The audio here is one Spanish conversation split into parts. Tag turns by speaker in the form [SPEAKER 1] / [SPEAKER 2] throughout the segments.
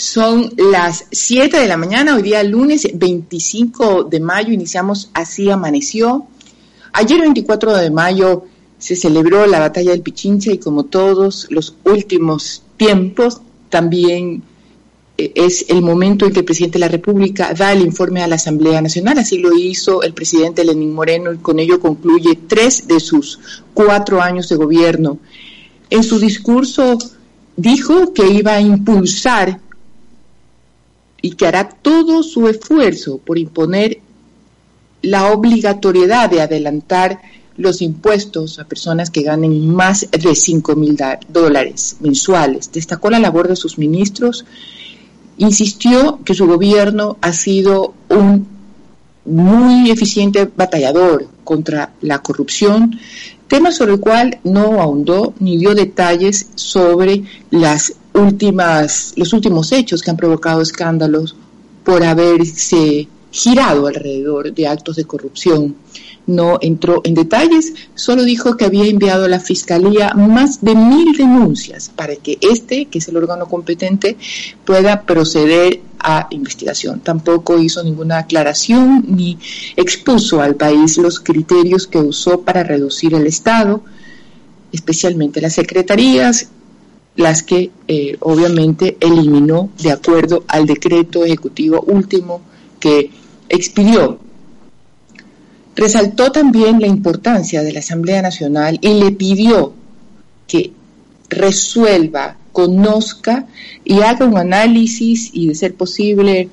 [SPEAKER 1] Son las 7 de la mañana, hoy día lunes 25 de mayo, iniciamos Así Amaneció. Ayer 24 de mayo se celebró la batalla del Pichincha y como todos los últimos tiempos, también eh, es el momento en que el presidente de la República da el informe a la Asamblea Nacional. Así lo hizo el presidente Lenín Moreno y con ello concluye tres de sus cuatro años de gobierno. En su discurso dijo que iba a impulsar y que hará todo su esfuerzo por imponer la obligatoriedad de adelantar los impuestos a personas que ganen más de 5 mil dólares mensuales. Destacó la labor de sus ministros, insistió que su gobierno ha sido un muy eficiente batallador contra la corrupción, tema sobre el cual no ahondó ni dio detalles sobre las últimas, los últimos hechos que han provocado escándalos por haberse girado alrededor de actos de corrupción. No entró en detalles, solo dijo que había enviado a la Fiscalía más de mil denuncias para que este, que es el órgano competente, pueda proceder a investigación. Tampoco hizo ninguna aclaración ni expuso al país los criterios que usó para reducir el Estado, especialmente las secretarías, las que eh, obviamente eliminó de acuerdo al decreto ejecutivo último que expidió. Resaltó también la importancia de la Asamblea Nacional y le pidió que resuelva, conozca y haga un análisis y, de ser posible,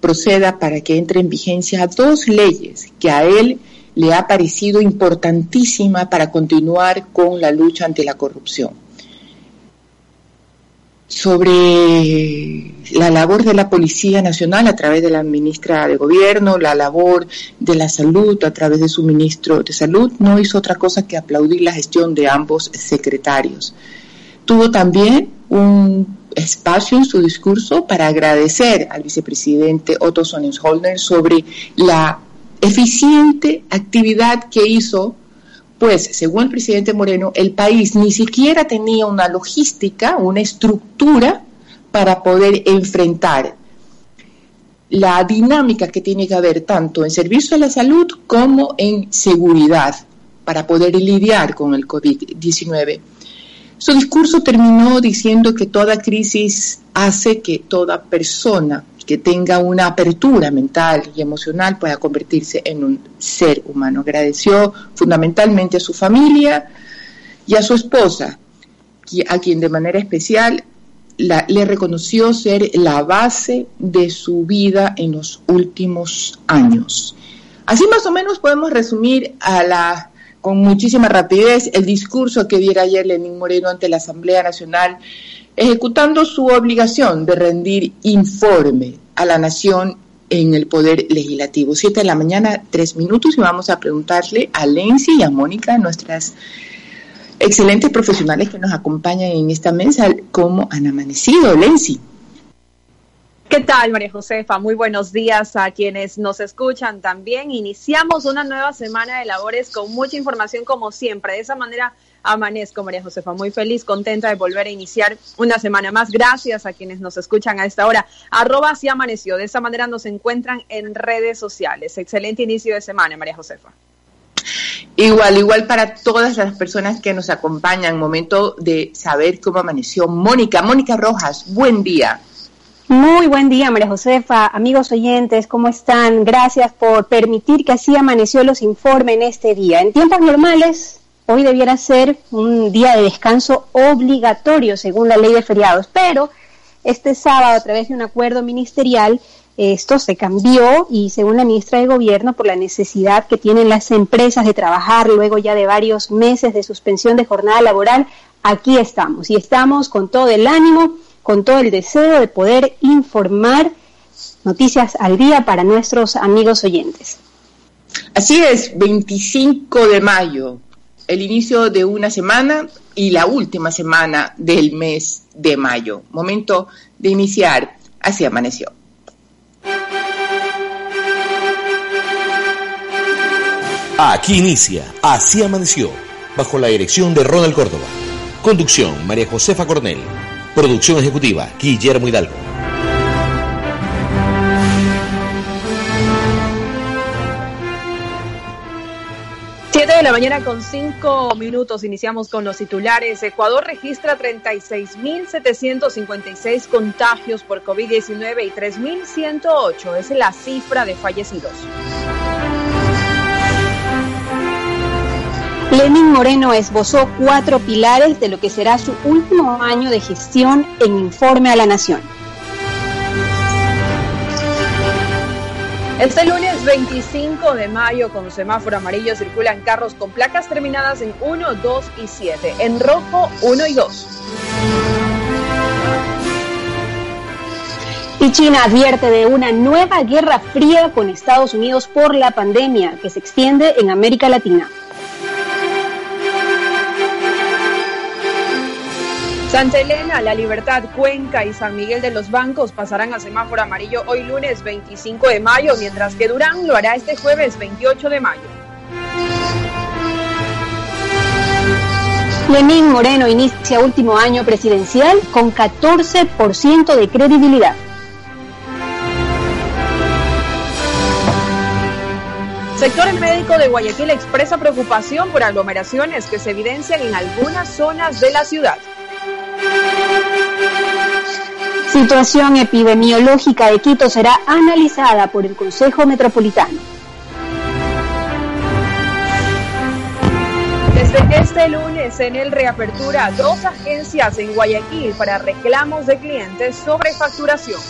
[SPEAKER 1] proceda para que entre en vigencia dos leyes que a él le ha parecido importantísima para continuar con la lucha ante la corrupción sobre la labor de la Policía Nacional a través de la ministra de Gobierno, la labor de la salud a través de su ministro de Salud, no hizo otra cosa que aplaudir la gestión de ambos secretarios. Tuvo también un espacio en su discurso para agradecer al vicepresidente Otto Sonnenholder sobre la eficiente actividad que hizo pues, según el presidente Moreno, el país ni siquiera tenía una logística, una estructura para poder enfrentar la dinámica que tiene que haber tanto en servicio a la salud como en seguridad para poder lidiar con el COVID-19. Su discurso terminó diciendo que toda crisis hace que toda persona que tenga una apertura mental y emocional pueda convertirse en un ser humano. Agradeció fundamentalmente a su familia y a su esposa, a quien de manera especial le reconoció ser la base de su vida en los últimos años. Así más o menos podemos resumir a la, con muchísima rapidez el discurso que diera ayer Lenín Moreno ante la Asamblea Nacional ejecutando su obligación de rendir informe a la nación en el Poder Legislativo. Siete de la mañana, tres minutos, y vamos a preguntarle a Lenzi y a Mónica, nuestras excelentes profesionales que nos acompañan en esta mesa, cómo han amanecido. Lenzi.
[SPEAKER 2] ¿Qué tal, María Josefa? Muy buenos días a quienes nos escuchan también. Iniciamos una nueva semana de labores con mucha información como siempre. De esa manera amanezco, María Josefa, muy feliz, contenta de volver a iniciar una semana más. Gracias a quienes nos escuchan a esta hora. Arroba así amaneció. De esa manera nos encuentran en redes sociales. Excelente inicio de semana, María Josefa.
[SPEAKER 1] Igual, igual para todas las personas que nos acompañan. Momento de saber cómo amaneció Mónica. Mónica Rojas, buen día.
[SPEAKER 3] Muy buen día, María Josefa, amigos oyentes, ¿cómo están? Gracias por permitir que así amaneció los informes en este día. En tiempos normales, hoy debiera ser un día de descanso obligatorio según la ley de feriados, pero este sábado a través de un acuerdo ministerial esto se cambió y según la ministra de Gobierno por la necesidad que tienen las empresas de trabajar luego ya de varios meses de suspensión de jornada laboral, aquí estamos y estamos con todo el ánimo, con todo el deseo de poder informar noticias al día para nuestros amigos oyentes.
[SPEAKER 1] Así es, 25 de mayo, el inicio de una semana y la última semana del mes de mayo. Momento de iniciar. Así amaneció.
[SPEAKER 4] Aquí inicia Así amaneció, bajo la dirección de Ronald Córdoba. Conducción María Josefa Cornell. Producción ejecutiva, Guillermo Hidalgo.
[SPEAKER 2] Siete de la mañana con cinco minutos iniciamos con los titulares. Ecuador registra 36.756 contagios por COVID-19 y 3.108 es la cifra de fallecidos.
[SPEAKER 3] Lenin Moreno esbozó cuatro pilares de lo que será su último año de gestión en Informe a la Nación.
[SPEAKER 2] Este lunes 25 de mayo, con semáforo amarillo, circulan carros con placas terminadas en 1, 2 y 7, en rojo 1 y 2.
[SPEAKER 3] Y China advierte de una nueva guerra fría con Estados Unidos por la pandemia que se extiende en América Latina.
[SPEAKER 2] Santa Elena, La Libertad, Cuenca y San Miguel de los Bancos pasarán a semáforo amarillo hoy lunes 25 de mayo, mientras que Durán lo hará este jueves 28 de mayo.
[SPEAKER 3] Lenín Moreno inicia último año presidencial con 14% de credibilidad.
[SPEAKER 2] Sector médico de Guayaquil expresa preocupación por aglomeraciones que se evidencian en algunas zonas de la ciudad.
[SPEAKER 3] Situación epidemiológica de Quito será analizada por el Consejo Metropolitano.
[SPEAKER 2] Desde este lunes en el reapertura dos agencias en Guayaquil para reclamos de clientes sobre facturación.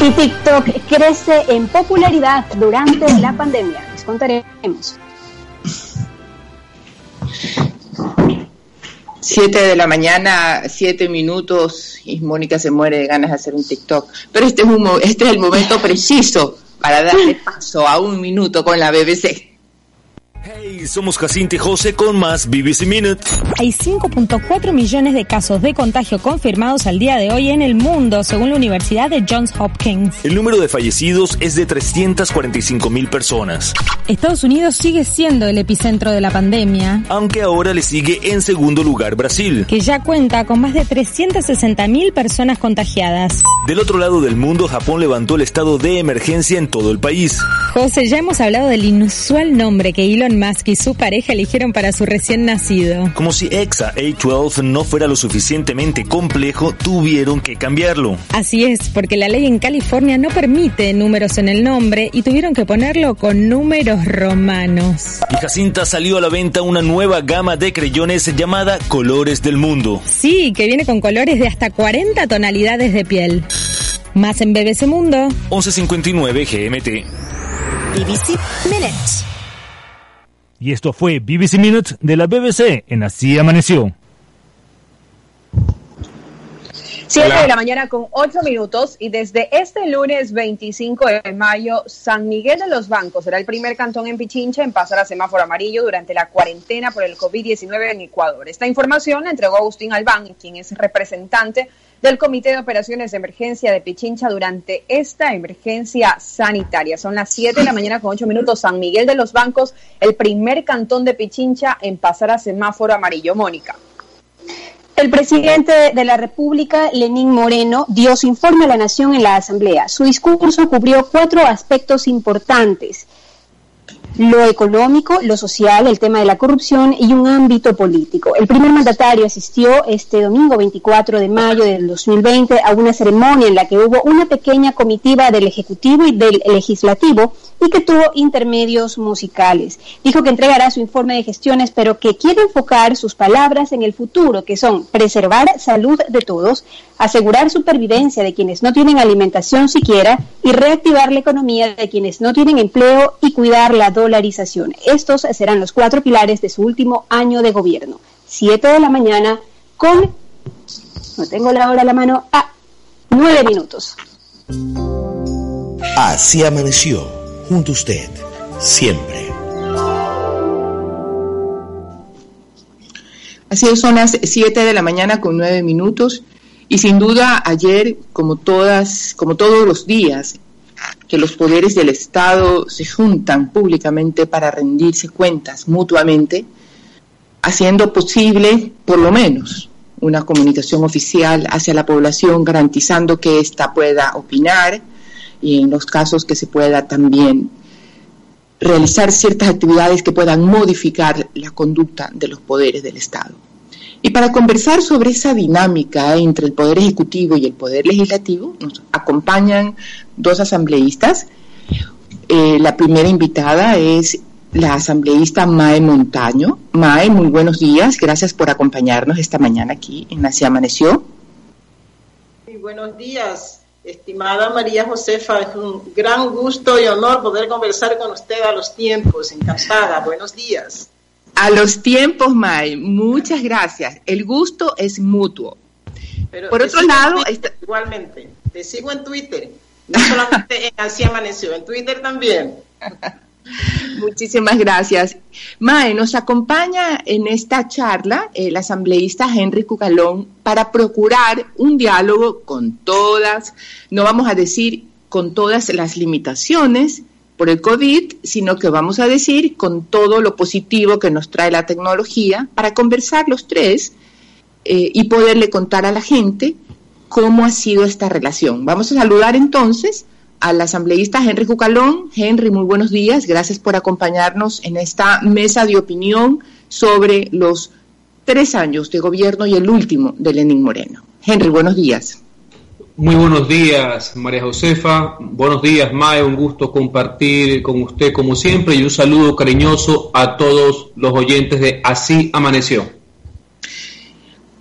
[SPEAKER 3] Y TikTok crece en popularidad durante la pandemia. Les contaremos.
[SPEAKER 1] 7 de la mañana, 7 minutos y Mónica se muere de ganas de hacer un TikTok. Pero este es, un, este es el momento preciso para darle paso a un minuto con la BBC.
[SPEAKER 4] Hey, somos Jacinto y José con más BBC Minute.
[SPEAKER 5] Hay 5.4 millones de casos de contagio confirmados al día de hoy en el mundo, según la Universidad de Johns Hopkins.
[SPEAKER 4] El número de fallecidos es de 345 mil personas.
[SPEAKER 5] Estados Unidos sigue siendo el epicentro de la pandemia.
[SPEAKER 4] Aunque ahora le sigue en segundo lugar Brasil.
[SPEAKER 5] Que ya cuenta con más de 360 mil personas contagiadas.
[SPEAKER 4] Del otro lado del mundo, Japón levantó el estado de emergencia en todo el país.
[SPEAKER 5] José, ya hemos hablado del inusual nombre que Elon Musk y su pareja eligieron para su recién nacido.
[SPEAKER 4] Como si EXA A12 no fuera lo suficientemente complejo, tuvieron que cambiarlo.
[SPEAKER 5] Así es, porque la ley en California no permite números en el nombre y tuvieron que ponerlo con números romanos.
[SPEAKER 4] Y Jacinta salió a la venta una nueva gama de creyones llamada Colores del Mundo.
[SPEAKER 5] Sí, que viene con colores de hasta 40 tonalidades de piel. Más en BBC Mundo.
[SPEAKER 4] 1159 GMT.
[SPEAKER 6] BBC Minutes.
[SPEAKER 7] Y esto fue BBC Minute de la BBC en Así Amaneció.
[SPEAKER 2] 7 de la mañana con 8 minutos y desde este lunes 25 de mayo, San Miguel de los Bancos será el primer cantón en Pichincha en pasar a semáforo amarillo durante la cuarentena por el COVID-19 en Ecuador. Esta información la entregó Agustín Albán, quien es representante del Comité de Operaciones de Emergencia de Pichincha durante esta emergencia sanitaria. Son las 7 de la mañana con 8 minutos. San Miguel de los Bancos, el primer cantón de Pichincha en pasar a semáforo amarillo. Mónica.
[SPEAKER 3] El presidente de la República, Lenín Moreno, dio su informe a la Nación en la Asamblea. Su discurso cubrió cuatro aspectos importantes lo económico, lo social, el tema de la corrupción y un ámbito político. El primer mandatario asistió este domingo 24 de mayo del 2020 a una ceremonia en la que hubo una pequeña comitiva del Ejecutivo y del Legislativo y que tuvo intermedios musicales. Dijo que entregará su informe de gestiones, pero que quiere enfocar sus palabras en el futuro, que son preservar salud de todos, asegurar supervivencia de quienes no tienen alimentación siquiera y reactivar la economía de quienes no tienen empleo y cuidar la dolarización. Estos serán los cuatro pilares de su último año de gobierno. Siete de la mañana con, no tengo la hora a la mano, a nueve minutos.
[SPEAKER 4] Así amaneció, junto a usted, siempre.
[SPEAKER 1] Así son las 7 de la mañana con 9 minutos y sin duda ayer, como todas, como todos los días, que los poderes del Estado se juntan públicamente para rendirse cuentas mutuamente, haciendo posible, por lo menos, una comunicación oficial hacia la población, garantizando que ésta pueda opinar y en los casos que se pueda también realizar ciertas actividades que puedan modificar la conducta de los poderes del Estado. Y para conversar sobre esa dinámica entre el Poder Ejecutivo y el Poder Legislativo, nos acompañan dos asambleístas. Eh, la primera invitada es la asambleísta Mae Montaño. Mae, muy buenos días. Gracias por acompañarnos esta mañana aquí en Así Amaneció.
[SPEAKER 8] Muy buenos días, estimada María Josefa. Es un gran gusto y honor poder conversar con usted a los tiempos. Encantada. Buenos días.
[SPEAKER 1] A los tiempos, Mae. Muchas gracias. El gusto es mutuo.
[SPEAKER 8] Por otro lado, igualmente, te sigo en Twitter. No solamente en Así Amaneció, en Twitter también.
[SPEAKER 1] Muchísimas gracias. Mae, nos acompaña en esta charla el asambleísta Henry Cucalón para procurar un diálogo con todas, no vamos a decir con todas las limitaciones por el COVID, sino que vamos a decir con todo lo positivo que nos trae la tecnología para conversar los tres eh, y poderle contar a la gente cómo ha sido esta relación. Vamos a saludar entonces al asambleísta Henry Cucalón. Henry, muy buenos días. Gracias por acompañarnos en esta mesa de opinión sobre los tres años de gobierno y el último de Lenín Moreno. Henry, buenos días.
[SPEAKER 9] Muy buenos días, María Josefa. Buenos días, Mae. Un gusto compartir con usted como siempre y un saludo cariñoso a todos los oyentes de Así Amaneció.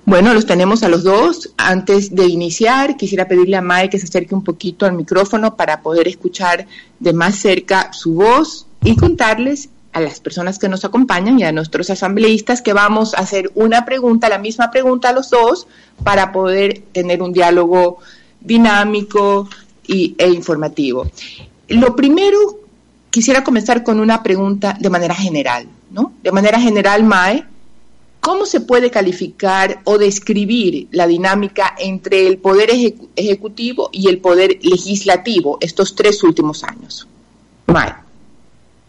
[SPEAKER 1] Bueno, los tenemos a los dos. Antes de iniciar, quisiera pedirle a Mae que se acerque un poquito al micrófono para poder escuchar de más cerca su voz y contarles a las personas que nos acompañan y a nuestros asambleístas que vamos a hacer una pregunta, la misma pregunta a los dos, para poder tener un diálogo dinámico y, e informativo. Lo primero, quisiera comenzar con una pregunta de manera general, ¿no? De manera general, Mae, ¿Cómo se puede calificar o describir la dinámica entre el poder ejecutivo y el poder legislativo estos tres últimos años?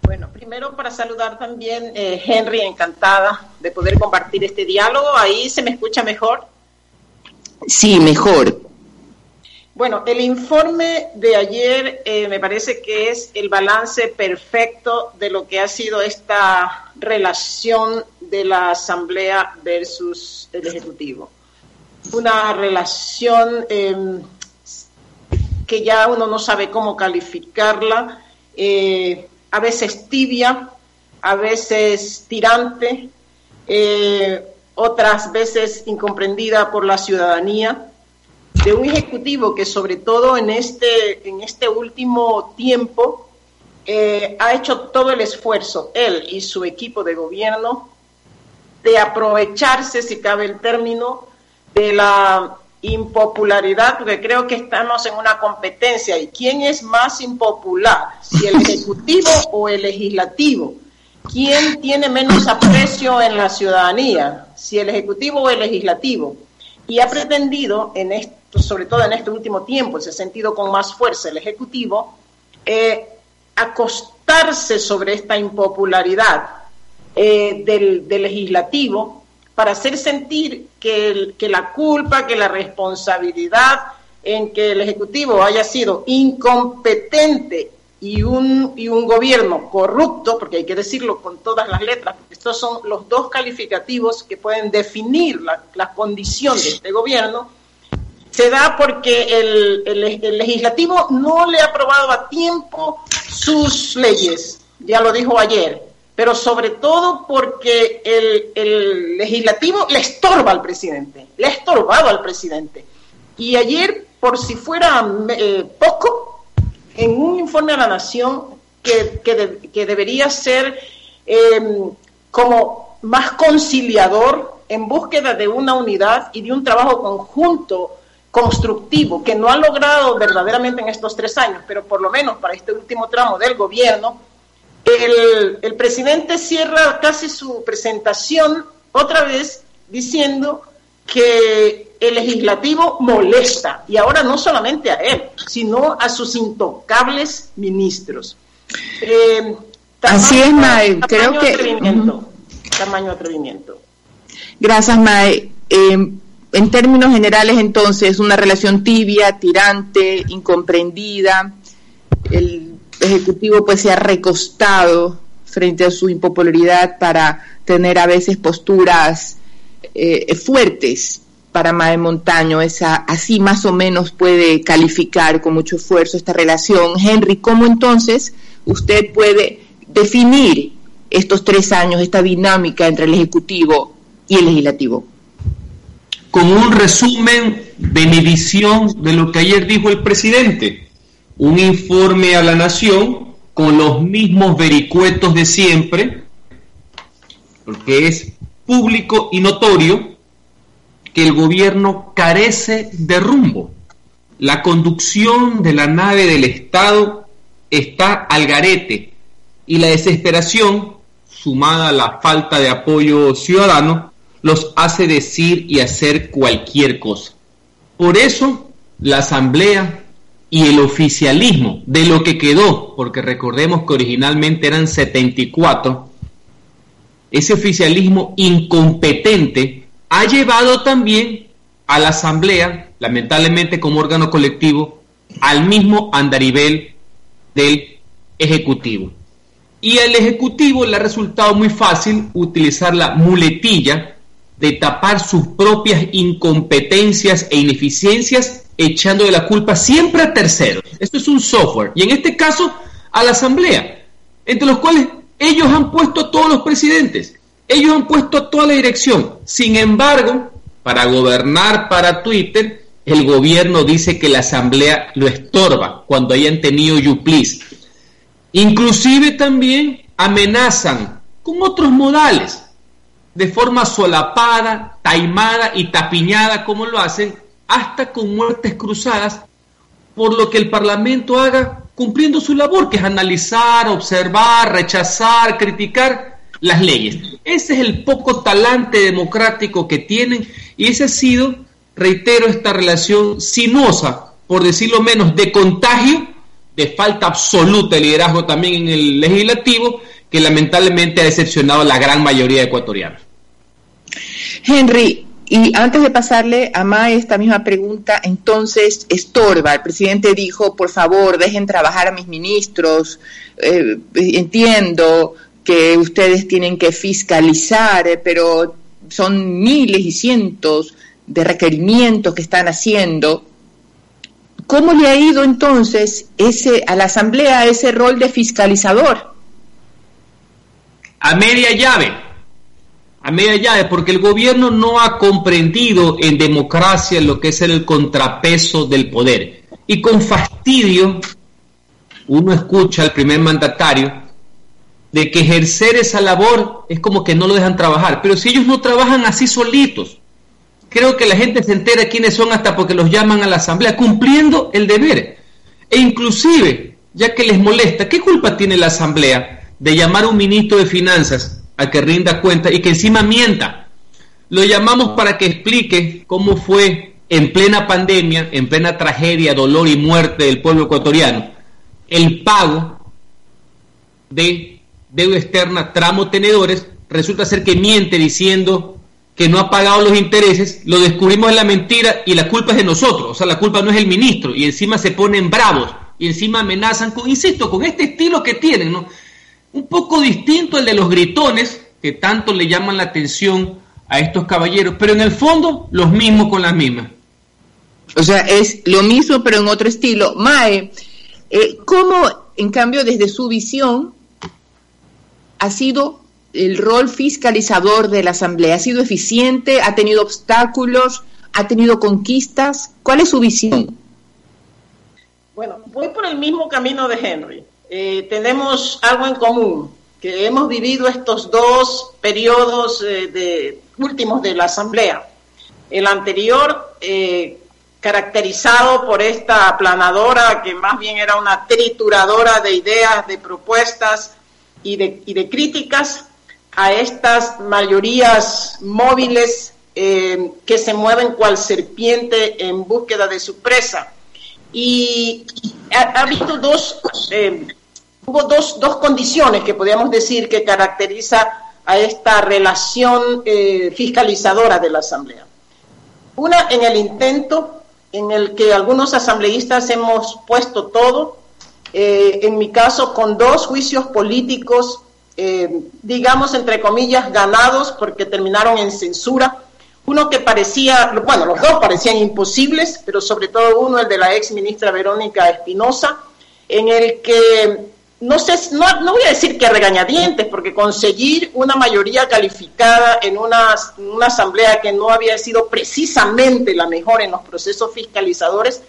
[SPEAKER 8] Bueno, primero para saludar también, eh, Henry, encantada de poder compartir este diálogo. ¿Ahí se me escucha mejor?
[SPEAKER 1] Sí, mejor.
[SPEAKER 8] Bueno, el informe de ayer eh, me parece que es el balance perfecto de lo que ha sido esta relación de la Asamblea versus el Ejecutivo. Una relación em, que ya uno no sabe cómo calificarla, eh, a veces tibia, a veces tirante, eh, otras veces incomprendida por la ciudadanía de un ejecutivo que sobre todo en este, en este último tiempo eh, ha hecho todo el esfuerzo, él y su equipo de gobierno, de aprovecharse, si cabe el término, de la impopularidad, porque creo que estamos en una competencia. ¿Y quién es más impopular? ¿Si el Ejecutivo o el Legislativo? ¿Quién tiene menos aprecio en la ciudadanía? ¿Si el Ejecutivo o el Legislativo? Y ha pretendido en pues, sobre todo en este último tiempo, se ha sentido con más fuerza el Ejecutivo, eh, acostarse sobre esta impopularidad eh, del, legislativo para hacer sentir que, la culpa, que la responsabilidad en que el Ejecutivo haya sido incompetente y un, y un gobierno corrupto, porque hay que decirlo con todas las letras, estos son los dos calificativos que pueden definir la condición de este gobierno, se da porque el, legislativo no le ha aprobado a tiempo sus leyes, ya lo dijo ayer, pero sobre todo porque el, legislativo le estorba al presidente, le ha estorbado al presidente. Y ayer, por si fuera eh, poco, en un informe a la Nación que, que, debería ser em, como más conciliador en búsqueda de una unidad y de un trabajo conjunto constructivo que no ha logrado verdaderamente en estos tres años, pero por lo menos para este último tramo del gobierno, el, presidente cierra casi su presentación otra vez diciendo que el legislativo molesta, y ahora no solamente a él, sino a sus intocables ministros.
[SPEAKER 1] Eh, Así es, Mae. Creo que...
[SPEAKER 8] Atrevimiento, Tamaño atrevimiento.
[SPEAKER 1] Gracias, Mae. Eh, en términos generales, entonces, una relación tibia, tirante, incomprendida. El Ejecutivo pues se ha recostado frente a su impopularidad para tener a veces posturas eh, fuertes para Mae Montaño, esa, así más o menos puede calificar con mucho esfuerzo esta relación. Henry, ¿cómo entonces usted puede definir estos tres años, esta dinámica entre el Ejecutivo y el Legislativo?
[SPEAKER 9] Con un resumen de mi visión de lo que ayer dijo el presidente, un informe a la nación con los mismos vericuetos de siempre, porque es público y notorio que el gobierno carece de rumbo. La conducción de la nave del Estado está al garete y la desesperación, sumada a la falta de apoyo ciudadano, los hace decir y hacer cualquier cosa. Por eso, la Asamblea y el oficialismo de lo que quedó, porque recordemos que originalmente eran 74, ese oficialismo incompetente ha llevado también a la Asamblea, lamentablemente como órgano colectivo, al mismo andarivel del Ejecutivo. Y al Ejecutivo le ha resultado muy fácil utilizar la muletilla de tapar sus propias incompetencias e ineficiencias echando de la culpa siempre a terceros. Esto es un software. Y en este caso, a la Asamblea, entre los cuales ellos han puesto a todos los presidentes. Ellos han puesto a toda la dirección. Sin embargo, para gobernar para Twitter, el gobierno dice que la asamblea lo estorba cuando hayan tenido Yuplis. Inclusive también amenazan con otros modales, de forma solapada, taimada y tapiñada como lo hacen, hasta con muertes cruzadas, por lo que el Parlamento haga cumpliendo su labor, que es analizar, observar, rechazar, criticar las leyes. Ese es el poco talante democrático que tienen y ese ha sido, reitero, esta relación sinuosa, por decirlo menos, de contagio, de falta absoluta de liderazgo también en el legislativo, que lamentablemente ha decepcionado a la gran mayoría de ecuatorianos.
[SPEAKER 1] Henry, y antes de pasarle a Mae esta misma pregunta, entonces estorba. El presidente dijo, por favor, dejen trabajar a mis ministros. Eh, entiendo, que ustedes tienen que fiscalizar, eh, pero son miles y cientos de requerimientos que están haciendo. ¿Cómo le ha ido entonces ese, a la Asamblea ese rol de fiscalizador?
[SPEAKER 9] A media llave, a media llave, porque el gobierno no ha comprendido en democracia lo que es el contrapeso del poder. Y con fastidio uno escucha al primer mandatario de que ejercer esa labor es como que no lo dejan trabajar. Pero si ellos no trabajan así solitos, creo que la gente se entera quiénes son hasta porque los llaman a la asamblea, cumpliendo el deber. E inclusive, ya que les molesta, ¿qué culpa tiene la asamblea de llamar a un ministro de finanzas a que rinda cuenta y que encima mienta? Lo llamamos para que explique cómo fue en plena pandemia, en plena tragedia, dolor y muerte del pueblo ecuatoriano, el pago de deuda externa, tramo tenedores, resulta ser que miente diciendo que no ha pagado los intereses, lo descubrimos en la mentira y la culpa es de nosotros, o sea, la culpa no es el ministro, y encima se ponen bravos, y encima amenazan con, insisto, con este estilo que tienen, ¿no? Un poco distinto al de los gritones, que tanto le llaman la atención a estos caballeros, pero en el fondo los mismos con las mismas.
[SPEAKER 1] O sea, es lo mismo, pero en otro estilo. Mae, eh, ¿cómo, en cambio, desde su visión, ha sido el rol fiscalizador de la Asamblea? ¿Ha sido eficiente? ¿Ha tenido obstáculos? ¿Ha tenido conquistas? ¿Cuál es su visión?
[SPEAKER 8] Bueno, voy por el mismo camino de Henry. Eh, tenemos algo en común, que hemos vivido estos dos periodos eh, de, últimos de la Asamblea. El anterior, eh, caracterizado por esta aplanadora, que más bien era una trituradora de ideas, de propuestas, y de, y de críticas a estas mayorías móviles que se mueven cual serpiente en búsqueda de su presa. Y ha, habido dos, hubo dos, dos, condiciones que podríamos decir que caracteriza a esta relación eh, fiscalizadora de la Asamblea. Una en el intento en el que algunos asambleístas hemos puesto todo eh, en mi caso con dos juicios políticos, eh, digamos, entre comillas, ganados porque terminaron en censura. Uno que parecía, bueno, los dos parecían imposibles, pero sobre todo uno, el de la ex ministra Verónica Espinosa, en el que no sé, no, no, voy a decir que regañadientes, porque conseguir una mayoría calificada en una, una, asamblea que no había sido precisamente la mejor en los procesos fiscalizadores,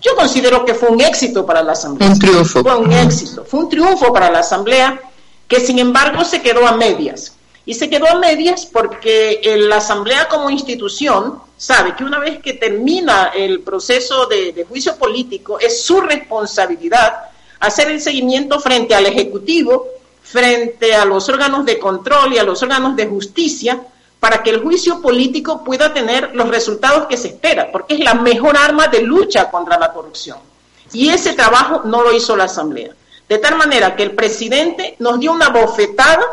[SPEAKER 8] yo considero que fue un éxito para la asamblea.
[SPEAKER 1] Un triunfo.
[SPEAKER 8] Fue un éxito, fue un triunfo para la asamblea que sin embargo se quedó a medias. Y se quedó a medias porque la asamblea como institución sabe que una vez que termina el proceso de, de juicio político es su responsabilidad hacer el seguimiento frente al Ejecutivo, frente a los órganos de control y a los órganos de justicia, para que el juicio político pueda tener los resultados que se espera, porque es la mejor arma de lucha contra la corrupción. Y ese trabajo no lo hizo la Asamblea. De tal manera que el presidente nos dio una bofetada,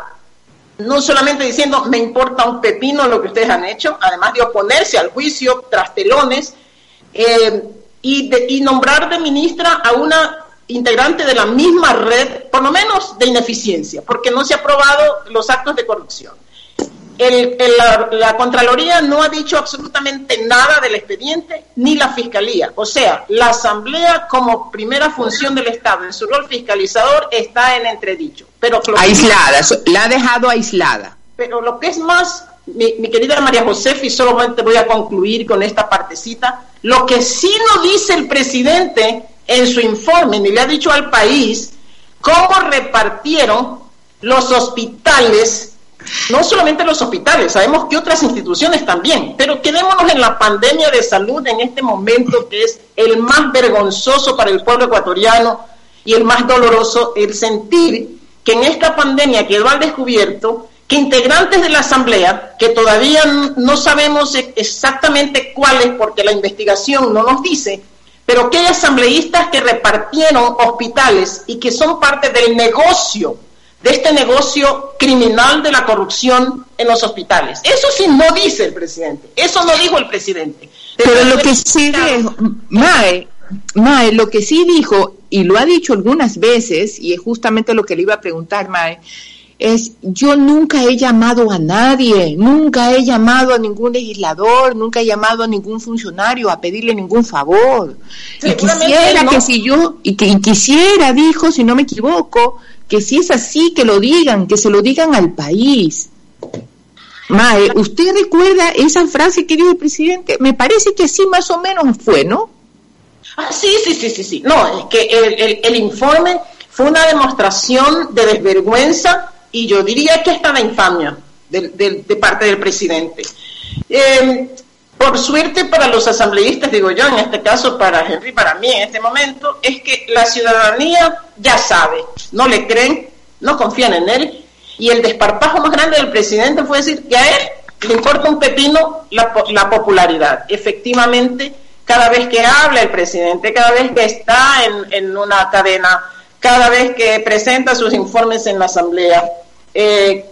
[SPEAKER 8] no solamente diciendo, me importa un pepino lo que ustedes han hecho, además de oponerse al juicio tras telones, eh, y nombrar de ministra a una integrante de la misma red, por lo menos de ineficiencia, porque no se ha probado los actos de corrupción. El, la, Contraloría no ha dicho absolutamente nada del expediente ni la Fiscalía. O sea, la Asamblea como primera función del Estado en su rol fiscalizador está en entredicho. Pero
[SPEAKER 1] aislada, la ha dejado aislada.
[SPEAKER 8] Pero lo que es más, mi, mi querida María José, y solamente voy a concluir con esta partecita, lo que sí nos dice el presidente en su informe ni le ha dicho al país cómo repartieron los hospitales, no solamente los hospitales, sabemos que otras instituciones también, pero quedémonos en la pandemia de salud en este momento que es el más vergonzoso para el pueblo ecuatoriano y el más doloroso, el sentir que en esta pandemia quedó al descubierto que integrantes de la Asamblea, que todavía no sabemos exactamente cuáles porque la investigación no nos dice, pero que hay asambleístas que repartieron hospitales y que son parte del negocio, de este negocio criminal de la corrupción en los hospitales. Eso sí no dice el presidente, eso no dijo el presidente.
[SPEAKER 1] Pero, lo que sí dijo, Mae, Mae, lo que sí dijo, y lo ha dicho algunas veces, y es justamente lo que le iba a preguntar, Mae, es yo nunca he llamado a nadie, nunca he llamado a ningún legislador, nunca he llamado a ningún funcionario a pedirle ningún favor. Y quisiera que si yo, y que quisiera, dijo, si no me equivoco, que si es así, que lo digan, que se lo digan al país. Mae, ¿usted recuerda esa frase que dijo el presidente? Me parece que así más o menos fue, ¿no?
[SPEAKER 8] Ah, sí, sí, sí, sí, sí. No, es que el, el, el informe fue una demostración de desvergüenza y yo diría que está la infamia de, de, parte del presidente. Eh, por suerte para los asambleístas, digo yo, en este caso para Henry, para mí en este momento, es que la ciudadanía ya sabe, no le creen, no confían en él, y el desparpajo más grande del presidente fue decir que a él le importa un pepino la, la popularidad. Efectivamente, cada vez que habla el presidente, cada vez que está en una cadena cada vez que presenta sus informes en la Asamblea, eh,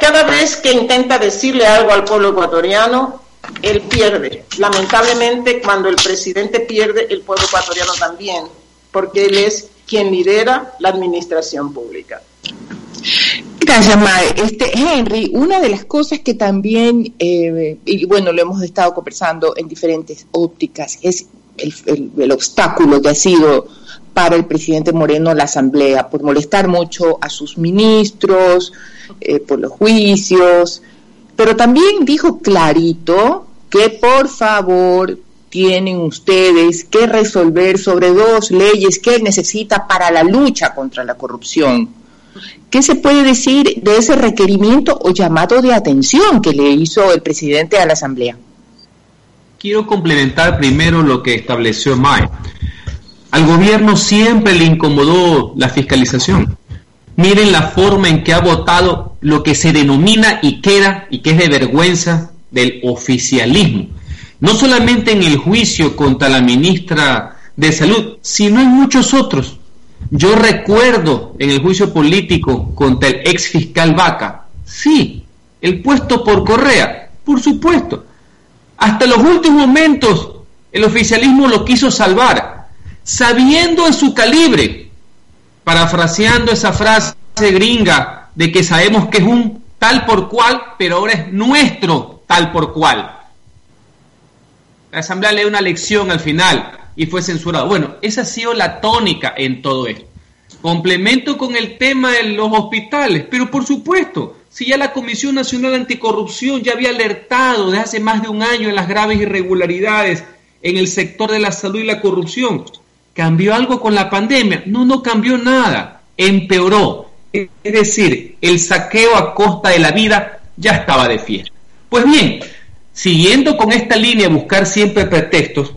[SPEAKER 8] cada vez que intenta decirle algo al pueblo ecuatoriano, él pierde. Lamentablemente, cuando el presidente pierde, el pueblo ecuatoriano también, porque él es quien lidera la administración pública.
[SPEAKER 1] Gracias, Mae. Este, Henry, una de las cosas que también, eh, y bueno, lo hemos estado conversando en diferentes ópticas, es el, obstáculo que ha sido para el presidente Moreno la Asamblea, por molestar mucho a sus ministros, eh, por los juicios, pero también dijo clarito que por favor tienen ustedes que resolver sobre dos leyes que necesita para la lucha contra la corrupción. ¿Qué se puede decir de ese requerimiento o llamado de atención que le hizo el presidente a la Asamblea?
[SPEAKER 9] Quiero complementar primero lo que estableció May. Al gobierno siempre le incomodó la fiscalización. Miren la forma en que ha votado lo que se denomina y queda y que es de vergüenza del oficialismo. No solamente en el juicio contra la ministra de Salud, sino en muchos otros. Yo recuerdo en el juicio político contra el ex fiscal Vaca, sí, el puesto por Correa, por supuesto. Hasta los últimos momentos el oficialismo lo quiso salvar, sabiendo en su calibre parafraseando esa frase gringa de que sabemos que es un tal por cual, pero ahora es nuestro tal por cual. La Asamblea le dio una lección al final y fue censurado. Bueno, esa ha sido la tónica en todo esto. Complemento con el tema de los hospitales, pero por supuesto, si ya la Comisión Nacional Anticorrupción ya había alertado desde hace más de un año en las graves irregularidades en el sector de la salud y la corrupción, ¿cambió algo con la pandemia? No, no cambió nada, empeoró. Es decir, el saqueo a costa de la vida ya estaba de fiesta. Pues bien, siguiendo con esta línea, buscar siempre pretextos,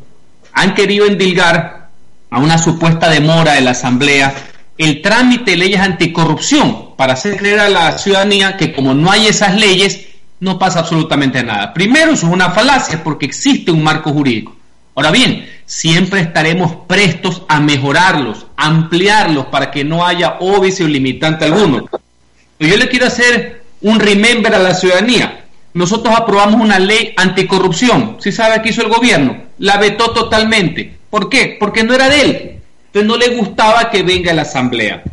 [SPEAKER 9] han querido endilgar a una supuesta demora de la Asamblea el trámite de leyes anticorrupción para hacer creer a la ciudadanía que como no hay esas leyes, no pasa absolutamente nada. Primero, eso es una falacia porque existe un marco jurídico. Ahora bien, siempre estaremos prestos a mejorarlos, ampliarlos para que no haya óbice o limitante alguno. Yo le quiero hacer un remember a la ciudadanía. Nosotros aprobamos una ley anticorrupción. ¿Sí sabe qué hizo el gobierno? La vetó totalmente. ¿Por qué? Porque no era de él. Entonces no le gustaba que venga la asamblea.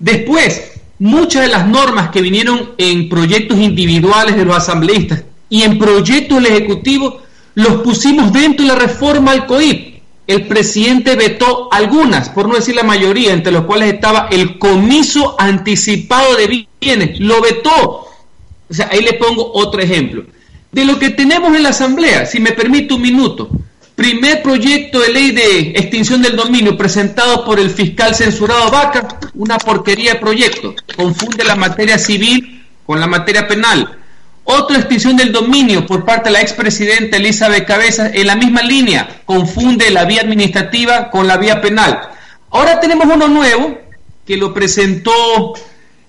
[SPEAKER 9] Después, muchas de las normas que vinieron en proyectos individuales de los asambleístas y en proyectos del Ejecutivo los pusimos dentro de la reforma al COIP. El presidente vetó algunas, por no decir la mayoría, entre los cuales estaba el comiso anticipado de bienes. Lo vetó. O sea, ahí le pongo otro ejemplo. De lo que tenemos en la Asamblea, si me permite un minuto, primer proyecto de ley de extinción del dominio presentado por el fiscal censurado Vaca, una porquería de proyecto, confunde la materia civil con la materia penal. Otra extinción del dominio por parte de la expresidenta Elizabeth Cabezas en la misma línea, confunde la vía administrativa con la vía penal. Ahora tenemos uno nuevo que lo presentó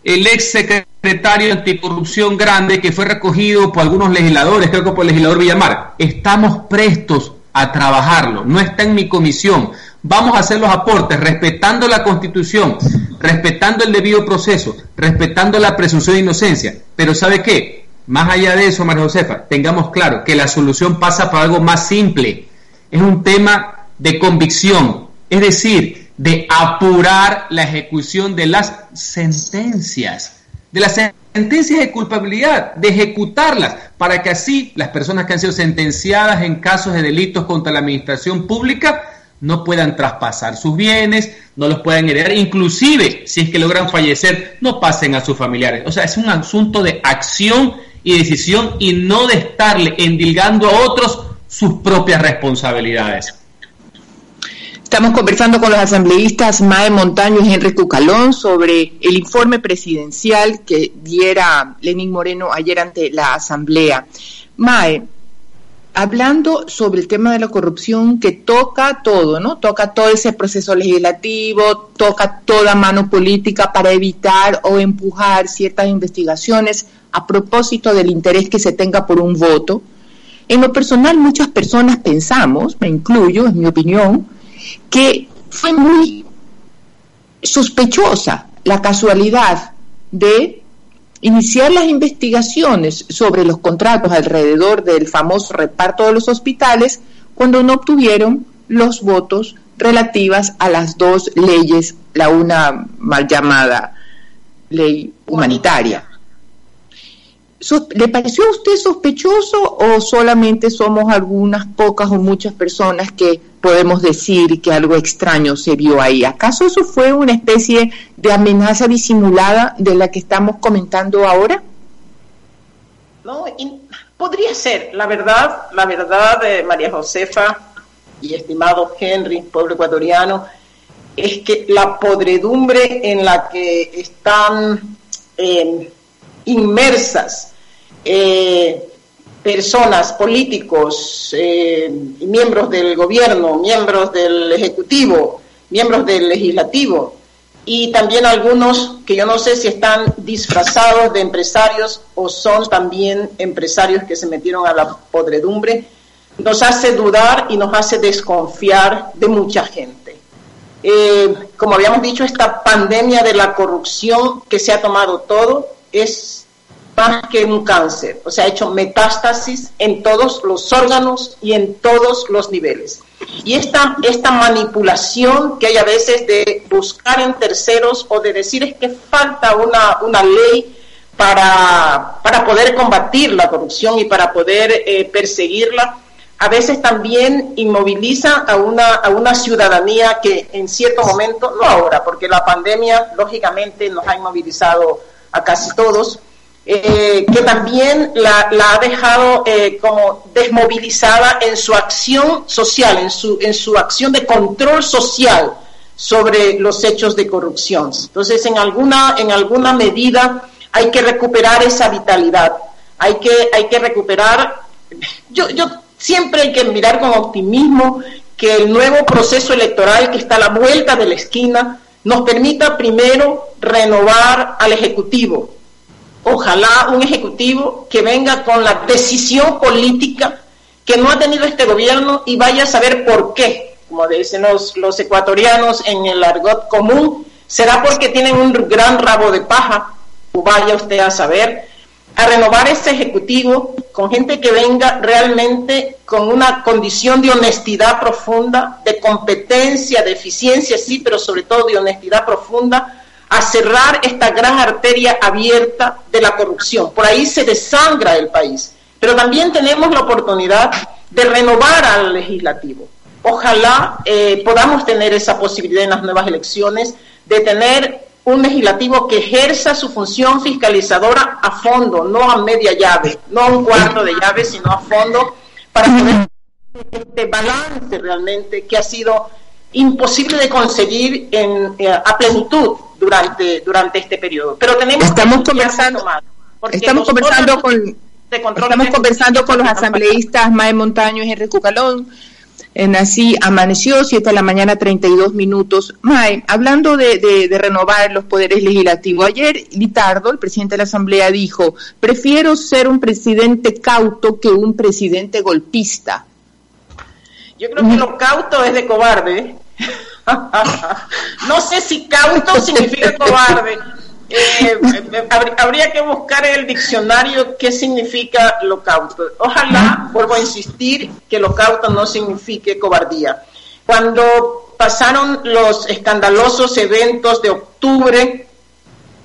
[SPEAKER 9] el ex secretario de anticorrupción grande que fue recogido por algunos legisladores, creo que por el legislador Villamar. Estamos prestos a trabajarlo, no está en mi comisión. Vamos a hacer los aportes respetando la constitución, respetando el debido proceso, respetando la presunción de inocencia. Pero ¿sabe qué? Más allá de eso, María Josefa, tengamos claro que la solución pasa por algo más simple. Es un tema de convicción, es decir, de apurar la ejecución de las sentencias, de las sentencias de culpabilidad, de ejecutarlas, para que así las personas que han sido sentenciadas en casos de delitos contra la administración pública no puedan traspasar sus bienes, no los puedan heredar, inclusive si es que logran fallecer, no pasen a sus familiares. O sea, es un asunto de acción y decisión y no de estarle endilgando a otros sus propias responsabilidades.
[SPEAKER 1] Estamos conversando con los asambleístas Mae Montaño y Henry Cucalón sobre el informe presidencial que diera Lenín Moreno ayer ante la Asamblea. Mae, hablando sobre el tema de la corrupción que toca todo, ¿no? Toca todo ese proceso legislativo, toca toda mano política para evitar o empujar ciertas investigaciones a propósito del interés que se tenga por un voto. En lo personal, muchas personas pensamos, me incluyo, es mi opinión, que fue muy sospechosa la casualidad de iniciar las investigaciones sobre los contratos alrededor del famoso reparto de los hospitales cuando no obtuvieron los votos relativas a las dos leyes, la una mal llamada ley humanitaria. ¿Le pareció a usted sospechoso o solamente somos algunas pocas o muchas personas que podemos decir que algo extraño se vio ahí? ¿Acaso eso fue una especie de amenaza disimulada de la que estamos comentando ahora?
[SPEAKER 8] No, podría ser. La verdad, la verdad, de María Josefa y estimado Henry, pueblo ecuatoriano, es que la podredumbre en la que están eh, inmersas eh, personas, políticos, eh, miembros del gobierno, miembros del ejecutivo, miembros del legislativo y también algunos que yo no sé si están disfrazados de empresarios o son también empresarios que se metieron a la podredumbre, nos hace dudar y nos hace desconfiar de mucha gente. Eh, como habíamos dicho, esta pandemia de la corrupción que se ha tomado todo es más que un cáncer, o sea, ha hecho metástasis en todos los órganos y en todos los niveles. Y esta, esta manipulación que hay a veces de buscar en terceros o de decir es que falta una, una ley para, para poder combatir la corrupción y para poder eh, perseguirla, a veces también inmoviliza a una, a una ciudadanía que en cierto momento, no ahora, porque la pandemia lógicamente nos ha inmovilizado a casi todos, eh, que también la, ha dejado eh, como desmovilizada en su acción social, en su, en su acción de control social sobre los hechos de corrupción. Entonces, en alguna, en alguna medida hay que recuperar esa vitalidad, hay que, hay que recuperar, yo, yo siempre hay que mirar con optimismo que el nuevo proceso electoral que está a la vuelta de la esquina nos permita primero renovar al Ejecutivo. Ojalá un Ejecutivo que venga con la decisión política que no ha tenido este gobierno y vaya a saber por qué, como dicen los, los ecuatorianos en el argot común, será porque tienen un gran rabo de paja, vaya usted a saber, a renovar este ejecutivo con gente que venga realmente con una condición de honestidad profunda, de competencia, de eficiencia, sí, pero sobre todo de honestidad profunda, a cerrar esta gran arteria abierta de la corrupción. Por ahí se desangra el país. Pero también tenemos la oportunidad de renovar al legislativo. Ojalá eh, podamos tener esa posibilidad en las nuevas elecciones de tener un legislativo que ejerza su función fiscalizadora a fondo, no a media llave, no a un cuarto de llave, sino a fondo, para poder este balance realmente que ha sido imposible de conseguir en, eh, a plenitud durante, durante este periodo. Pero tenemos
[SPEAKER 1] estamos conversando, estamos conversando con estamos conversando con los asambleístas Mae Montaño y Henry Cucalón en así amaneció, 7 de la mañana, 32 minutos. Mae, hablando de, renovar los poderes legislativos, ayer Litardo, el presidente de la Asamblea, dijo, prefiero ser un presidente cauto que un presidente golpista.
[SPEAKER 8] Yo creo que lo cauto es de cobarde. no sé si cauto significa cobarde. Eh, habría que buscar en el diccionario qué significa locauto. Ojalá, vuelvo a insistir, que locauto no signifique cobardía. Cuando pasaron los escandalosos eventos de octubre,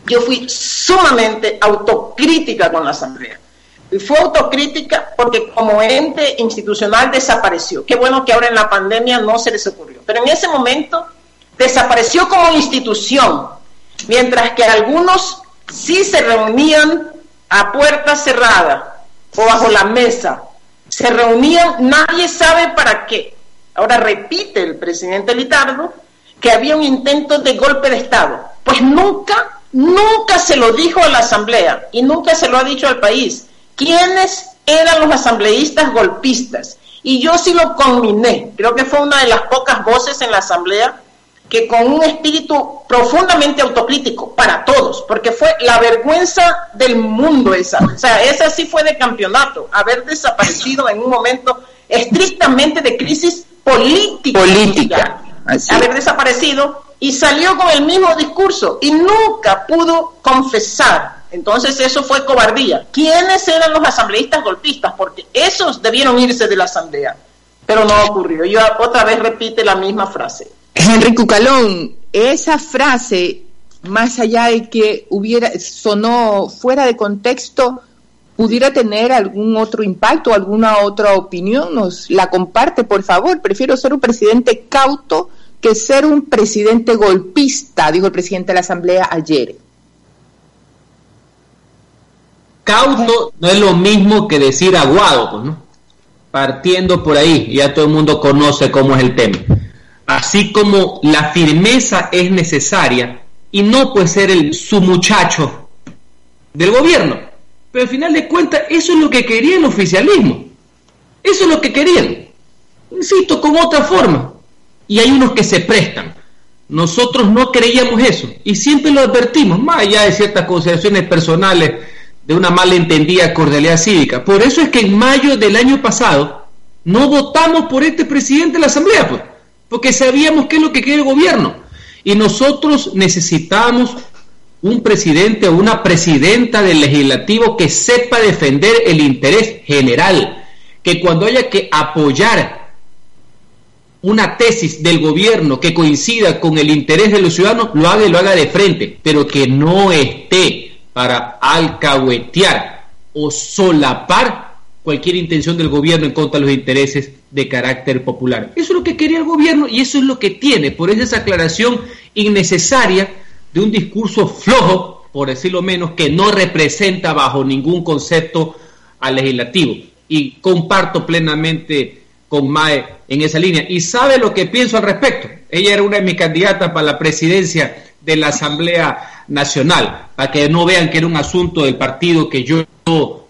[SPEAKER 8] yo fui sumamente autocrítica con la Asamblea. Y fue autocrítica porque como ente institucional desapareció. Qué bueno que ahora en la pandemia no se les ocurrió. Pero en ese momento desapareció como institución mientras que algunos sí se reunían a puerta cerrada o bajo la mesa. Se reunían, nadie sabe para qué. Ahora repite el presidente Litardo que había un intento de golpe de Estado. Pues nunca, nunca se lo dijo a la Asamblea y nunca se lo ha dicho al país. ¿Quiénes eran los asambleístas golpistas? Y yo sí lo conminé. Creo que fue una de las pocas voces en la Asamblea que con un espíritu profundamente autocrítico para todos, porque fue la vergüenza del mundo esa. O sea, esa sí fue de campeonato, haber desaparecido en un momento estrictamente de crisis política.
[SPEAKER 1] Política.
[SPEAKER 8] Haber desaparecido y salió con el mismo discurso y nunca pudo confesar. Entonces eso fue cobardía. ¿Quiénes eran los asambleístas golpistas? Porque esos debieron irse de la asamblea. Pero no ocurrió. Yo otra vez repite la misma frase.
[SPEAKER 1] Henry Cucalón, esa frase, más allá de que hubiera sonó fuera de contexto, pudiera tener algún otro impacto, alguna otra opinión, nos la comparte, por favor. Prefiero ser un presidente cauto que ser un presidente golpista, dijo el presidente de la Asamblea ayer.
[SPEAKER 9] Cauto no es lo mismo que decir aguado, pues, ¿no? Partiendo por ahí, ya todo el mundo conoce cómo es el tema así como la firmeza es necesaria y no puede ser el su muchacho del gobierno. Pero al final de cuentas, eso es lo que quería el oficialismo. Eso es lo que querían. Insisto, con otra forma. Y hay unos que se prestan. Nosotros no creíamos eso. Y siempre lo advertimos, más allá de ciertas consideraciones personales de una malentendida cordialidad cívica. Por eso es que en mayo del año pasado no votamos por este presidente de la Asamblea. Pues porque sabíamos qué es lo que quiere el gobierno. Y nosotros necesitamos un presidente o una presidenta del legislativo que sepa defender el interés general, que cuando haya que apoyar una tesis del gobierno que coincida con el interés de los ciudadanos, lo haga y lo haga de frente, pero que no esté para alcahuetear o solapar cualquier intención del gobierno en contra de los intereses de carácter popular. Eso es lo que quería el gobierno y eso es lo que tiene. Por eso esa aclaración innecesaria de un discurso flojo, por decirlo menos, que no representa bajo ningún concepto al legislativo. Y comparto plenamente con Mae en esa línea. Y sabe lo que pienso al respecto. Ella era una de mis candidatas para la presidencia de la Asamblea Nacional, para que no vean que era un asunto del partido que yo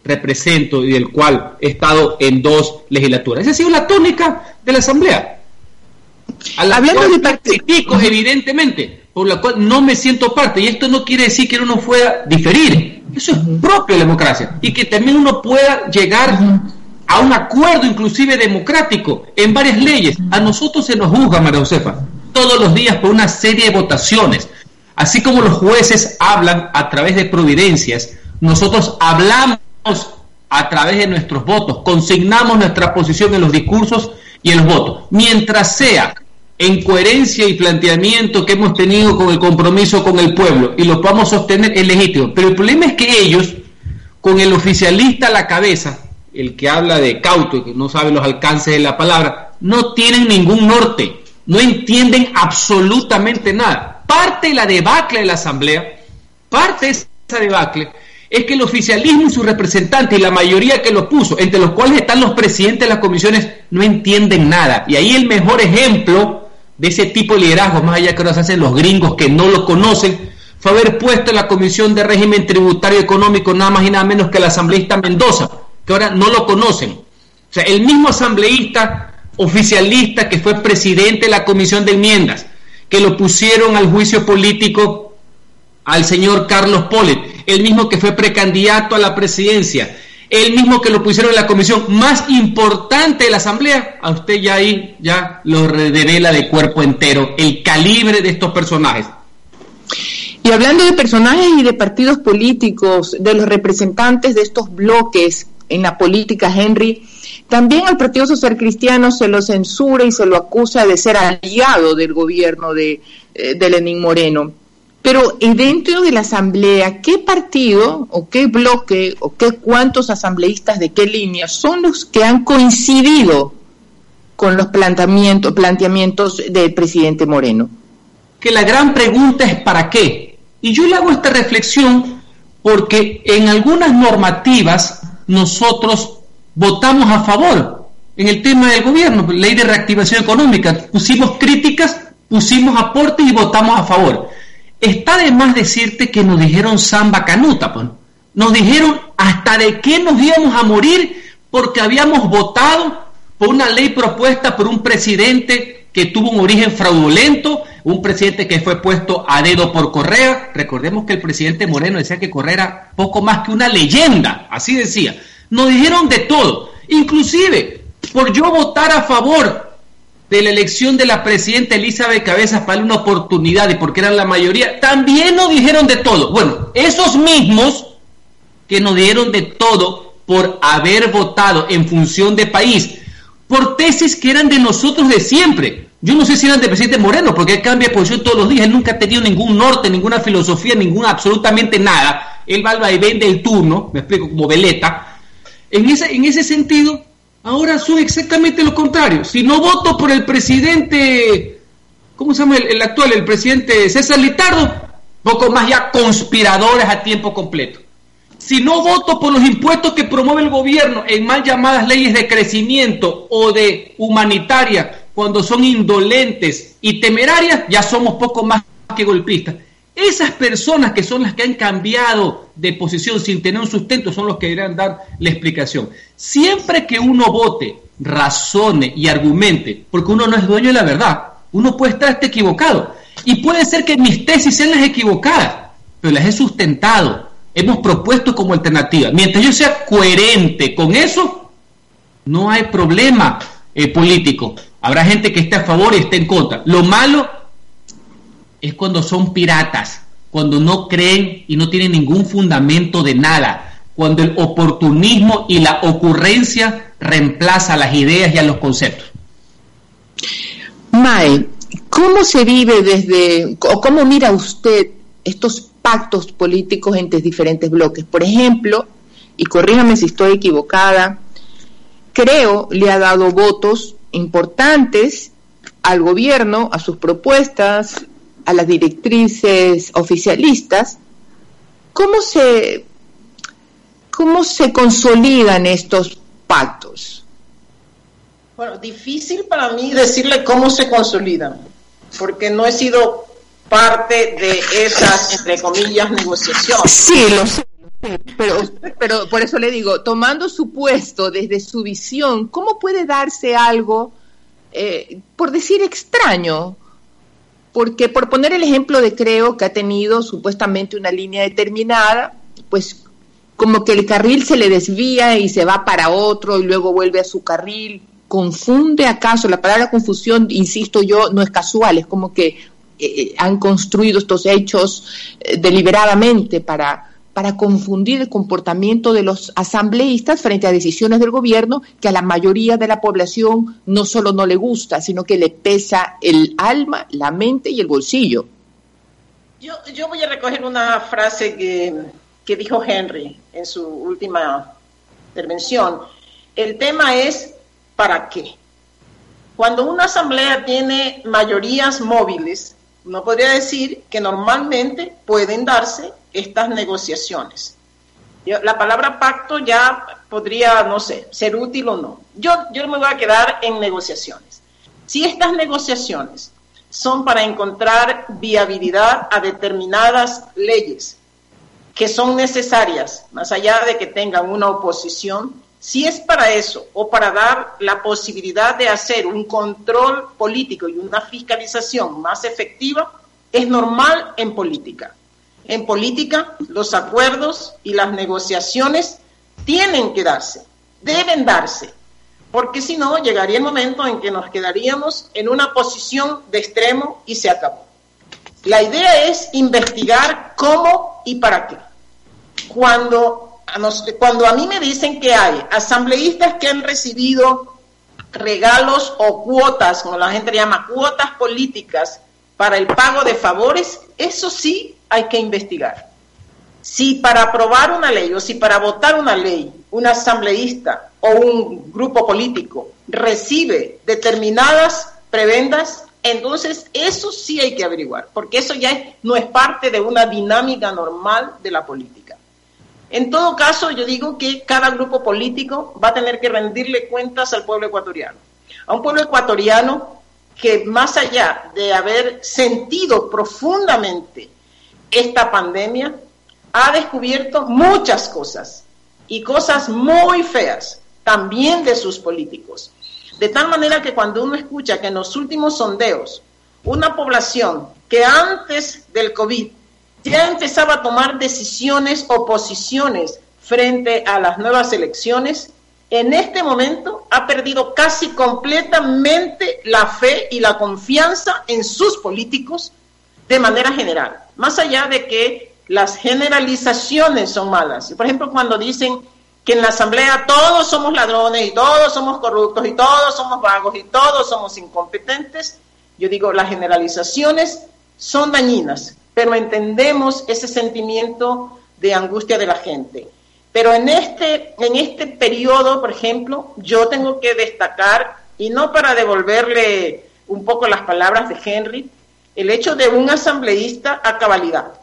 [SPEAKER 9] represento y del cual he estado en dos legislaturas. Esa ha sido la tónica de la Asamblea. Hablando de partido, evidentemente, por la cual no me siento parte. Y esto no quiere decir que uno pueda diferir. Eso es propio de la democracia. Y que también uno pueda llegar a un acuerdo inclusive democrático en varias leyes. A nosotros se nos juzga, María Josefa, todos los días por una serie de votaciones. Así como los jueces hablan a través de providencias, nosotros hablamos a través de nuestros votos, consignamos nuestra posición en los discursos y en los votos. Mientras sea en coherencia y planteamiento que hemos tenido con el compromiso con el pueblo y lo podamos sostener, es legítimo. Pero el problema es que ellos, con el oficialista a la cabeza, el que habla de cauto y que no sabe los alcances de la palabra, no tienen ningún norte, no entienden absolutamente nada. Parte de la debacle de la Asamblea, parte de esa debacle, es que el oficialismo y sus representantes y la mayoría que lo puso, entre los cuales están los presidentes de las comisiones, no entienden nada. Y ahí el mejor ejemplo de ese tipo de liderazgo, más allá que nos hacen los gringos que no lo conocen, fue haber puesto en la Comisión de Régimen Tributario Económico nada más y nada menos que el asambleísta Mendoza, que ahora no lo conocen. O sea, el mismo asambleísta oficialista que fue presidente de la Comisión de Enmiendas, que lo pusieron al juicio político al señor Carlos Polet, el mismo que fue precandidato a la presidencia, el mismo que lo pusieron en la comisión más importante de la Asamblea, a usted ya ahí ya lo revela de cuerpo entero el calibre de estos personajes.
[SPEAKER 1] Y hablando de personajes y de partidos políticos, de los representantes de estos bloques en la política, Henry, también al Partido Social Cristiano se lo censura y se lo acusa de ser aliado del gobierno de, eh, de Lenín Moreno. Pero dentro de la asamblea, ¿qué partido o qué bloque o qué cuántos asambleístas de qué línea son los que han coincidido con los planteamientos, planteamientos del presidente Moreno?
[SPEAKER 9] Que la gran pregunta es ¿para qué? Y yo le hago esta reflexión porque en algunas normativas nosotros votamos a favor en el tema del gobierno, ley de reactivación económica, pusimos críticas, pusimos aportes y votamos a favor. Está de más decirte que nos dijeron samba canuta, pues. Nos dijeron hasta de qué nos íbamos a morir porque habíamos votado por una ley propuesta por un presidente que tuvo un origen fraudulento, un presidente que fue puesto a dedo por Correa. Recordemos que el presidente Moreno decía que Correa era poco más que una leyenda, así decía. Nos dijeron de todo, inclusive por yo votar a favor de la elección de la presidenta Elizabeth Cabezas para una oportunidad y porque eran la mayoría, también nos dijeron de todo. Bueno, esos mismos que nos dieron de todo por haber votado en función de país, por tesis que eran de nosotros de siempre. Yo no sé si eran de presidente Moreno, porque él cambia posición todos los días, él nunca ha tenido ningún norte, ninguna filosofía, ninguna, absolutamente nada. Él va y vende el turno, me explico, como veleta. En ese, en ese sentido, Ahora son exactamente lo contrario. Si no voto por el presidente, ¿cómo se llama el, actual? El presidente César Litardo, poco más ya conspiradores a tiempo completo. Si no voto por los impuestos que promueve el gobierno en mal llamadas leyes de crecimiento o de humanitaria, cuando son indolentes y temerarias, ya somos poco más que golpistas. Esas personas que son las que han cambiado de posición sin tener un sustento son los que deberán dar la explicación. Siempre que uno vote, razone y argumente, porque uno no es dueño de la verdad, uno puede estar equivocado. Y puede ser que mis tesis sean las equivocadas, pero las he sustentado, hemos propuesto como alternativa. Mientras yo sea coherente con eso, no hay problema eh, político. Habrá gente que esté a favor y esté en contra. Lo malo es cuando son piratas, cuando no creen y no tienen ningún fundamento de nada, cuando el oportunismo y la ocurrencia reemplaza las ideas y a los conceptos.
[SPEAKER 1] Mae, ¿cómo se vive desde, o cómo mira usted estos pactos políticos entre diferentes bloques? Por ejemplo, y corríjame si estoy equivocada, creo le ha dado votos importantes al gobierno, a sus propuestas, a las directrices oficialistas. ¿Cómo se, cómo se consolidan estos pactos?
[SPEAKER 8] Bueno, difícil para mí decirle cómo se consolidan, porque no he sido parte de esas, entre comillas, negociaciones.
[SPEAKER 1] Sí, lo sé. Pero, pero por eso le digo, tomando su puesto desde su visión, ¿cómo puede darse algo, eh, por decir extraño? Porque por poner el ejemplo de Creo, que ha tenido supuestamente una línea determinada, pues como que el carril se le desvía y se va para otro y luego vuelve a su carril. Confunde acaso, la palabra confusión, insisto yo, no es casual, es como que eh, eh, han construido estos hechos eh, deliberadamente para, para confundir el comportamiento de los asambleístas frente a decisiones del gobierno que a la mayoría de la población no solo no le gusta, sino que le pesa el alma, la mente y el bolsillo.
[SPEAKER 8] Yo, voy a recoger una frase que, que dijo Henry en su última intervención. El tema es ¿para qué? Cuando una asamblea tiene mayorías móviles, uno podría decir que normalmente pueden darse estas negociaciones. La palabra pacto ya podría, no sé, ser útil o no. Yo, yo me voy a quedar en negociaciones. Si estas negociaciones son para encontrar viabilidad a determinadas leyes que son necesarias, más allá de que tengan una oposición, si es para eso o para dar la posibilidad de hacer un control político y una fiscalización más efectiva, es normal en política. En política, los acuerdos y las negociaciones tienen que darse, deben darse, porque si no, llegaría el momento en que nos quedaríamos en una posición de extremo y se acabó. La idea es investigar cómo y para qué. Cuando a mí me dicen que hay asambleístas que han recibido regalos o cuotas, como la gente llama, cuotas políticas para el pago de favores, eso sí hay que investigar. Si para aprobar una ley o si para votar una ley un asambleísta o un grupo político recibe determinadas prebendas, entonces eso sí hay que averiguar, porque eso ya no es parte de una dinámica normal de la política. En todo caso, yo digo que cada grupo político va a tener que rendirle cuentas al pueblo ecuatoriano. A un pueblo ecuatoriano que más allá de haber sentido profundamente esta pandemia, ha descubierto muchas cosas y cosas muy feas también de sus políticos. De tal manera que cuando uno escucha que en los últimos sondeos una población que antes del COVID ya empezaba a tomar decisiones o posiciones frente a las nuevas elecciones, en este momento ha perdido casi completamente la fe y la confianza en sus políticos de manera general, más allá de que las generalizaciones son malas. Por ejemplo, cuando dicen que en la asamblea todos somos ladrones y todos somos corruptos y todos somos vagos y todos somos incompetentes, yo digo, las generalizaciones son dañinas pero entendemos ese sentimiento de angustia de la gente. Pero en este, en este periodo, por ejemplo, yo tengo que destacar, y no para devolverle un poco las palabras de Henry, el hecho de un asambleísta a cabalidad.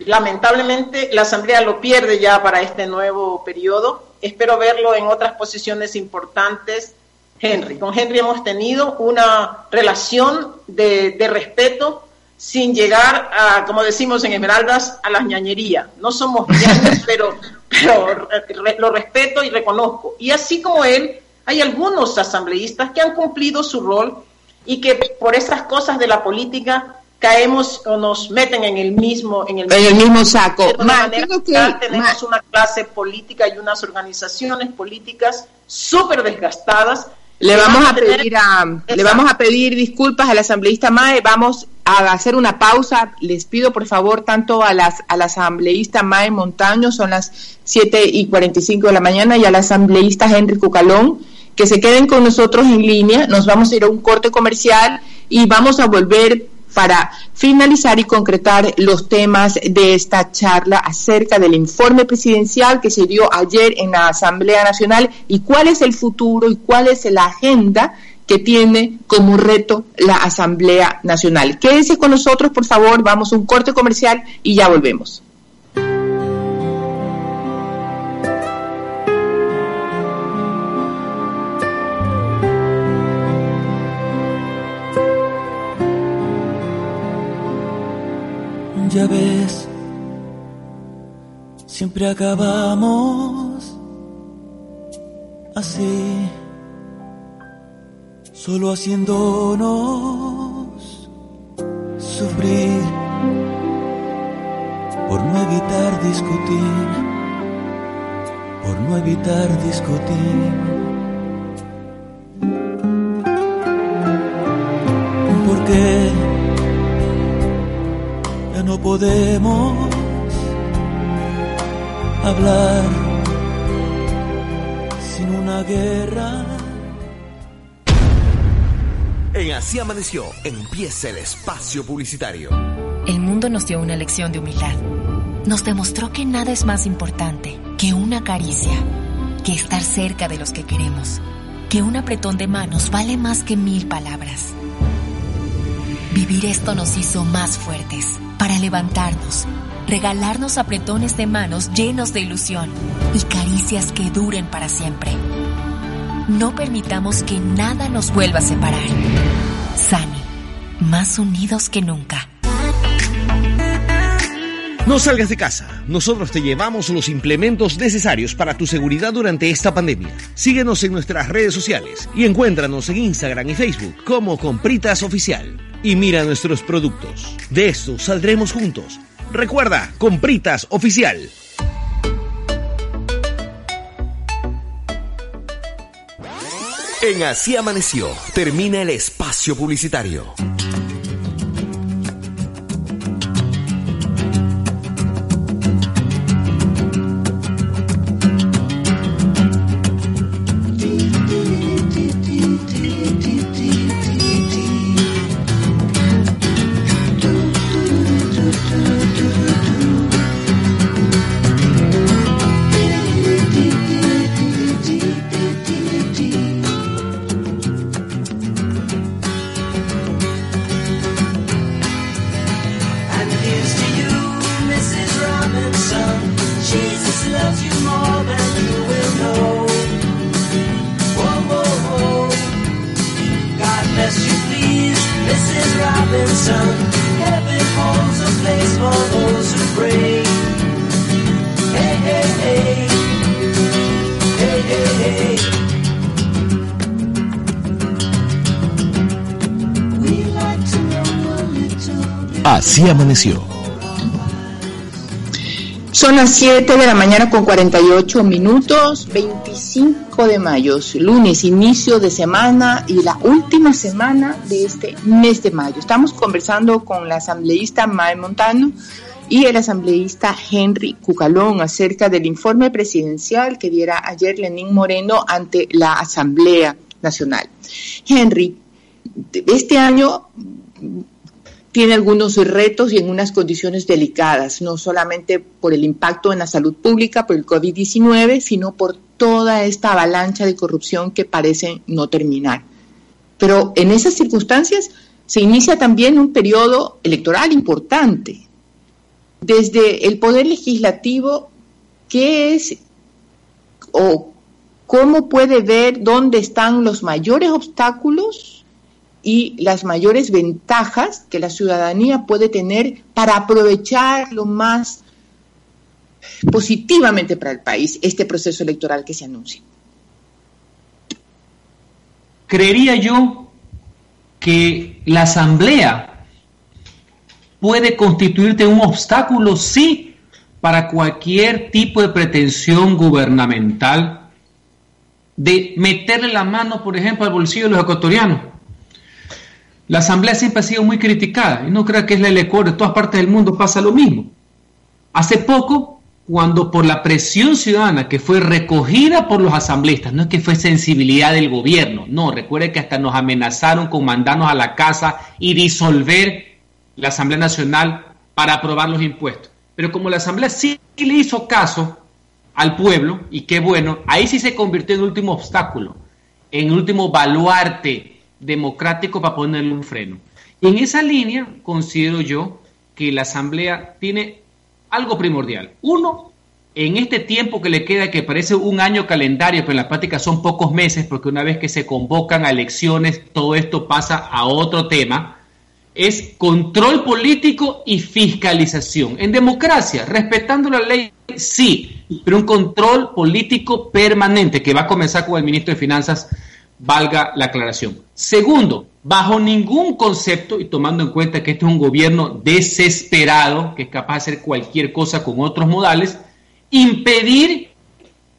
[SPEAKER 8] Lamentablemente la asamblea lo pierde ya para este nuevo periodo. Espero verlo en otras posiciones importantes. Henry, con Henry hemos tenido una relación de, de respeto sin llegar a, como decimos en Esmeraldas, a las ñañerías. No somos ñaños, pero, pero lo respeto y reconozco. Y así como él, hay algunos asambleístas que han cumplido su rol y que por esas cosas de la política caemos o nos meten en el mismo en el,
[SPEAKER 1] mismo, saco.
[SPEAKER 8] De manera que, tenemos una clase política y unas organizaciones políticas súper desgastadas
[SPEAKER 1] le vamos a pedir a, le vamos a pedir disculpas al asambleísta Mae, vamos a hacer una pausa. Les pido por favor tanto a las al asambleísta Mae Montaño, son las 7 y 45 de la mañana, y al asambleísta Henry Cucalón, que se queden con nosotros en línea. Nos vamos a ir a un corte comercial y vamos a volver para finalizar y concretar los temas de esta charla acerca del informe presidencial que se dio ayer en la Asamblea Nacional y cuál es el futuro y cuál es la agenda que tiene como reto la Asamblea Nacional. Quédense con nosotros, por favor, vamos a un corte comercial y ya volvemos.
[SPEAKER 10] Ya ves, siempre acabamos así, solo haciéndonos sufrir por no evitar discutir, por no evitar discutir. ¿Por qué? no podemos hablar sin una guerra.
[SPEAKER 11] En Así Amaneció empieza el espacio publicitario.
[SPEAKER 12] El mundo nos dio una lección de humildad. Nos demostró que nada es más importante que una caricia, que estar cerca de los que queremos, que un apretón de manos vale más que mil palabras. Vivir esto nos hizo más fuertes para levantarnos, regalarnos apretones de manos llenos de ilusión y caricias que duren para siempre. No permitamos que nada nos vuelva a separar. Sani, más unidos que nunca.
[SPEAKER 11] No salgas de casa. Nosotros te llevamos los implementos necesarios para tu seguridad durante esta pandemia. Síguenos en nuestras redes sociales y encuéntranos en Instagram y Facebook como Compritas Oficial y mira nuestros productos. De esto saldremos juntos. Recuerda, Compritas Oficial. En Así Amaneció, termina el espacio publicitario.
[SPEAKER 1] Son las 7 de la mañana con 48 minutos, 25 de mayo, lunes, inicio de semana y la última semana de este mes de mayo. Estamos conversando con la asambleísta Mae Montano y el asambleísta Henry Cucalón acerca del informe presidencial que diera ayer Lenín Moreno ante la Asamblea Nacional. Henry, este año tiene algunos retos y en unas condiciones delicadas, no solamente por el impacto en la salud pública, por el COVID-19, sino por toda esta avalancha de corrupción que parece no terminar. Pero en esas circunstancias se inicia también un periodo electoral importante. Desde el Poder Legislativo, ¿qué es o cómo puede ver dónde están los mayores obstáculos y las mayores ventajas que la ciudadanía puede tener para aprovechar lo más positivamente para el país este proceso electoral que se anuncia.
[SPEAKER 9] Creería yo que la Asamblea puede constituirte un obstáculo, sí, para cualquier tipo de pretensión gubernamental de meterle la mano, por ejemplo, al bolsillo de los ecuatorianos la Asamblea siempre ha sido muy criticada y no creo que es la elecor, de todas partes del mundo pasa lo mismo. Hace poco cuando por la presión ciudadana que fue recogida por los asambleístas, no es que fue sensibilidad del gobierno, no, recuerde que hasta nos amenazaron con mandarnos a la casa y disolver la Asamblea Nacional para aprobar los impuestos. Pero como la Asamblea sí le hizo caso al pueblo, y qué bueno, ahí sí se convirtió en último obstáculo, en último baluarte democrático para ponerle un freno. Y en esa línea considero yo que la Asamblea tiene algo primordial. Uno, en este tiempo que le queda, que parece un año calendario, pero en la práctica son pocos meses, porque una vez que se convocan a elecciones, todo esto pasa a otro tema, es control político y fiscalización. En democracia, respetando la ley, sí, pero un control político permanente que va a comenzar con el ministro de Finanzas, valga la aclaración. Segundo, bajo ningún concepto, y tomando en cuenta que este es un gobierno desesperado, que es capaz de hacer cualquier cosa con otros modales, impedir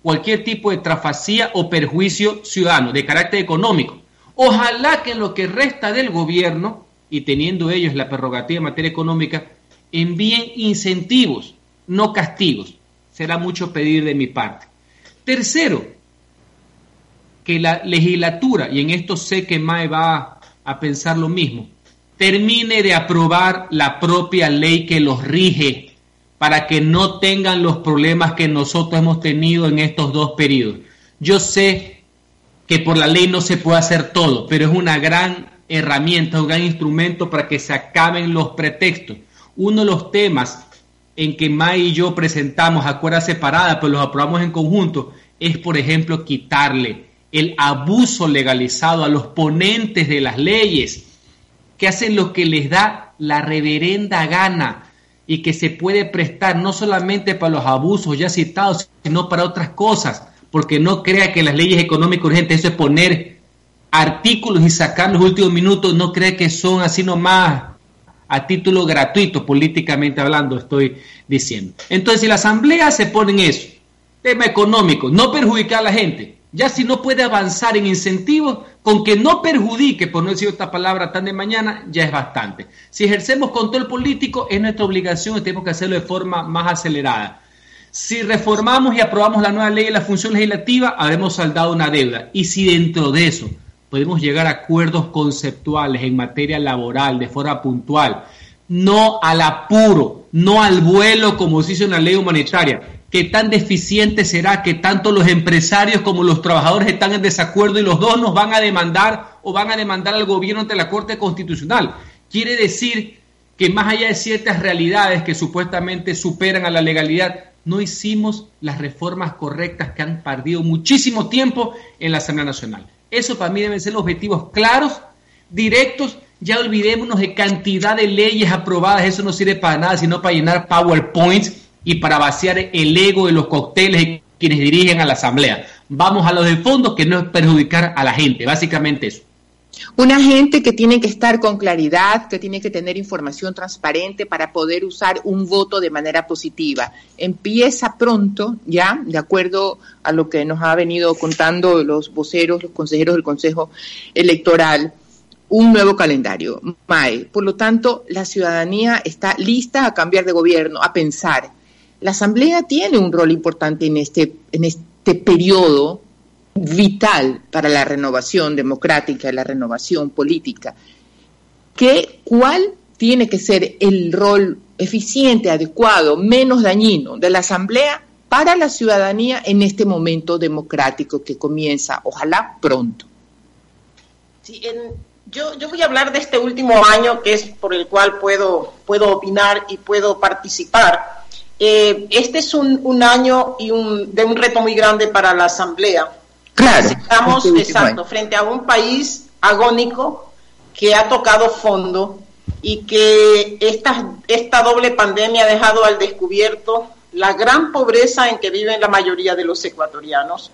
[SPEAKER 9] cualquier tipo de trafacía o perjuicio ciudadano de carácter económico. Ojalá que lo que resta del gobierno y teniendo ellos la prerrogativa en materia económica, envíen incentivos, no castigos. Será mucho pedir de mi parte. Tercero, que la legislatura, y en esto sé que MAE va a pensar lo mismo, termine de aprobar la propia ley que los rige para que no tengan los problemas que nosotros hemos tenido en estos dos periodos. Yo sé que por la ley no se puede hacer todo, pero es una gran herramienta, un gran instrumento para que se acaben los pretextos. Uno de los temas en que May y yo presentamos acuerdas separadas, pero los aprobamos en conjunto, es, por ejemplo, quitarle el abuso legalizado a los ponentes de las leyes, que hacen lo que les da la reverenda gana y que se puede prestar no solamente para los abusos ya citados, sino para otras cosas, porque no crea que las leyes económicas urgentes, eso es poner artículos y sacar los últimos minutos, no cree que son así nomás a título gratuito, políticamente hablando, estoy diciendo. Entonces, si la Asamblea se pone en eso, tema económico, no perjudicar a la gente, ya si no puede avanzar en incentivos, con que no perjudique, por no decir otra palabra tan de mañana, ya es bastante. Si ejercemos control político, es nuestra obligación y tenemos que hacerlo de forma más acelerada. Si reformamos y aprobamos la nueva ley de la función legislativa, habremos saldado una deuda. Y si dentro de eso podemos llegar a acuerdos conceptuales en materia laboral de forma puntual, no al apuro, no al vuelo como se hizo en la ley humanitaria. ¿Qué tan deficiente será que tanto los empresarios como los trabajadores están en desacuerdo y los dos nos van a demandar o van a demandar al gobierno ante la Corte Constitucional? Quiere decir que más allá de ciertas realidades que supuestamente superan a la legalidad, no hicimos las reformas correctas que han perdido muchísimo tiempo en la Asamblea Nacional. Eso para mí deben ser los objetivos claros, directos. Ya olvidémonos de cantidad de leyes aprobadas. Eso no sirve para nada, sino para llenar PowerPoints y para vaciar el ego de los cócteles de quienes dirigen a la Asamblea. Vamos a los de fondo, que no es perjudicar a la gente. Básicamente eso.
[SPEAKER 1] Una gente que tiene que estar con claridad, que tiene que tener información transparente para poder usar un voto de manera positiva. Empieza pronto, ya, de acuerdo a lo que nos ha venido contando los voceros, los consejeros del Consejo Electoral, un nuevo calendario, MAE. Por lo tanto, la ciudadanía está lista a cambiar de gobierno, a pensar. La Asamblea tiene un rol importante en este, en este periodo vital para la renovación democrática y la renovación política. ¿Qué, ¿Cuál tiene que ser el rol eficiente, adecuado, menos dañino de la Asamblea para la ciudadanía en este momento democrático que comienza, ojalá pronto?
[SPEAKER 8] Sí, yo, yo, voy a hablar de este último año, que es por el cual puedo, puedo opinar y puedo participar. Eh, este es un, un año y un, de un reto muy grande para la Asamblea. Estamos, exacto, frente a un país agónico que ha tocado fondo y que esta, esta doble pandemia ha dejado al descubierto la gran pobreza en que viven la mayoría de los ecuatorianos.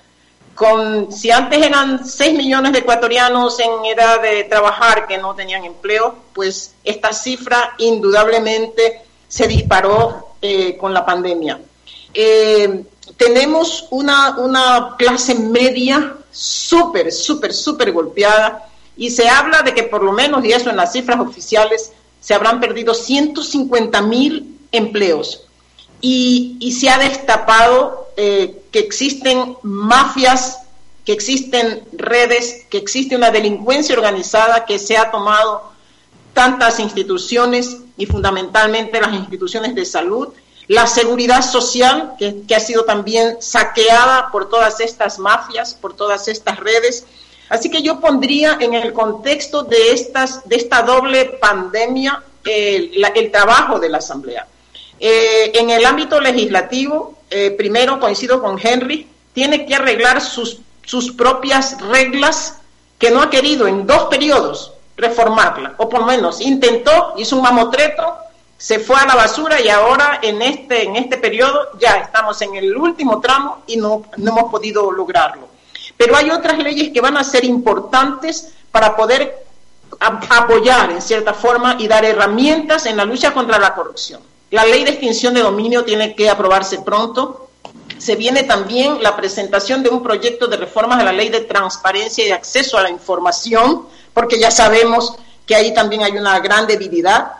[SPEAKER 8] Con, si antes eran 6 millones de ecuatorianos en edad de trabajar que no tenían empleo, pues esta cifra indudablemente se disparó eh, con la pandemia. Eh, tenemos una, una clase media súper, súper, súper golpeada y se habla de que por lo menos, y eso en las cifras oficiales, se habrán perdido 150 mil empleos. y, y se ha destapado eh, que existen mafias, que existen redes, que existe una delincuencia organizada que se ha tomado tantas instituciones y fundamentalmente las instituciones de salud, la seguridad social que, que, ha sido también saqueada por todas estas mafias, por todas estas redes. Así que yo pondría en el contexto de, estas, de esta doble pandemia el trabajo de la Asamblea. Eh, en el ámbito legislativo, eh, primero coincido con Henry, tiene que arreglar sus, sus propias reglas que no ha querido en dos periodos reformarla, o por lo menos intentó, hizo un mamotreto, se fue a la basura y ahora en este, en este periodo ya estamos en el último tramo y no, no hemos podido lograrlo. Pero hay otras leyes que van a ser importantes para poder apoyar en cierta forma y dar herramientas en la lucha contra la corrupción. La ley de extinción de dominio tiene que aprobarse pronto. Se viene también la presentación de un proyecto de reformas a la ley de transparencia y acceso a la información, porque ya sabemos que ahí también hay una gran debilidad.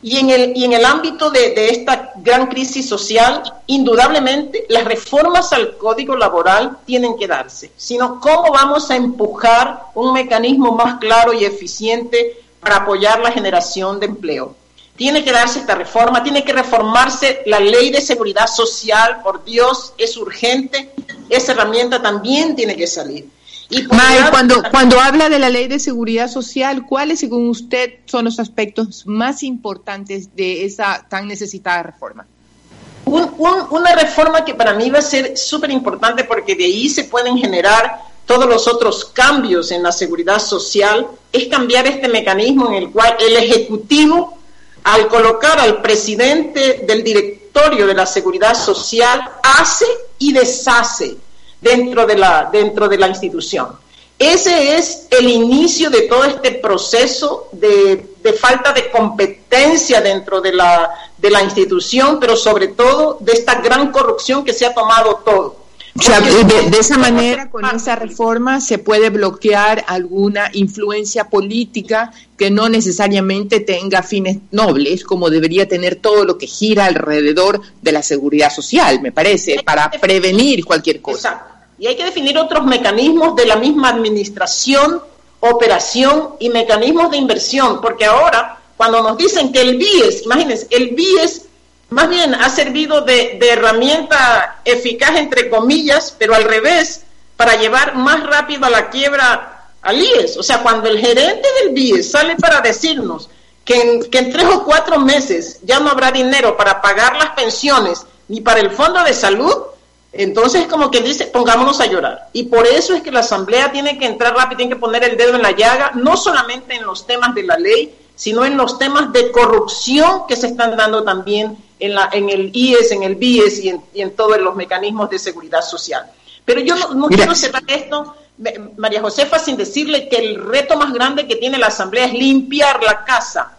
[SPEAKER 8] Y en el, y en el ámbito de, de, esta gran crisis social, indudablemente las reformas al código laboral tienen que darse, sino cómo vamos a empujar un mecanismo más claro y eficiente para apoyar la generación de empleo. Tiene que darse esta reforma, tiene que reformarse la ley de seguridad social, por Dios, es urgente, esa herramienta también tiene que salir.
[SPEAKER 1] Y May, cuando, cuando habla de la ley de seguridad social, ¿cuáles según usted son los aspectos más importantes de esa tan necesitada reforma?
[SPEAKER 8] Un, un, una reforma que para mí va a ser súper importante porque de ahí se pueden generar todos los otros cambios en la seguridad social, es cambiar este mecanismo en el cual el Ejecutivo, al colocar al presidente del directorio de la seguridad social, hace y deshace dentro de la, dentro de la institución. Ese es el inicio de todo este proceso de, de falta de competencia dentro de la, de la institución, pero sobre todo de esta gran corrupción que se ha tomado todo.
[SPEAKER 1] O sea, de, de, esa manera, con esa reforma, se puede bloquear alguna influencia política que no necesariamente tenga fines nobles, como debería tener todo lo que gira alrededor de la seguridad social, me parece, para prevenir cualquier cosa.
[SPEAKER 8] Exacto. Y hay que definir otros mecanismos de la misma administración, operación y mecanismos de inversión, porque ahora, cuando nos dicen que el BIES, imagínense, el BIES más bien ha servido de, de, herramienta eficaz, entre comillas, pero al revés, para llevar más rápido a la quiebra al IES. O sea, cuando el gerente del BIES sale para decirnos que en, que en tres o cuatro meses ya no habrá dinero para pagar las pensiones ni para el fondo de salud, entonces como que dice, pongámonos a llorar. Y por eso es que la Asamblea tiene que entrar rápido, tiene que poner el dedo en la llaga, no solamente en los temas de la ley, sino en los temas de corrupción que se están dando también en, la, en el IES, en el BIES y en, y en todos los mecanismos de seguridad social. Pero yo no, no quiero cerrar esto, María Josefa, sin decirle que el reto más grande que tiene la Asamblea es limpiar la casa,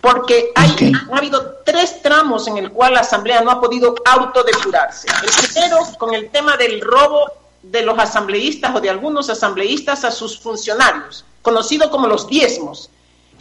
[SPEAKER 8] porque hay, okay. ha habido tres tramos en el cual la Asamblea no ha podido autodepurarse. El primero, con el tema del robo de los asambleístas o de algunos asambleístas a sus funcionarios, conocido como los diezmos.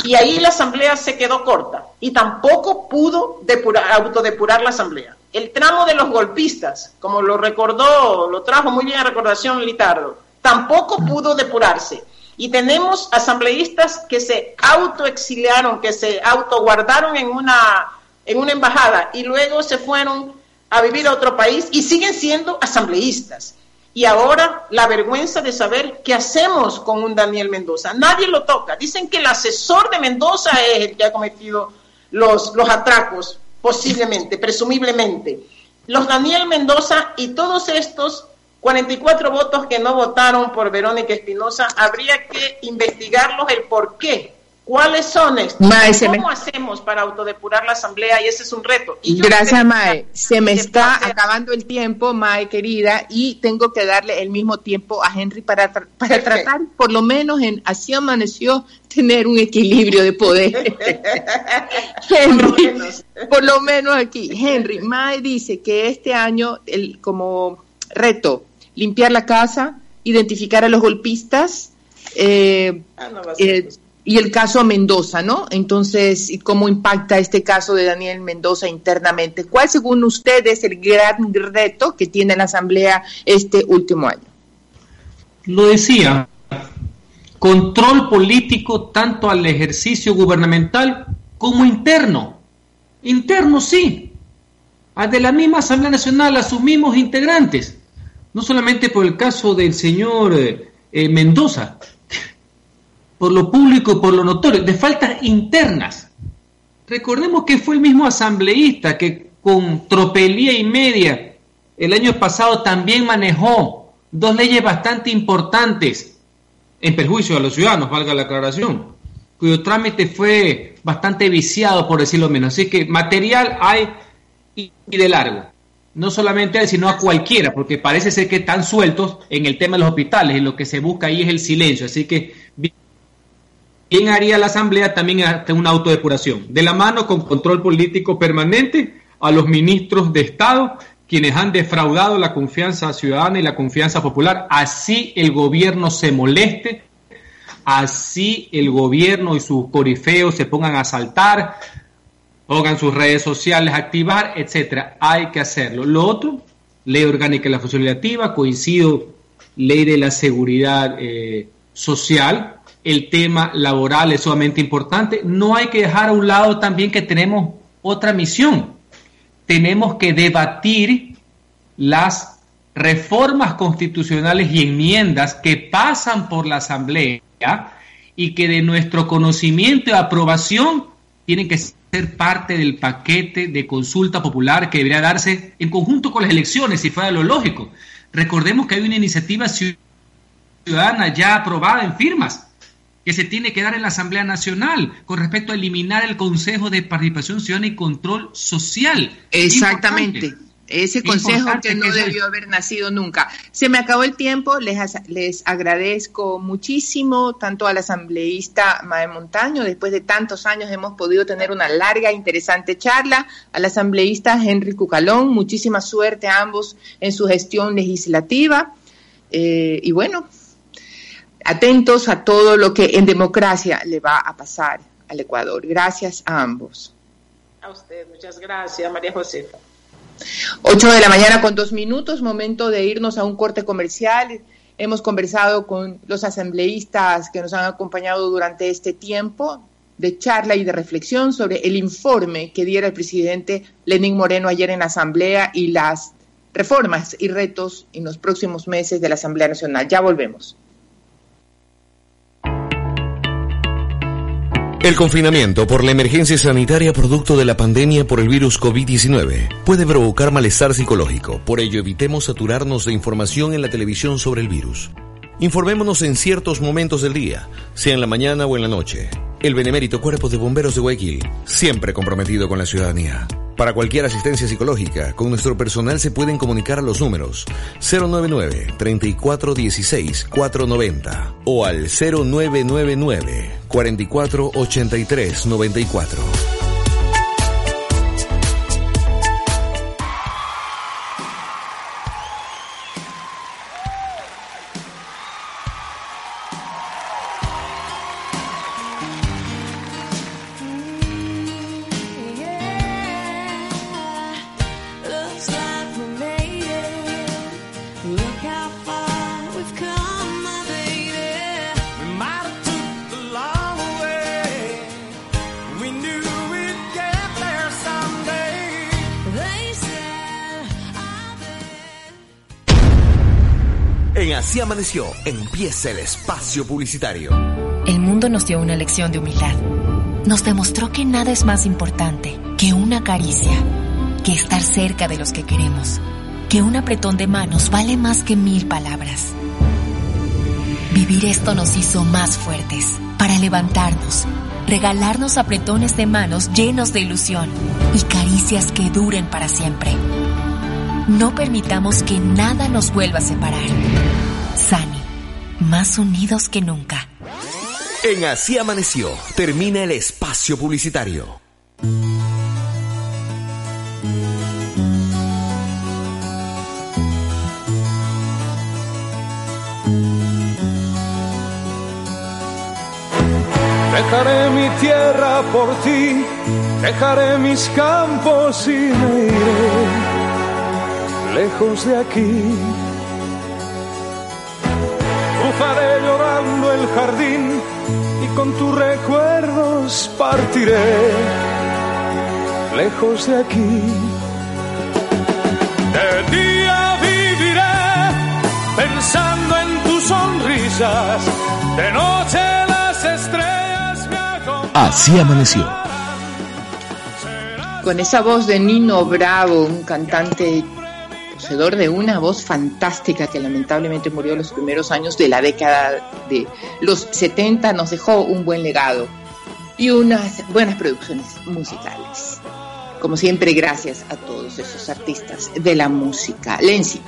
[SPEAKER 8] Y ahí la asamblea se quedó corta y tampoco pudo depurar, autodepurar la asamblea. El tramo de los golpistas, como lo recordó, lo trajo muy bien a recordación Litardo, tampoco pudo depurarse. Y tenemos asambleístas que se autoexiliaron, que se autoguardaron en una, en una embajada y luego se fueron a vivir a otro país y siguen siendo asambleístas. Y ahora la vergüenza de saber qué hacemos con un Daniel Mendoza. Nadie lo toca. Dicen que el asesor de Mendoza es el que ha cometido los, los atracos, posiblemente, presumiblemente. Los Daniel Mendoza y todos estos 44 votos que no votaron por Verónica Espinosa, habría que investigarlos el por qué. ¿Cuáles son estos?
[SPEAKER 1] Mae,
[SPEAKER 8] ¿Cómo
[SPEAKER 1] me...
[SPEAKER 8] hacemos para autodepurar la asamblea? Y ese es un reto. Y
[SPEAKER 1] Gracias, Mae. Se me está acabando el tiempo, Mae, querida, y tengo que darle el mismo tiempo a Henry para, tra para tratar, por lo menos en Así Amaneció, tener un equilibrio de poder. Henry, por lo, por lo menos aquí. Henry, Mae dice que este año, el, como reto, limpiar la casa, identificar a los golpistas, eh,
[SPEAKER 8] ah, no
[SPEAKER 1] eh, y el caso Mendoza, ¿no? Entonces, ¿cómo impacta este caso de Daniel Mendoza internamente? ¿Cuál, según usted, es el gran reto que tiene la Asamblea este último año?
[SPEAKER 9] Lo decía, control político tanto al ejercicio gubernamental como interno. Interno sí. De la misma Asamblea Nacional asumimos integrantes, no solamente por el caso del señor eh, eh, Mendoza, por lo público por lo notorio, de faltas internas. Recordemos que fue el mismo asambleísta que con tropelía y media el año pasado también manejó dos leyes bastante importantes en perjuicio a los ciudadanos, valga la aclaración, cuyo trámite fue bastante viciado, por decirlo menos. Así que material hay y de largo. No solamente a él, sino a cualquiera, porque parece ser que están sueltos en el tema de los hospitales y lo que se busca ahí es el silencio. Así que ¿Quién haría la Asamblea también hasta una autodepuración? De la mano con control político permanente a los ministros de Estado, quienes han defraudado la confianza ciudadana y la confianza popular. Así el gobierno se moleste, así el gobierno y sus corifeos se pongan a saltar, pongan sus redes sociales a activar, etcétera. Hay que hacerlo. Lo otro, ley orgánica de la función legislativa, coincido, ley de la seguridad eh, social, el tema laboral es sumamente importante. No hay que dejar a un lado también que tenemos otra misión. Tenemos que debatir las reformas constitucionales y enmiendas que pasan por la Asamblea y que de nuestro conocimiento y aprobación tienen que ser parte del paquete de consulta popular que debería darse en conjunto con las elecciones, si fuera lo lógico. Recordemos que hay una iniciativa ciudadana ya aprobada en firmas que se tiene que dar en la Asamblea Nacional con respecto a eliminar el Consejo de Participación Ciudadana y Control Social.
[SPEAKER 1] Exactamente. Ese consejo que no debió haber nacido nunca. Se me acabó el tiempo, les, les agradezco muchísimo, tanto al asambleísta Mae Montaño, después de tantos años hemos podido tener una larga, interesante charla, al asambleísta Henry Cucalón, muchísima suerte a ambos en su gestión legislativa. Eh, y bueno, atentos a todo lo que en democracia le va a pasar al Ecuador. Gracias a ambos.
[SPEAKER 8] A usted, muchas gracias, María Josefa.
[SPEAKER 1] Ocho de la mañana con dos minutos, momento de irnos a un corte comercial. Hemos conversado con los asambleístas que nos han acompañado durante este tiempo de charla y de reflexión sobre el informe que diera el presidente Lenín Moreno ayer en la Asamblea y las reformas y retos en los próximos meses de la Asamblea Nacional. Ya volvemos.
[SPEAKER 11] El confinamiento por la emergencia sanitaria producto de la pandemia por el virus COVID-19 puede provocar malestar psicológico. Por ello, evitemos saturarnos de información en la televisión sobre el virus. Informémonos en ciertos momentos del día, sea en la mañana o en la noche. El Benemérito Cuerpo de Bomberos de Guayaquil, siempre comprometido con la ciudadanía. Para cualquier asistencia psicológica, con nuestro personal se pueden comunicar a los números 099-3416-490 o al 0999-448394. Empieza el espacio publicitario.
[SPEAKER 12] El mundo nos dio una lección de humildad. Nos demostró que nada es más importante que una caricia, que estar cerca de los que queremos, que un apretón de manos vale más que mil palabras. Vivir esto nos hizo más fuertes para levantarnos, regalarnos apretones de manos llenos de ilusión y caricias que duren para siempre. No permitamos que nada nos vuelva a separar. Sani, más unidos que nunca.
[SPEAKER 11] En Así Amaneció, termina el espacio publicitario.
[SPEAKER 10] Dejaré mi tierra por ti, dejaré mis campos y me iré lejos de aquí. Cruzaré llorando el jardín y con tus recuerdos partiré lejos de aquí. De día viviré pensando en tus sonrisas, de noche las estrellas me acompañan.
[SPEAKER 11] Así amaneció.
[SPEAKER 1] Con esa voz de Nino Bravo, un cantante poseedor de una voz fantástica que lamentablemente murió en los primeros años de la década de los 70, nos dejó un buen legado y unas buenas producciones musicales. Como siempre, gracias a todos esos artistas de la música. Lenzi.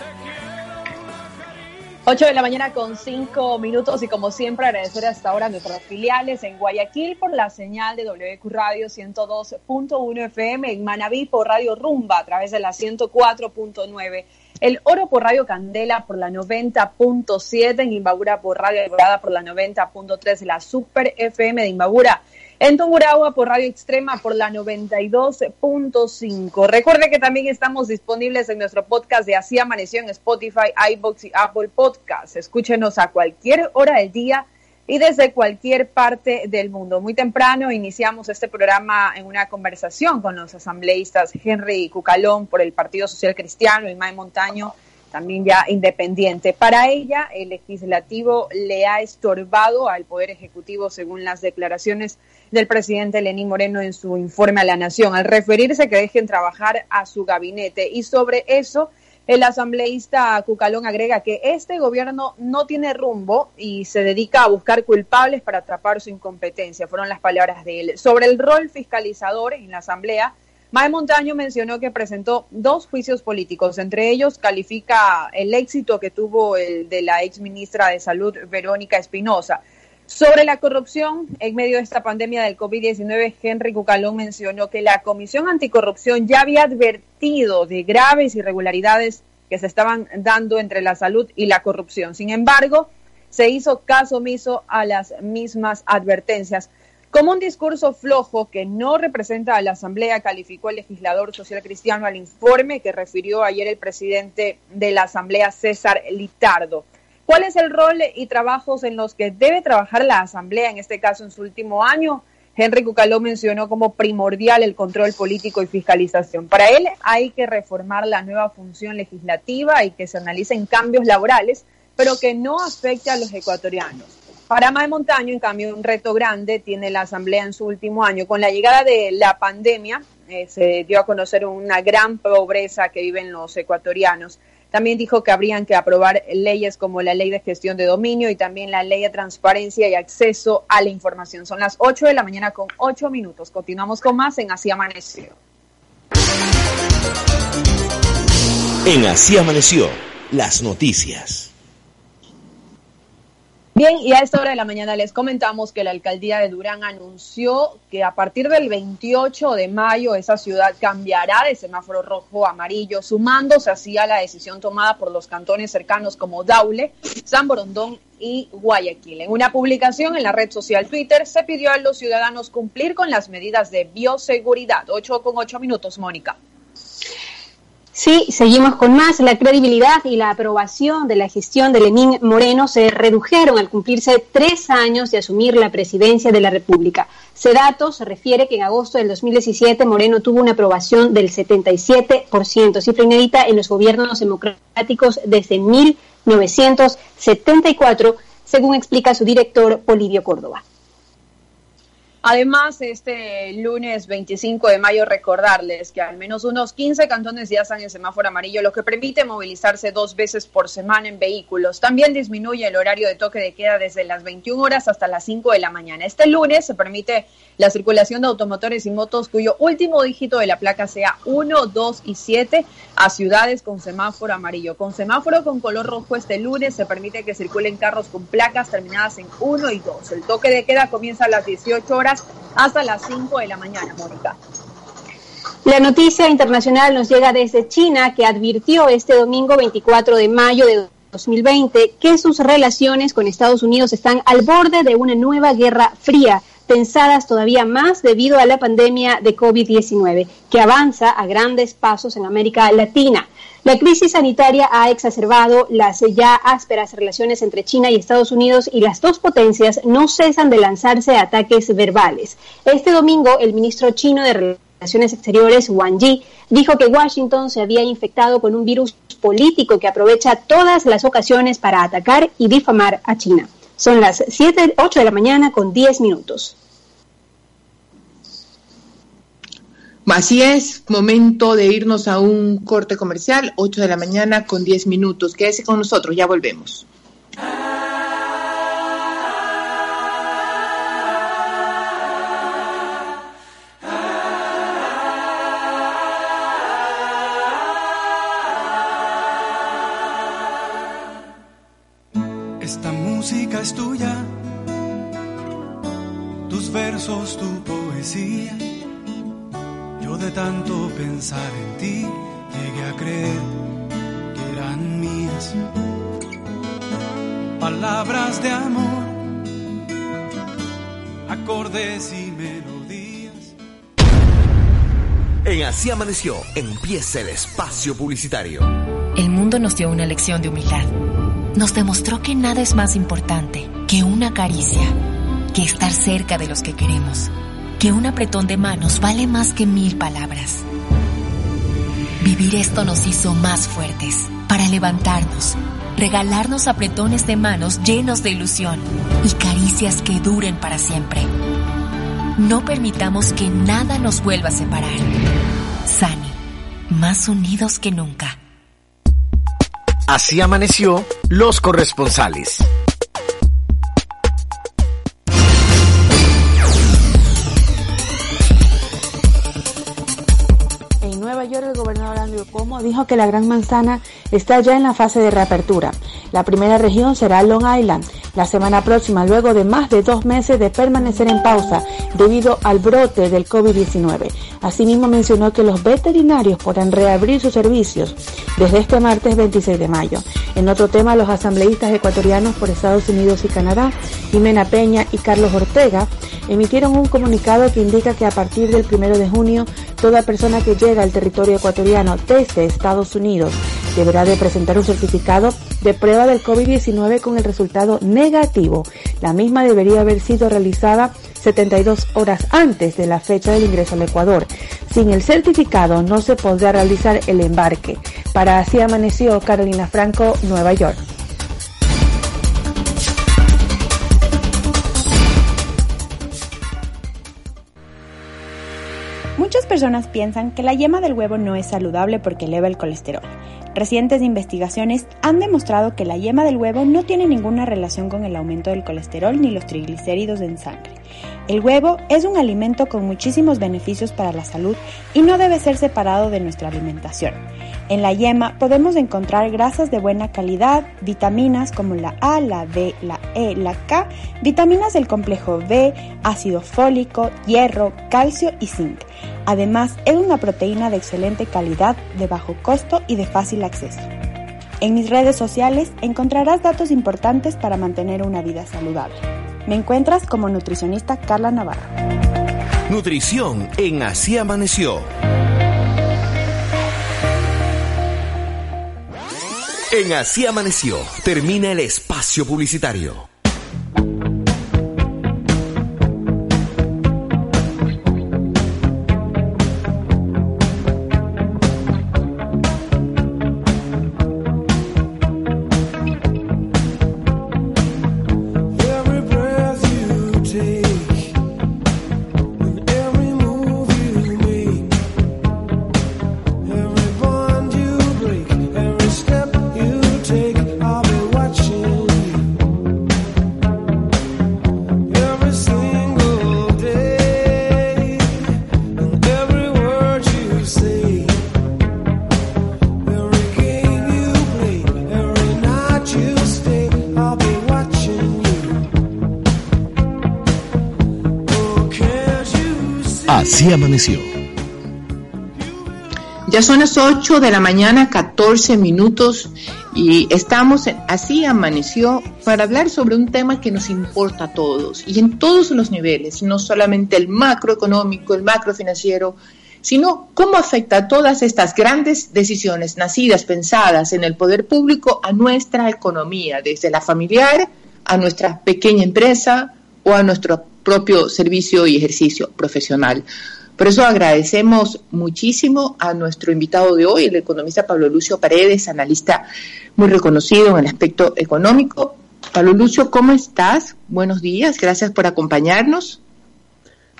[SPEAKER 2] 8 de la mañana con 5 minutos y como siempre agradecer hasta ahora a nuestras filiales en Guayaquil por la señal de WQ Radio 102.1 FM, en Manabí por Radio Rumba a través de la 104.9, el Oro por Radio Candela por la 90.7, en Imbabura por Radio Alborada por la 90.3, la Super FM de Imbabura en Tungurahua por Radio Extrema por la 92.5. Recuerde que también estamos disponibles en nuestro podcast de Así Amaneció en Spotify, iBox y Apple Podcasts. Escúchenos a cualquier hora del día y desde cualquier parte del mundo. Muy temprano iniciamos este programa en una conversación con los asambleístas Henry Cucalón por el Partido Social Cristiano y Mae Montaño también ya independiente. Para ella, el legislativo le ha estorbado al Poder Ejecutivo, según las declaraciones del presidente Lenín Moreno en su informe a la Nación, al referirse que dejen trabajar a su gabinete. Y sobre eso, el asambleísta Cucalón agrega que este gobierno no tiene rumbo y se dedica a buscar culpables para atrapar su incompetencia. Fueron las palabras de él. Sobre el rol fiscalizador en la Asamblea, Mae Montaño mencionó que presentó dos juicios políticos, entre ellos califica el éxito que tuvo el de la ex ministra de Salud, Verónica Espinosa. Sobre la corrupción, en medio de esta pandemia del COVID-19, Henry Cucalón mencionó que la Comisión Anticorrupción ya había advertido de graves irregularidades que se estaban dando entre la salud y la corrupción. Sin embargo, se hizo caso omiso a las mismas advertencias. Como un discurso flojo que no representa a la Asamblea, calificó el legislador social cristiano al informe que refirió ayer el presidente de la Asamblea, César Litardo. ¿Cuál es el rol y trabajos en los que debe trabajar la Asamblea, en este caso en su último año? Henry Cucaló mencionó como primordial el control político y fiscalización. Para él hay que reformar la nueva función legislativa y que se analicen cambios laborales, pero que no afecte a los ecuatorianos. Para Mae Montaño, en cambio, un reto grande tiene la Asamblea en su último año. Con la llegada de la pandemia, eh, se dio a conocer una gran pobreza que viven los ecuatorianos. También dijo que habrían que aprobar leyes como la ley de gestión de dominio y también la ley de transparencia y acceso a la información. Son las 8 de la mañana con 8 minutos. Continuamos con más en Así Amaneció.
[SPEAKER 11] En Así Amaneció, las noticias.
[SPEAKER 2] Bien, y a esta hora de la mañana les comentamos que la alcaldía de Durán anunció que a partir del 28 de mayo esa ciudad cambiará de semáforo rojo a amarillo, sumándose así a la decisión tomada por los cantones cercanos como Daule, San Borondón y Guayaquil. En una publicación en la red social Twitter se pidió a los ciudadanos cumplir con las medidas de bioseguridad. 8 con 8 minutos, Mónica.
[SPEAKER 3] Sí, seguimos con más. La credibilidad y la aprobación de la gestión de Lenín Moreno se redujeron al cumplirse tres años de asumir la presidencia de la República. dato se refiere que en agosto del 2017 Moreno tuvo una aprobación del 77%, cifra inédita en los gobiernos democráticos desde 1974, según explica su director Polivio Córdoba.
[SPEAKER 2] Además, este lunes 25 de mayo recordarles que al menos unos 15 cantones ya están en semáforo amarillo, lo que permite movilizarse dos veces por semana en vehículos. También disminuye el horario de toque de queda desde las 21 horas hasta las 5 de la mañana. Este lunes se permite la circulación de automotores y motos cuyo último dígito de la placa sea 1, 2 y 7 a ciudades con semáforo amarillo. Con semáforo con color rojo este lunes se permite que circulen carros con placas terminadas en 1 y 2. El toque de queda comienza a las 18 horas hasta las 5 de la mañana, Mónica.
[SPEAKER 3] La noticia internacional nos llega desde China, que advirtió este domingo 24 de mayo de 2020 que sus relaciones con Estados Unidos están al borde de una nueva guerra fría tensadas todavía más debido a la pandemia de COVID-19, que avanza a grandes pasos en América Latina. La crisis sanitaria ha exacerbado las ya ásperas relaciones entre China y Estados Unidos y las dos potencias no cesan de lanzarse ataques verbales. Este domingo, el ministro chino de Relaciones Exteriores, Wang Yi, dijo que Washington se había infectado con un virus político que aprovecha todas las ocasiones para atacar y difamar a China. Son las 7, 8 de la mañana con 10 minutos.
[SPEAKER 1] Así es, momento de irnos a un corte comercial, 8 de la mañana con 10 minutos. Quédese con nosotros, ya volvemos.
[SPEAKER 11] Así Amaneció empieza el espacio publicitario.
[SPEAKER 12] El mundo nos dio una lección de humildad. Nos demostró que nada es más importante que una caricia, que estar cerca de los que queremos, que un apretón de manos vale más que mil palabras. Vivir esto nos hizo más fuertes para levantarnos, regalarnos apretones de manos llenos de ilusión y caricias que duren para siempre. No permitamos que nada nos vuelva a separar. Sani, más unidos que nunca.
[SPEAKER 11] Así amaneció los corresponsales.
[SPEAKER 13] En Nueva York, el gobernador Andrew Cuomo dijo que la Gran Manzana está ya en la fase de reapertura. La primera región será Long Island la semana próxima, luego de más de dos meses de permanecer en pausa debido al brote del COVID-19. Asimismo mencionó que los veterinarios podrán reabrir sus servicios desde este martes 26 de mayo. En otro tema, los asambleístas ecuatorianos por Estados Unidos y Canadá, Jimena Peña y Carlos Ortega, emitieron un comunicado que indica que a partir del 1 de junio, toda persona que llega al territorio ecuatoriano desde Estados Unidos deberá de presentar un certificado de prueba del COVID-19 con el resultado negativo. La misma debería haber sido realizada 72 horas antes de la fecha del ingreso al Ecuador. Sin el certificado no se podrá realizar el embarque. Para así amaneció Carolina Franco, Nueva York.
[SPEAKER 14] Personas piensan que la yema del huevo no es saludable porque eleva el colesterol. Recientes investigaciones han demostrado que la yema del huevo no tiene ninguna relación con el aumento del colesterol ni los triglicéridos en sangre. El huevo es un alimento con muchísimos beneficios para la salud y no debe ser separado de nuestra alimentación. En la yema podemos encontrar grasas de buena calidad, vitaminas como la A, la D, la E, la K, vitaminas del complejo B, ácido fólico, hierro, calcio y zinc. Además, es una proteína de excelente calidad, de bajo costo y de fácil acceso. En mis redes sociales encontrarás datos importantes para mantener una vida saludable. Me encuentras como nutricionista Carla Navarro.
[SPEAKER 11] Nutrición en Así Amaneció. En Así Amaneció termina el espacio publicitario. Amaneció.
[SPEAKER 1] Ya son las 8 de la mañana, 14 minutos, Y estamos en Así Amaneció para hablar sobre un tema que nos importa a todos y en todos los niveles, no solamente el macroeconómico, el macrofinanciero, sino cómo afecta todas estas grandes decisiones nacidas, pensadas en el poder público a nuestra economía, desde la familiar a nuestra pequeña empresa o a nuestro propio servicio y ejercicio profesional. Por eso agradecemos muchísimo a nuestro invitado de hoy, el economista Pablo Lucio Paredes, analista muy reconocido en el aspecto económico. Pablo Lucio, ¿cómo estás? Buenos días, gracias por acompañarnos.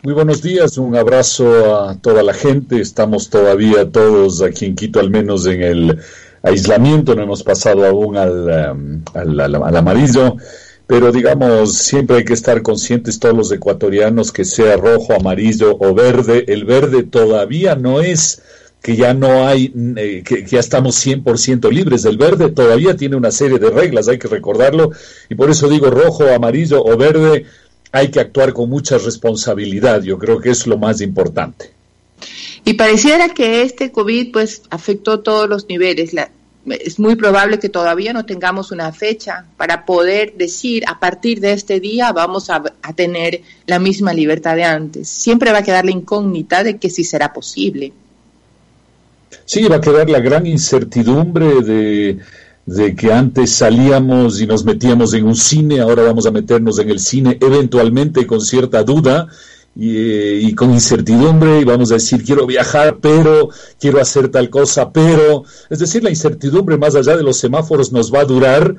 [SPEAKER 15] Muy buenos días, un abrazo a toda la gente. Estamos todavía todos aquí en Quito, al menos en el aislamiento, no hemos pasado aún al, um, al, amarillo pero digamos, siempre hay que estar conscientes todos los ecuatorianos que sea rojo, amarillo o verde. El verde todavía no es que ya no hay, eh, que, ya estamos 100% libres. El verde todavía tiene una serie de reglas, hay que recordarlo. Y por eso digo rojo, amarillo o verde, hay que actuar con mucha responsabilidad. Yo creo que es lo más importante.
[SPEAKER 1] Y pareciera que este COVID pues afectó todos los niveles. Es muy probable que todavía no tengamos una fecha para poder decir a partir de este día vamos a, a, tener la misma libertad de antes. Siempre va a quedar la incógnita de que si será posible.
[SPEAKER 15] Sí, va a quedar la gran incertidumbre de, de que antes salíamos y nos metíamos en un cine, ahora vamos a meternos en el cine eventualmente con cierta duda y, eh, y, con incertidumbre y vamos a decir quiero viajar pero quiero hacer tal cosa pero es decir la incertidumbre más allá de los semáforos nos va a durar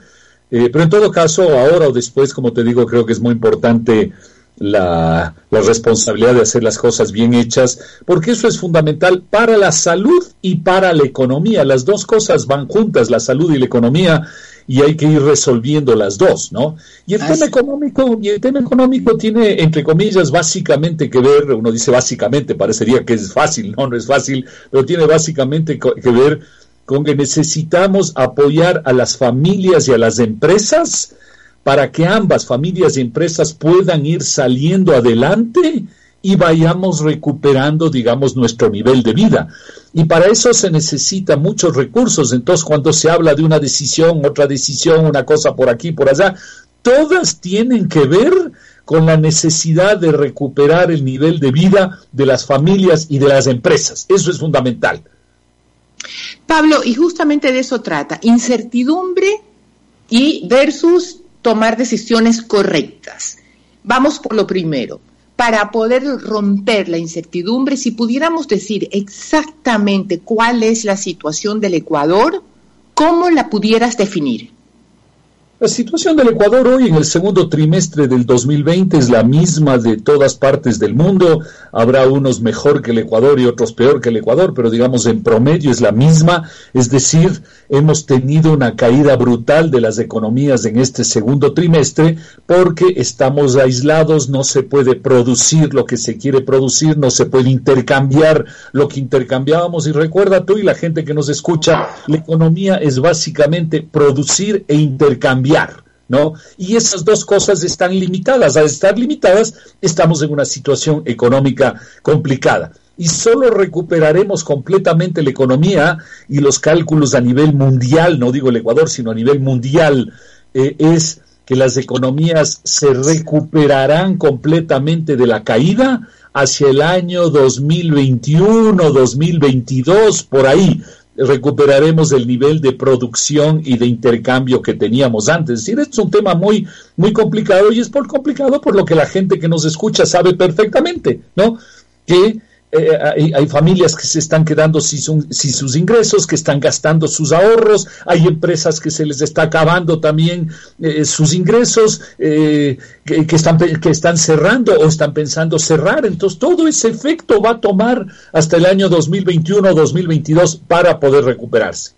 [SPEAKER 15] eh, pero en todo caso ahora o después como te digo creo que es muy importante la, la, responsabilidad de hacer las cosas bien hechas, porque eso es fundamental para la salud y para la economía. Las dos cosas van juntas, la salud y la economía, y hay que ir resolviendo las dos, ¿no? Y el Así. tema económico, y el tema económico tiene, entre comillas, básicamente que ver, uno dice básicamente, parecería que es fácil, no, no es fácil, pero tiene básicamente que ver con que necesitamos apoyar a las familias y a las empresas para que ambas familias y empresas puedan ir saliendo adelante y vayamos recuperando, digamos, nuestro nivel de vida. Y para eso se necesitan muchos recursos. Entonces, cuando se habla de una decisión, otra decisión, una cosa por aquí, por allá, todas tienen que ver con la necesidad de recuperar el nivel de vida de las familias y de las empresas. Eso es fundamental.
[SPEAKER 1] Pablo, y justamente de eso trata, incertidumbre y versus tomar decisiones correctas. Vamos por lo primero. Para poder romper la incertidumbre, si pudiéramos decir exactamente cuál es la situación del Ecuador, ¿cómo la pudieras definir?
[SPEAKER 15] La situación del Ecuador hoy en el segundo trimestre del 2020 es la misma de todas partes del mundo. Habrá unos mejor que el Ecuador y otros peor que el Ecuador, pero digamos en promedio es la misma. Es decir, hemos tenido una caída brutal de las economías en este segundo trimestre porque estamos aislados, no se puede producir lo que se quiere producir, no se puede intercambiar lo que intercambiábamos. Y recuerda tú y la gente que nos escucha, la economía es básicamente producir e intercambiar. ¿No? Y esas dos cosas están limitadas. Al estar limitadas, estamos en una situación económica complicada. Y solo recuperaremos completamente la economía y los cálculos a nivel mundial, no digo el Ecuador, sino a nivel mundial, eh, es que las economías se recuperarán completamente de la caída hacia el año 2021, 2022, por ahí recuperaremos el nivel de producción y de intercambio que teníamos antes. Es decir, es un tema muy, muy complicado y es por complicado por lo que la gente que nos escucha sabe perfectamente, ¿no? Que eh, hay, hay, familias que se están quedando sin, su, sin, sus ingresos, que están gastando sus ahorros, hay empresas que se les está acabando también eh, sus ingresos, eh, que, que, están, que están cerrando o están pensando cerrar. Entonces, todo ese efecto va a tomar hasta el año 2021 o 2022 para poder recuperarse.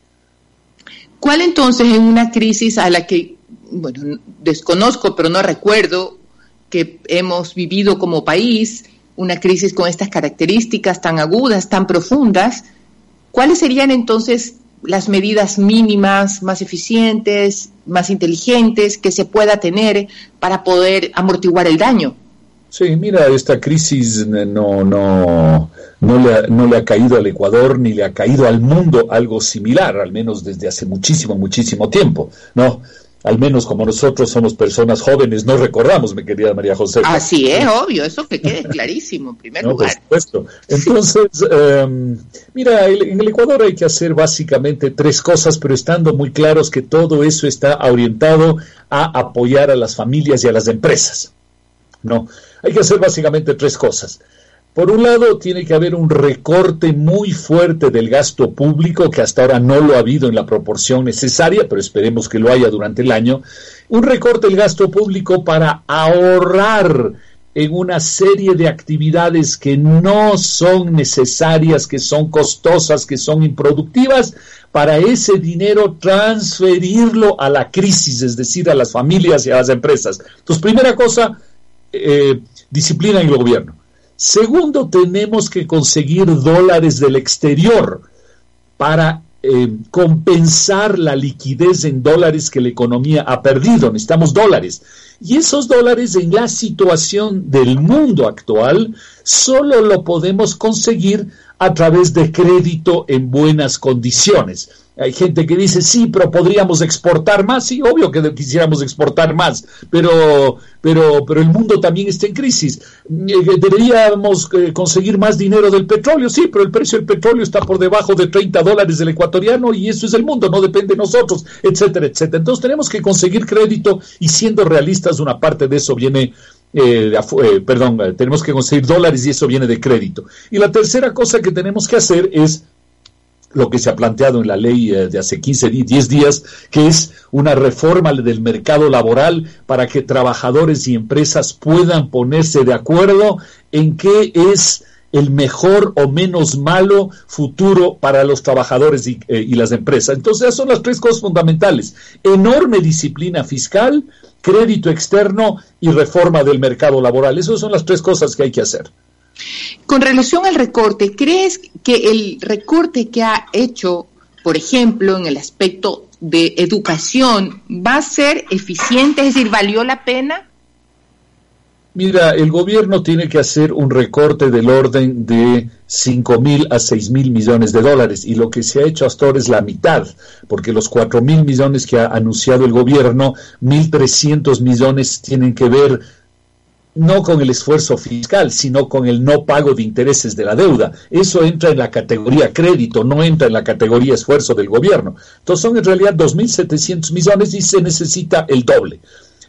[SPEAKER 1] ¿Cuál entonces en una crisis a la que, bueno, desconozco, pero no recuerdo que hemos vivido como país? Una crisis con estas características tan agudas, tan profundas, ¿cuáles serían entonces las medidas mínimas, más eficientes, más inteligentes que se pueda tener para poder amortiguar el daño?
[SPEAKER 15] Sí, mira, esta crisis no, no, no le, ha, no le ha caído al Ecuador ni le ha caído al mundo algo similar, al menos desde hace muchísimo, muchísimo tiempo, ¿no? Al menos como nosotros somos personas jóvenes, no recordamos, mi querida María José.
[SPEAKER 1] Así es, obvio, eso que quede clarísimo en primer
[SPEAKER 15] No, por
[SPEAKER 1] lugar.
[SPEAKER 15] supuesto. Entonces, eh, mira, en el Ecuador hay que hacer básicamente tres cosas, pero estando muy claros que todo eso está orientado a apoyar a las familias y a las empresas. No, hay que hacer básicamente tres cosas. Por un lado, tiene que haber un recorte muy fuerte del gasto público, que hasta ahora no lo ha habido en la proporción necesaria, pero esperemos que lo haya durante el año. Un recorte del gasto público para ahorrar en una serie de actividades que no son necesarias, que son costosas, que son improductivas, para ese dinero transferirlo a la crisis, es decir, a las familias y a las empresas. Entonces, primera cosa, eh, disciplina en el gobierno. Segundo, tenemos que conseguir dólares del exterior para eh, compensar la liquidez en dólares que la economía ha perdido. Necesitamos dólares. Y esos dólares en la situación del mundo actual solo lo podemos conseguir a través de crédito en buenas condiciones. Hay gente que dice, sí, pero podríamos exportar más. Sí, obvio que quisiéramos exportar más, pero, pero, pero el mundo también está en crisis. Eh, Deberíamos eh, conseguir más dinero del petróleo. Sí, pero el precio del petróleo está por debajo de 30 dólares del ecuatoriano y eso es el mundo, no depende de nosotros, etcétera, etcétera. Entonces tenemos que conseguir crédito y siendo realistas, una parte de eso viene eh, eh, perdón, eh, tenemos que conseguir dólares y eso viene de crédito. Y la tercera cosa que tenemos que hacer es lo que se ha planteado en la ley de hace 15 días, 10 días, que es una reforma del mercado laboral para que trabajadores y empresas puedan ponerse de acuerdo en qué es el mejor o menos malo futuro para los trabajadores y, y las empresas. Entonces, esas son las tres cosas fundamentales. Enorme disciplina fiscal, crédito externo y reforma del mercado laboral. Esas son las tres cosas que hay que hacer.
[SPEAKER 1] Con relación al recorte, ¿crees que el recorte que ha hecho, por ejemplo, en el aspecto de educación, va a ser eficiente? Es decir, ¿valió la pena?
[SPEAKER 15] Mira, el gobierno tiene que hacer un recorte del orden de 5 mil a 6 mil millones de dólares y lo que se ha hecho hasta ahora es la mitad, porque los 4 mil millones que ha anunciado el gobierno, 1.300 millones tienen que ver no con el esfuerzo fiscal, sino con el no pago de intereses de la deuda. Eso entra en la categoría crédito, no entra en la categoría esfuerzo del gobierno. Entonces son en realidad 2.700 millones y se necesita el doble.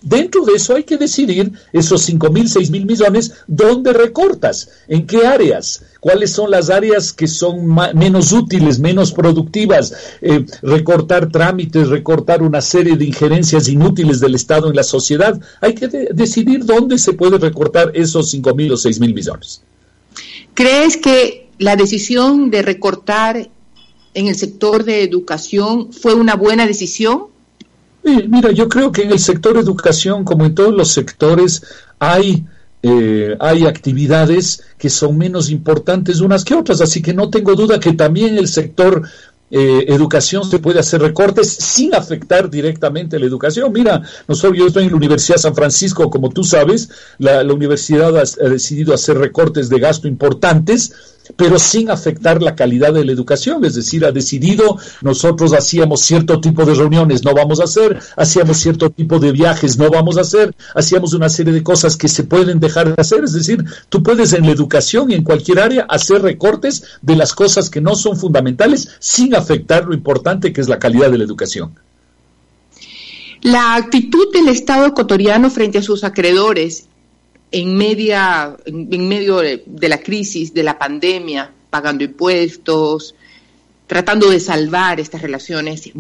[SPEAKER 15] Dentro de eso hay que decidir esos 5 mil, 6 mil millones, ¿dónde recortas? ¿En qué áreas? ¿Cuáles son las áreas que son menos útiles, menos productivas? Eh, recortar trámites, recortar una serie de injerencias inútiles del Estado en la sociedad. Hay que de- decidir dónde se puede recortar esos 5 mil o 6 mil millones.
[SPEAKER 1] ¿Crees que la decisión de recortar en el sector de educación fue una buena decisión?
[SPEAKER 15] Mira, yo creo que en el sector educación, como en todos los sectores, hay, eh, hay actividades que son menos importantes unas que otras, así que no tengo duda que también el sector eh, educación se puede hacer recortes sin afectar directamente la educación. Mira, nosotros yo estoy en la Universidad de San Francisco, como tú sabes, la, la universidad ha decidido hacer recortes de gasto importantes pero sin afectar la calidad de la educación, es decir, ha decidido, nosotros hacíamos cierto tipo de reuniones, no vamos a hacer, hacíamos cierto tipo de viajes, no vamos a hacer, hacíamos una serie de cosas que se pueden dejar de hacer, es decir, tú puedes en la educación y en cualquier área hacer recortes de las cosas que no son fundamentales sin afectar lo importante que es la calidad de la educación.
[SPEAKER 1] La actitud del Estado ecuatoriano frente a sus acreedores en, media, en, medio de, de la crisis, de la pandemia, pagando impuestos, tratando de salvar estas relaciones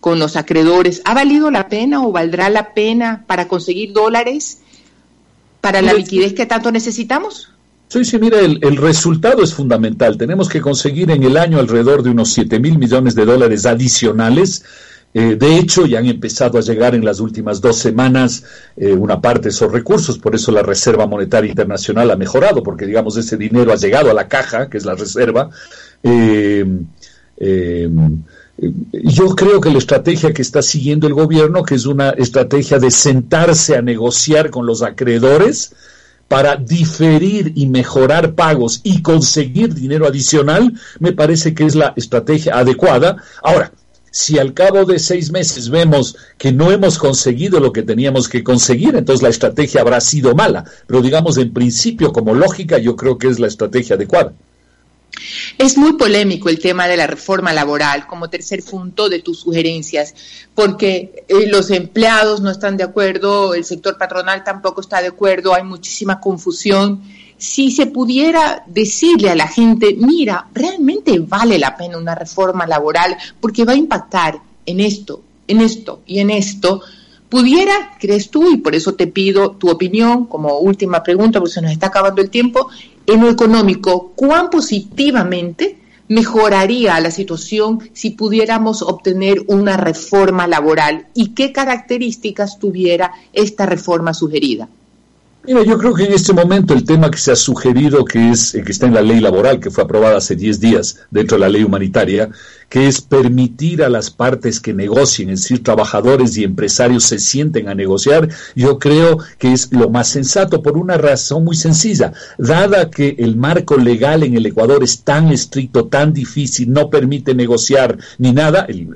[SPEAKER 1] con los acreedores, ¿ha valido la pena o valdrá la pena para conseguir dólares para la liquidez que tanto necesitamos?
[SPEAKER 15] Sí, sí, mira, el, el resultado es fundamental. Tenemos que conseguir en el año alrededor de unos 7 mil millones de dólares adicionales. Eh, de hecho, ya han empezado a llegar en las últimas dos semanas eh, una parte de esos recursos, por eso la Reserva Monetaria Internacional ha mejorado, porque digamos ese dinero ha llegado a la caja, que es la reserva. Eh, yo creo que la estrategia que está siguiendo el gobierno, que es una estrategia de sentarse a negociar con los acreedores, para diferir y mejorar pagos y conseguir dinero adicional, me parece que es la estrategia adecuada. Ahora, si al cabo de seis meses vemos que no hemos conseguido lo que teníamos que conseguir, entonces la estrategia habrá sido mala. Pero digamos, en principio, como lógica, yo creo que es la estrategia adecuada.
[SPEAKER 1] Es muy polémico el tema de la reforma laboral como tercer punto de tus sugerencias, porque eh, los empleados no están de acuerdo, el sector patronal tampoco está de acuerdo, hay muchísima confusión. Si se pudiera decirle a la gente, mira, realmente vale la pena una reforma laboral porque va a impactar en esto, en esto y en esto, pudiera, crees tú, y por eso te pido tu opinión como última pregunta, porque se nos está acabando el tiempo, en lo económico, ¿cuán positivamente mejoraría la situación si pudiéramos obtener una reforma laboral y qué características tuviera esta reforma sugerida?
[SPEAKER 15] Mira, yo creo que en este momento el tema que se ha sugerido, que es que está en la ley laboral, que fue aprobada hace 10 días dentro de la ley humanitaria, que es permitir a las partes que negocien, es decir, trabajadores y empresarios se sienten a negociar, yo creo que es lo más sensato por una razón muy sencilla. Dada que el marco legal en el Ecuador es tan estricto, tan difícil, no permite negociar ni nada, el,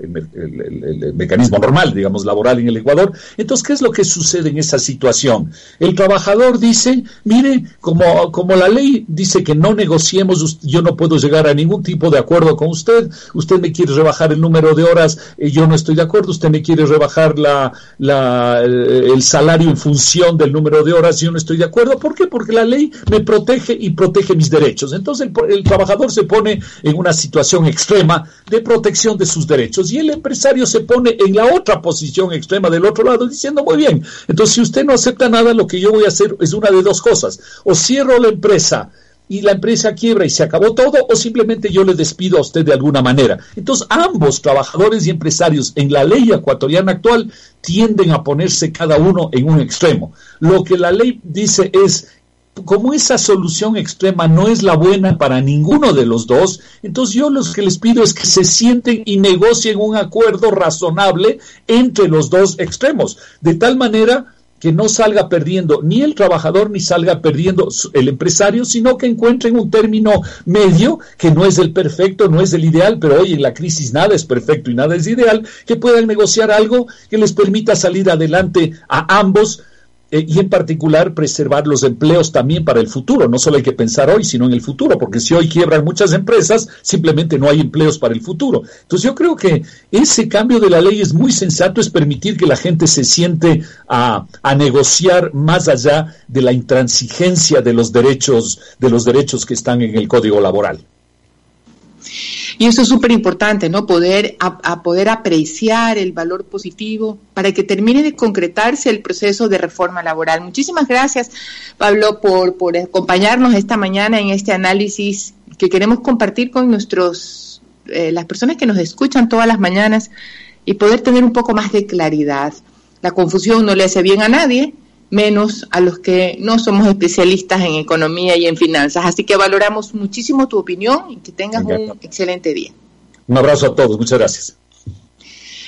[SPEAKER 15] mecanismo normal, digamos, laboral en el Ecuador, entonces, ¿qué es lo que sucede en esa situación? El trabajador dice, mire, como, como la ley dice que no negociemos, yo no puedo llegar a ningún tipo de acuerdo con usted, usted me quiere rebajar el número de horas, eh, yo no estoy de acuerdo, usted me quiere rebajar la, la, el salario en función del número de horas, yo no estoy de acuerdo. ¿Por qué? Porque la ley me protege y protege mis derechos. Entonces el trabajador se pone en una situación extrema de protección de sus derechos y el empresario se pone en la otra posición extrema del otro lado diciendo, muy bien, entonces si usted no acepta nada, lo que yo voy a hacer es una de dos cosas. O cierro la empresa y la empresa quiebra y se acabó todo, o simplemente yo le despido a usted de alguna manera. Entonces, ambos, trabajadores y empresarios, en la ley ecuatoriana actual, tienden a ponerse cada uno en un extremo. Lo que la ley dice es, como esa solución extrema no es la buena para ninguno de los dos, entonces yo lo que les pido es que se sienten y negocien un acuerdo razonable entre los dos extremos, de tal manera que no salga perdiendo ni el trabajador ni salga perdiendo el empresario, sino que encuentren un término medio que no es el perfecto, no es el ideal, pero hoy en la crisis nada es perfecto y nada es ideal, que puedan negociar algo que les permita salir adelante a ambos eh, y en particular preservar los empleos también para el futuro. No solo hay que pensar hoy, sino en el futuro, porque si hoy quiebran muchas empresas, simplemente no hay empleos para el futuro. Entonces yo creo que ese cambio de la ley es muy sensato, es permitir que la gente se siente a, a negociar más allá de la intransigencia de los derechos, de los derechos que están en el código laboral.
[SPEAKER 1] Y eso es súper importante, ¿no? Poder, a, poder apreciar el valor positivo para que termine de concretarse el proceso de reforma laboral. Muchísimas gracias, Pablo, por, por acompañarnos esta mañana en este análisis que queremos compartir con nuestros, eh, las personas que nos escuchan todas las mañanas y poder tener un poco más de claridad. La confusión no le hace bien a nadie, menos a los que no somos especialistas en economía y en finanzas. Así que valoramos muchísimo tu opinión y que tengas un excelente día.
[SPEAKER 15] Un abrazo a todos, muchas gracias.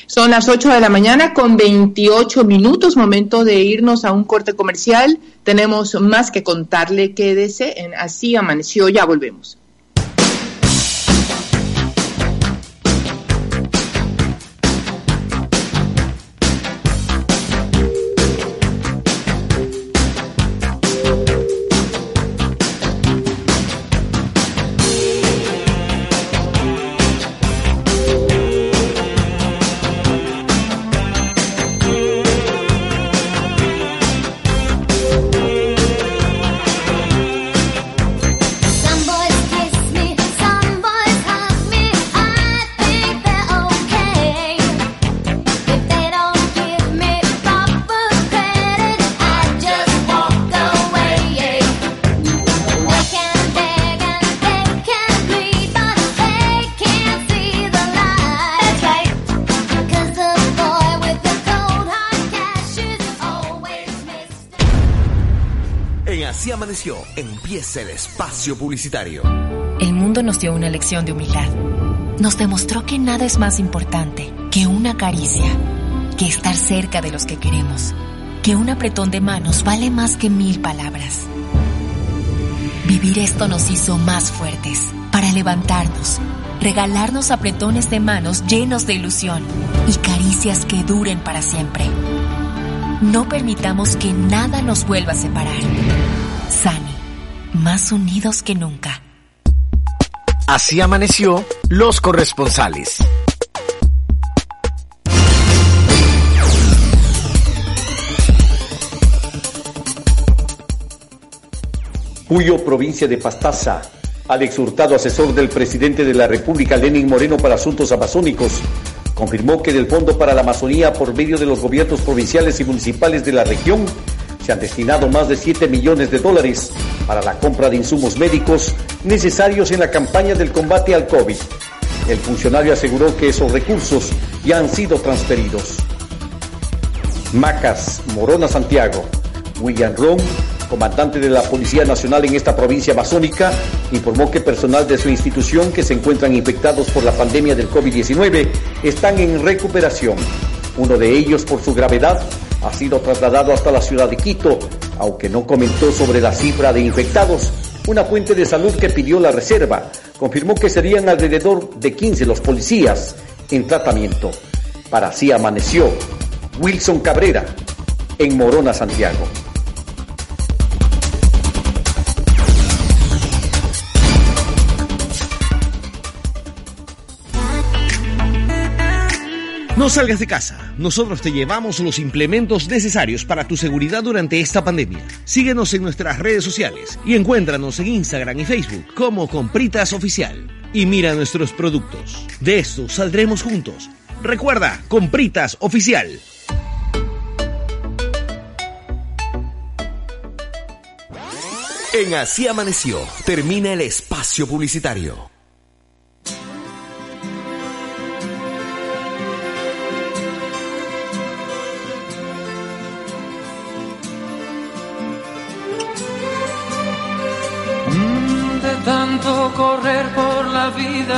[SPEAKER 1] Son las 8 de la mañana con 28 minutos, momento de irnos a un corte comercial. Tenemos más que contarle, quédese en Así Amaneció, ya volvemos.
[SPEAKER 11] El espacio publicitario.
[SPEAKER 12] El mundo nos dio una lección de humildad. Nos demostró que nada es más importante que una caricia, que estar cerca de los que queremos, que un apretón de manos vale más que mil palabras. Vivir esto nos hizo más fuertes para levantarnos, regalarnos apretones de manos llenos de ilusión y caricias que duren para siempre. No permitamos que nada nos vuelva a separar. Sani, más unidos que nunca.
[SPEAKER 11] Así amaneció los corresponsales.
[SPEAKER 16] Puyo, provincia de Pastaza. Alex Hurtado, asesor del presidente de la República, Lenin Moreno, para asuntos amazónicos, confirmó que del Fondo para la Amazonía, por medio de los gobiernos provinciales y municipales de la región, se han destinado más de 7 millones de dólares para la compra de insumos médicos necesarios en la campaña del combate al COVID. El funcionario aseguró que esos recursos ya han sido transferidos. Macas, Morona, Santiago. William Rom, comandante de la Policía Nacional en esta provincia amazónica, informó que personal de su institución que se encuentran infectados por la pandemia del COVID-19 están en recuperación. Uno de ellos, por su gravedad, ha sido trasladado hasta la ciudad de Quito, aunque no comentó sobre la cifra de infectados. Una fuente de salud que pidió la reserva confirmó que serían alrededor de 15 los policías en tratamiento. Para así amaneció Wilson Cabrera en Morona, Santiago.
[SPEAKER 11] No salgas de casa. Nosotros te llevamos los implementos necesarios para tu seguridad durante esta pandemia. Síguenos en nuestras redes sociales y encuéntranos en Instagram y Facebook como Compritas Oficial. Y mira nuestros productos. De esto saldremos juntos. Recuerda, Compritas Oficial.
[SPEAKER 17] En Así Amaneció, termina el espacio publicitario.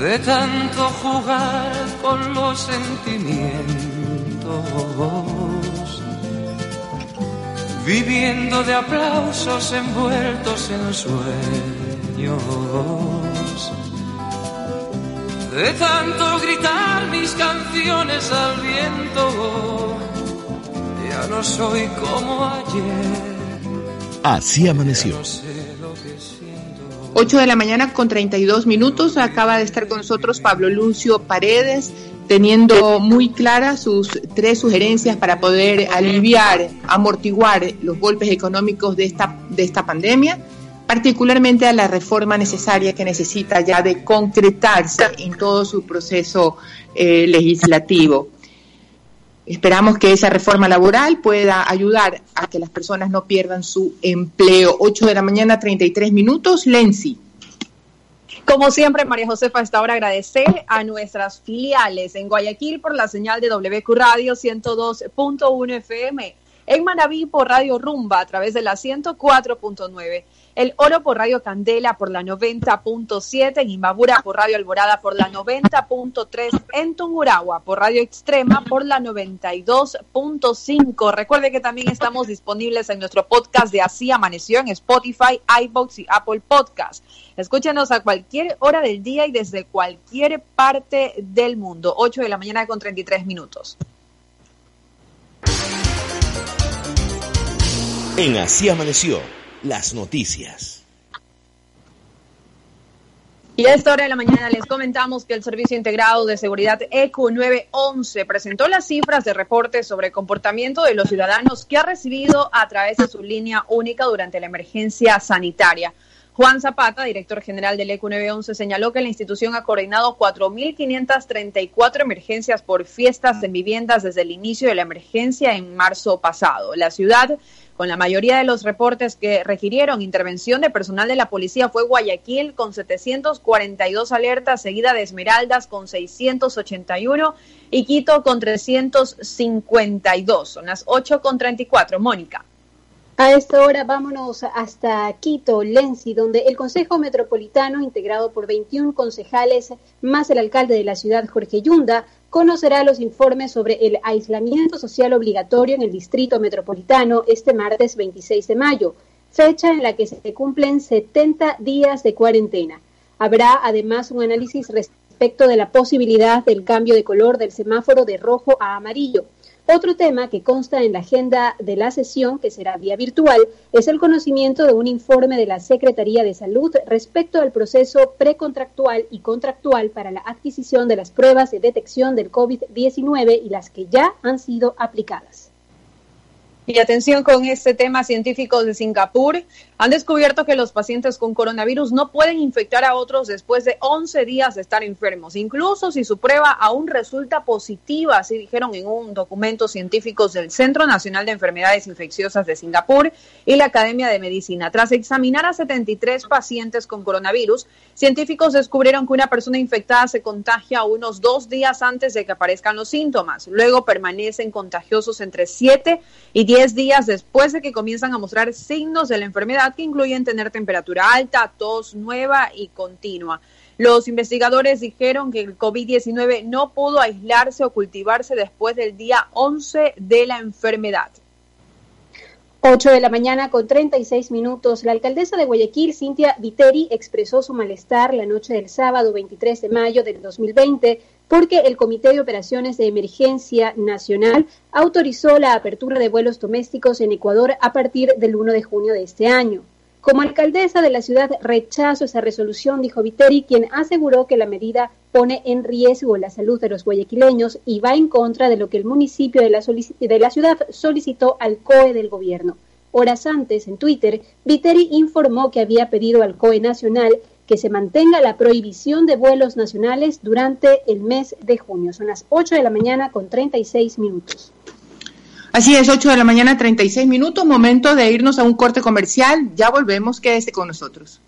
[SPEAKER 18] De tanto jugar con los sentimientos, viviendo de aplausos envueltos en sueños. De tanto gritar mis canciones al viento, ya no soy como ayer.
[SPEAKER 11] Así amaneció.
[SPEAKER 1] 8 de la mañana con 32 minutos. Acaba de estar con nosotros Pablo Lucio Paredes, teniendo muy claras sus tres sugerencias para poder aliviar, amortiguar los golpes económicos de esta, de esta pandemia, particularmente a la reforma necesaria que necesita ya de concretarse en todo su proceso eh, legislativo. Esperamos que esa reforma laboral pueda ayudar a que las personas no pierdan su empleo. 8 de la mañana, 33 minutos. Lenzi.
[SPEAKER 2] Como siempre, María Josefa, a esta hora agradecer a nuestras filiales en Guayaquil por la señal de WQ Radio 102.1 FM, en Manabí por Radio Rumba a través de la 104.9, el Oro por Radio Candela por la 90.7, en Imbabura por Radio Alborada por la 90.3, en Tunguragua por Radio Extrema por la 92.5. Recuerde que también estamos disponibles en nuestro podcast de Así Amaneció en Spotify, iBox y Apple Podcast. Escúchenos a cualquier hora del día y desde cualquier parte del mundo. 8 de la mañana con 33 minutos.
[SPEAKER 17] En Así Amaneció, las noticias.
[SPEAKER 2] Y a esta hora de la mañana les comentamos que el Servicio Integrado de Seguridad ECO 911 presentó las cifras de reportes sobre comportamiento de los ciudadanos que ha recibido a través de su línea única durante la emergencia sanitaria. Juan Zapata, director general del ECO 911, señaló que la institución ha coordinado 4.534 emergencias por fiestas en viviendas desde el inicio de la emergencia en marzo pasado. La ciudad Con la mayoría de los reportes que requirieron intervención de personal de la policía fue Guayaquil con 742 alertas, seguida de Esmeraldas con 681 y Quito con 352. Son las 8 con 34. Mónica.
[SPEAKER 3] A esta hora vámonos hasta Quito, Lenzi, donde el Consejo Metropolitano, integrado por 21 concejales más el alcalde de la ciudad, Jorge Yunda, conocerá los informes sobre el aislamiento social obligatorio en el Distrito Metropolitano este martes 26 de mayo, fecha en la que se cumplen 70 días de cuarentena. Habrá además un análisis respecto de la posibilidad del cambio de color del semáforo de rojo a amarillo. Otro tema que consta en la agenda de la sesión, que será vía virtual, es el conocimiento de un informe de la Secretaría de Salud respecto al proceso precontractual y contractual para la adquisición de las pruebas de detección del COVID-19 y las que ya han sido aplicadas.
[SPEAKER 2] Y atención con este tema, científicos de Singapur han descubierto que los pacientes con coronavirus no pueden infectar a otros después de 11 días de estar enfermos, incluso si su prueba aún resulta positiva, así dijeron en un documento científicos del Centro Nacional de Enfermedades Infecciosas de Singapur y la Academia de Medicina. Tras examinar a 73 pacientes con coronavirus, científicos descubrieron que una persona infectada se contagia unos dos días antes de que aparezcan los síntomas. Luego permanecen contagiosos entre 7 y 10 días después de que comienzan a mostrar signos de la enfermedad que incluyen tener temperatura alta, tos nueva y continua. Los investigadores dijeron que el COVID-19 no pudo aislarse o cultivarse después del día 11 de la enfermedad.
[SPEAKER 3] 8 de la mañana con 36 minutos. La alcaldesa de Guayaquil, Cintia Viteri, expresó su malestar la noche del sábado 23 de mayo del 2020 porque el Comité de Operaciones de Emergencia Nacional autorizó la apertura de vuelos domésticos en Ecuador a partir del 1 de junio de este año. Como alcaldesa de la ciudad rechazo esa resolución, dijo Viteri, quien aseguró que la medida pone en riesgo la salud de los guayaquileños y va en contra de lo que el municipio de la, ciudad solicitó al COE del gobierno. Horas antes, en Twitter, Viteri informó que había pedido al COE nacional que se mantenga la prohibición de vuelos nacionales durante el mes de junio. Son las 8 de la mañana con 36 minutos.
[SPEAKER 1] Así es, 8 de la mañana, 36 minutos, momento de irnos a un corte comercial. Ya volvemos, quédese con nosotros.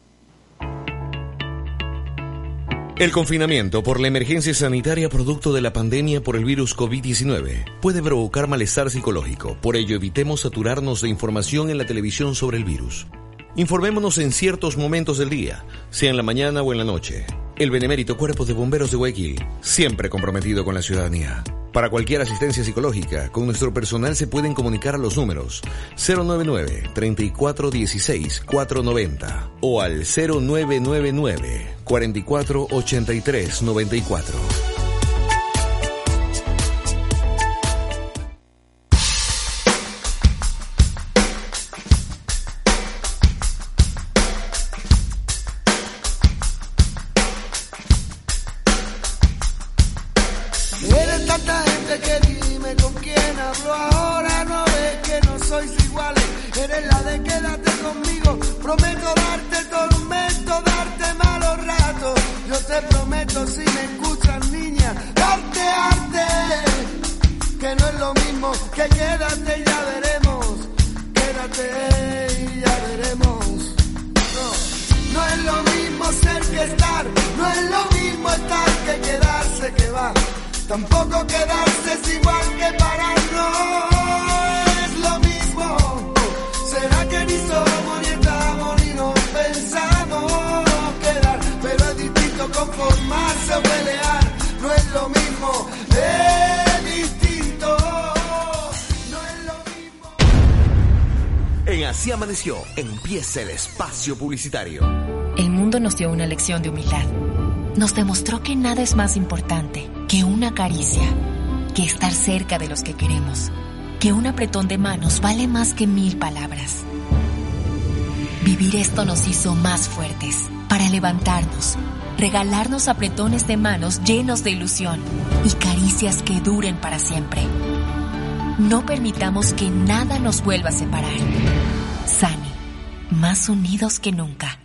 [SPEAKER 11] El confinamiento por la emergencia sanitaria producto de la pandemia por el virus COVID-19 puede provocar malestar psicológico. Por ello, evitemos saturarnos de información en la televisión sobre el virus. Informémonos en ciertos momentos del día, sea en la mañana o en la noche. El Benemérito Cuerpo de Bomberos de Guayaquil, siempre comprometido con la ciudadanía. Para cualquier asistencia psicológica, con nuestro personal se pueden comunicar a los números 099-3416-490 o al 0999-448394. Así Amaneció, empieza el espacio publicitario.
[SPEAKER 12] El mundo nos dio una lección de humildad. Nos demostró que nada es más importante que una caricia, que estar cerca de los que queremos, que un apretón de manos vale más que mil palabras. Vivir esto nos hizo más fuertes para levantarnos, regalarnos apretones de manos llenos de ilusión y caricias que duren para siempre. No permitamos que nada nos vuelva a separar. Sani, más unidos que nunca.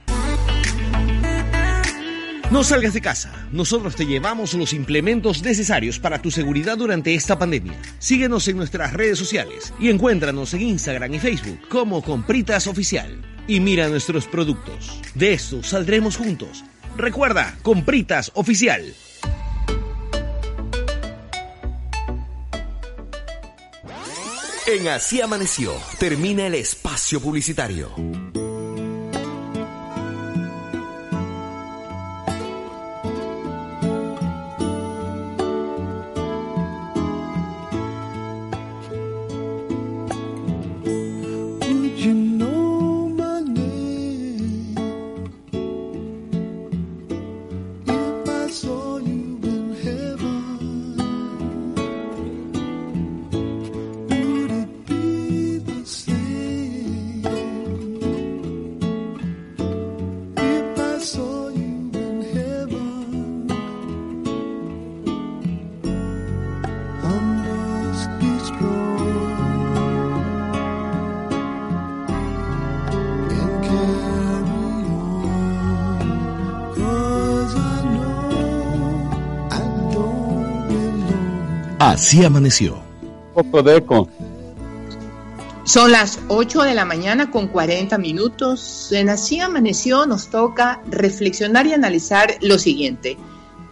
[SPEAKER 11] No salgas de casa. Nosotros te llevamos los implementos necesarios para tu seguridad durante esta pandemia. Síguenos en nuestras redes sociales y encuéntranos en Instagram y Facebook como Compritas Oficial. Y mira nuestros productos. De esto saldremos juntos. Recuerda, Compritas Oficial.
[SPEAKER 19] En Así Amaneció, termina el espacio publicitario. Así amaneció.
[SPEAKER 15] poco de eco.
[SPEAKER 1] Son las 8 de la mañana con 40 minutos. En Así Amaneció nos toca reflexionar y analizar lo siguiente.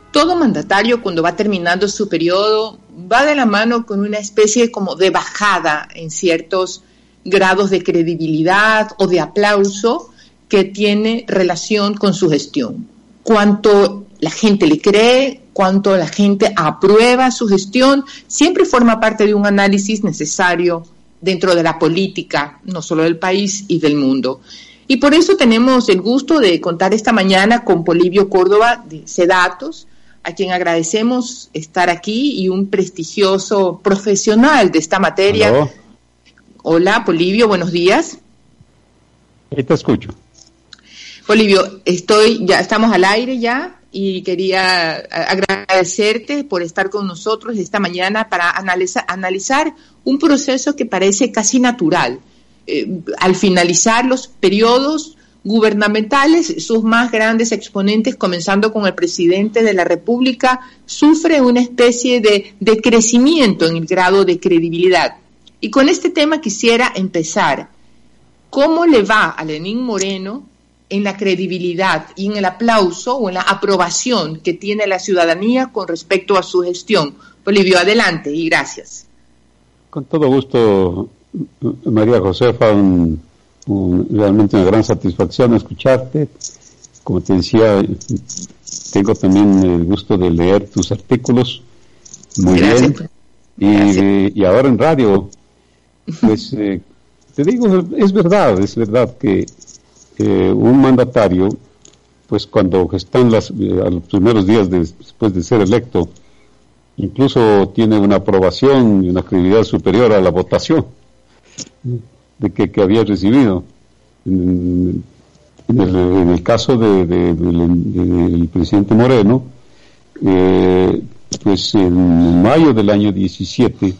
[SPEAKER 1] Todo mandatario cuando va terminando su periodo va de la mano con una especie como de bajada en ciertos grados de credibilidad o de aplauso que tiene relación con su gestión. Cuánto la gente le cree, cuánto la gente aprueba su gestión, siempre forma parte de un análisis necesario dentro de la política, no solo del país y del mundo. Y por eso tenemos el gusto de contar esta mañana con Polivio Córdoba de Sedatos, a quien agradecemos estar aquí y un prestigioso profesional de esta materia.
[SPEAKER 15] Aló.
[SPEAKER 1] Hola, Polivio, buenos días.
[SPEAKER 15] Ahí te escucho.
[SPEAKER 1] Polivio, estoy, ya estamos al aire ya y quería agradecerte por estar con nosotros esta mañana para analiza- analizar un proceso que parece casi natural. Eh, al finalizar los periodos gubernamentales, sus más grandes exponentes, comenzando con el presidente de la República, sufre una especie de, de crecimiento en el grado de credibilidad. Y con este tema quisiera empezar. ¿Cómo le va a Lenín Moreno en la credibilidad y en el aplauso o en la aprobación que tiene la ciudadanía con respecto a su gestión? Bolivio, adelante y gracias.
[SPEAKER 20] Con todo gusto, María Josefa, un- un- realmente una gran satisfacción escucharte. Como te decía, tengo también el gusto de leer tus artículos. Muy bien. Y, y ahora en radio, pues eh, te digo, es verdad, es verdad que eh, un mandatario, pues cuando están las, eh, a los primeros días de- después de ser electo, incluso tiene una aprobación y una credibilidad superior a la votación de que, que había recibido. En, el, caso de, de- del- del presidente Moreno, eh, pues en mayo del año 17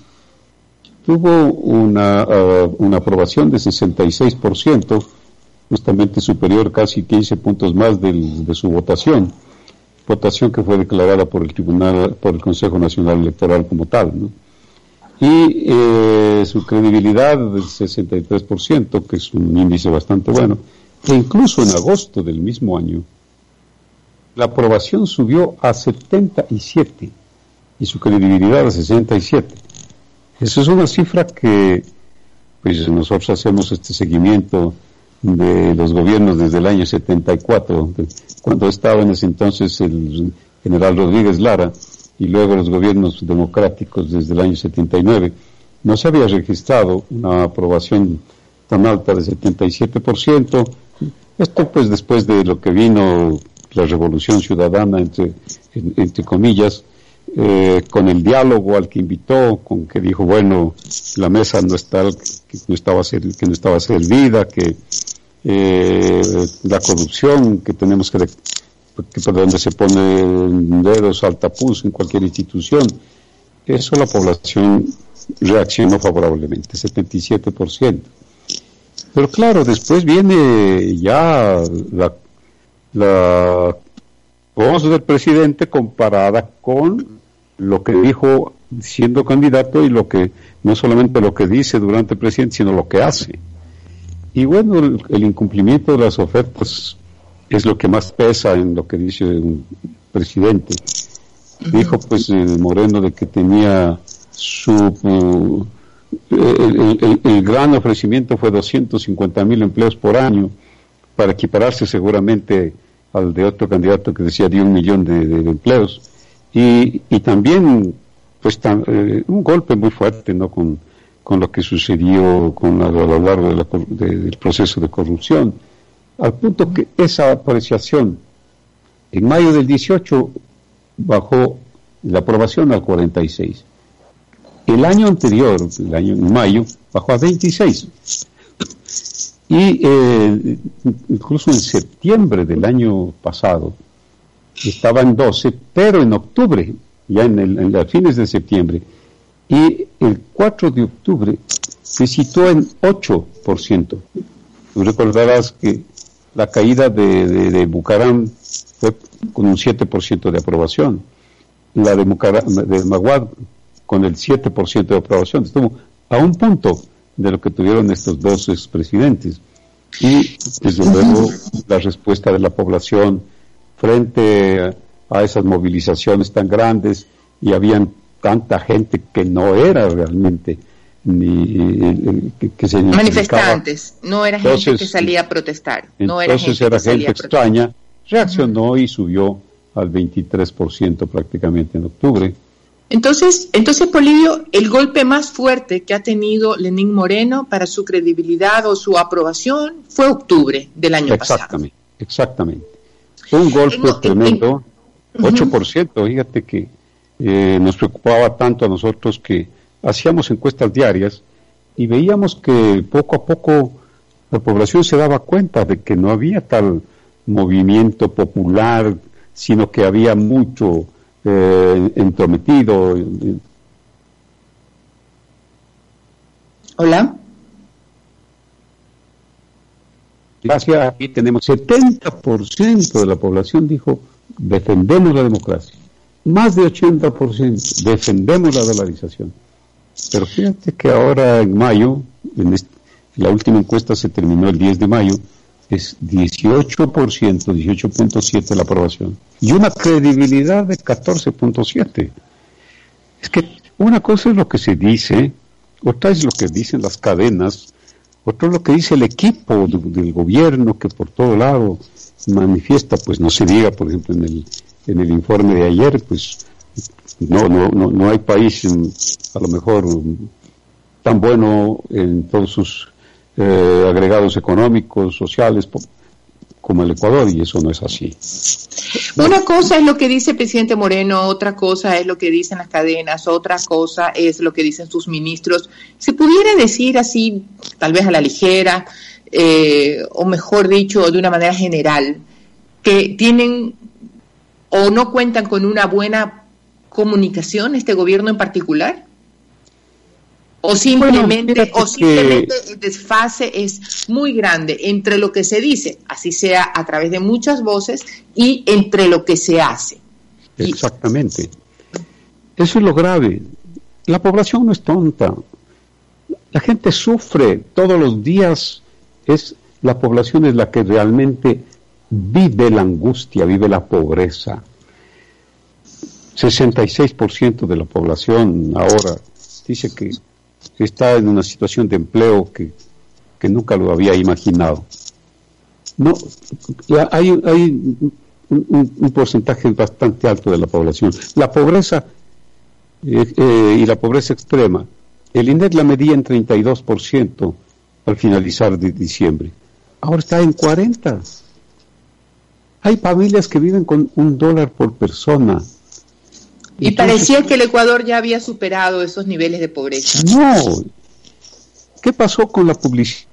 [SPEAKER 20] tuvo una, ah, una aprobación de 66%, justamente superior casi 15 puntos más del- de su votación, votación que fue declarada por el Tribunal, por el Consejo Nacional Electoral como tal. Y eh, su credibilidad del 63%, que es un índice bastante bueno, e incluso en agosto del mismo año, la aprobación subió a 77 y su credibilidad a 67. Esa es una cifra que pues nosotros hacemos este seguimiento de los gobiernos desde el año 74, de- cuando estaba en ese entonces el general Rodríguez Lara y luego los gobiernos democráticos desde el año 79, no se había registrado una aprobación tan alta de 77%. Esto pues después de lo que vino la revolución ciudadana, entre, en- entre comillas, eh, con el diálogo al que invitó, con que dijo, bueno, la mesa no está, que no estaba, ser- que no estaba servida, que eh, la corrupción, que tenemos que, por donde se pone dedos al tapuz en cualquier institución, eso la población reaccionó favorablemente, 77%. Pero claro, después viene ya la, la a ser presidente comparada con lo que dijo siendo candidato y lo que, no solamente lo que dice durante el presidente, sino lo que hace. Y bueno, el, incumplimiento de las ofertas es lo que más pesa en lo que dice un presidente. Dijo pues el Moreno de que tenía su... el, el, gran ofrecimiento fue 250 mil empleos por año para equipararse seguramente al de otro candidato que decía de un millón de, empleos. Y, y, también, pues, eh, un golpe muy fuerte, ¿no? Con, con lo que sucedió con a, lo largo del proceso de corrupción, al punto que esa apreciación en mayo del 18 bajó la aprobación al 46. El año anterior, el año en mayo, bajó a 26. Y eh, incluso en septiembre del año pasado estaba en 12, pero en octubre, ya en, el, en los fines de septiembre, y el 4 de octubre se situó en 8%. Tú recordarás que la caída de, de, Bucaram fue con un 7% de aprobación, la de, de Maguad con el 7% de aprobación. Estuvo a un punto de lo que tuvieron estos dos expresidentes. Y, desde luego, la respuesta de la población frente a, esas movilizaciones tan grandes y habían tanta gente que no era realmente ni que, se
[SPEAKER 1] manifestantes, no era gente que salía a protestar, no
[SPEAKER 20] era gente, era gente extraña, reaccionó y subió al 23% prácticamente en octubre.
[SPEAKER 1] Entonces, entonces, Polivio, el golpe más fuerte que ha tenido Lenín Moreno para su credibilidad o su aprobación fue octubre del año
[SPEAKER 20] exactamente, pasado. Exactamente. Fue un golpe tremendo, 8%, fíjate que eh, nos preocupaba tanto a nosotros que hacíamos encuestas diarias y veíamos que poco a poco la población se daba cuenta de que no había tal movimiento popular, sino que había mucho eh, entrometido.
[SPEAKER 1] Hola.
[SPEAKER 20] Gracias, aquí tenemos 70% de la población dijo defendemos la democracia. Más de 80% defendemos la dolarización. Pero fíjate que ahora en mayo, en la última encuesta se terminó el 10 de mayo, es 18%, 18.7 la aprobación. Y una credibilidad de 14.7. Es que una cosa es lo que se dice, otra es lo que dicen las cadenas, otra es lo que dice el equipo del gobierno que por todo lado manifiesta, pues no se diga, por ejemplo, en el, en el informe de ayer, pues no, no, no, no hay país a lo mejor tan bueno en todos sus eh, agregados económicos, sociales, como el Ecuador, y eso no es así.
[SPEAKER 1] Una cosa es lo que dice el presidente Moreno, otra cosa es lo que dicen las cadenas, otra cosa es lo que dicen sus ministros. Se pudiera decir así, tal vez a la ligera, eh, o mejor dicho, de una manera general, que tienen o no cuentan con una buena comunicación este gobierno en particular? o simplemente, o simplemente el desfase es muy grande entre lo que se dice, así sea a través de muchas voces, y entre lo que se hace.
[SPEAKER 20] Exactamente. Eso es lo grave. La población no es tonta. La gente sufre todos los días. Es la población es la que realmente vive la angustia, vive la pobreza. 66% de la población ahora dice que está en una situación de empleo que, nunca lo había imaginado. No, hay, hay un, porcentaje bastante alto de la población. La pobreza eh, eh, y la pobreza extrema, el INEC la medía en 32% al finalizar de diciembre. Ahora está en 40. Hay familias que viven con un dólar por persona.
[SPEAKER 1] Y parecía que el Ecuador ya había superado esos niveles de pobreza.
[SPEAKER 20] No. ¿Qué pasó con la publicidad?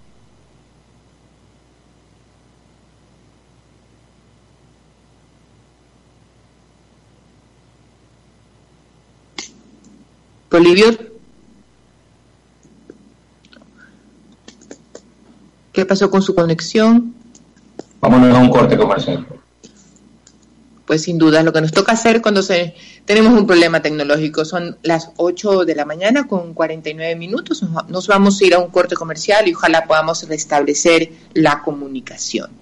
[SPEAKER 1] Polivio. ¿Qué pasó con su conexión?
[SPEAKER 21] Vámonos a un corte comercial.
[SPEAKER 1] Pues sin duda lo que nos toca hacer cuando se, tenemos un problema tecnológico. Son las 8 de la mañana con 49 minutos. Nos vamos a ir a un corte comercial y ojalá podamos restablecer la comunicación.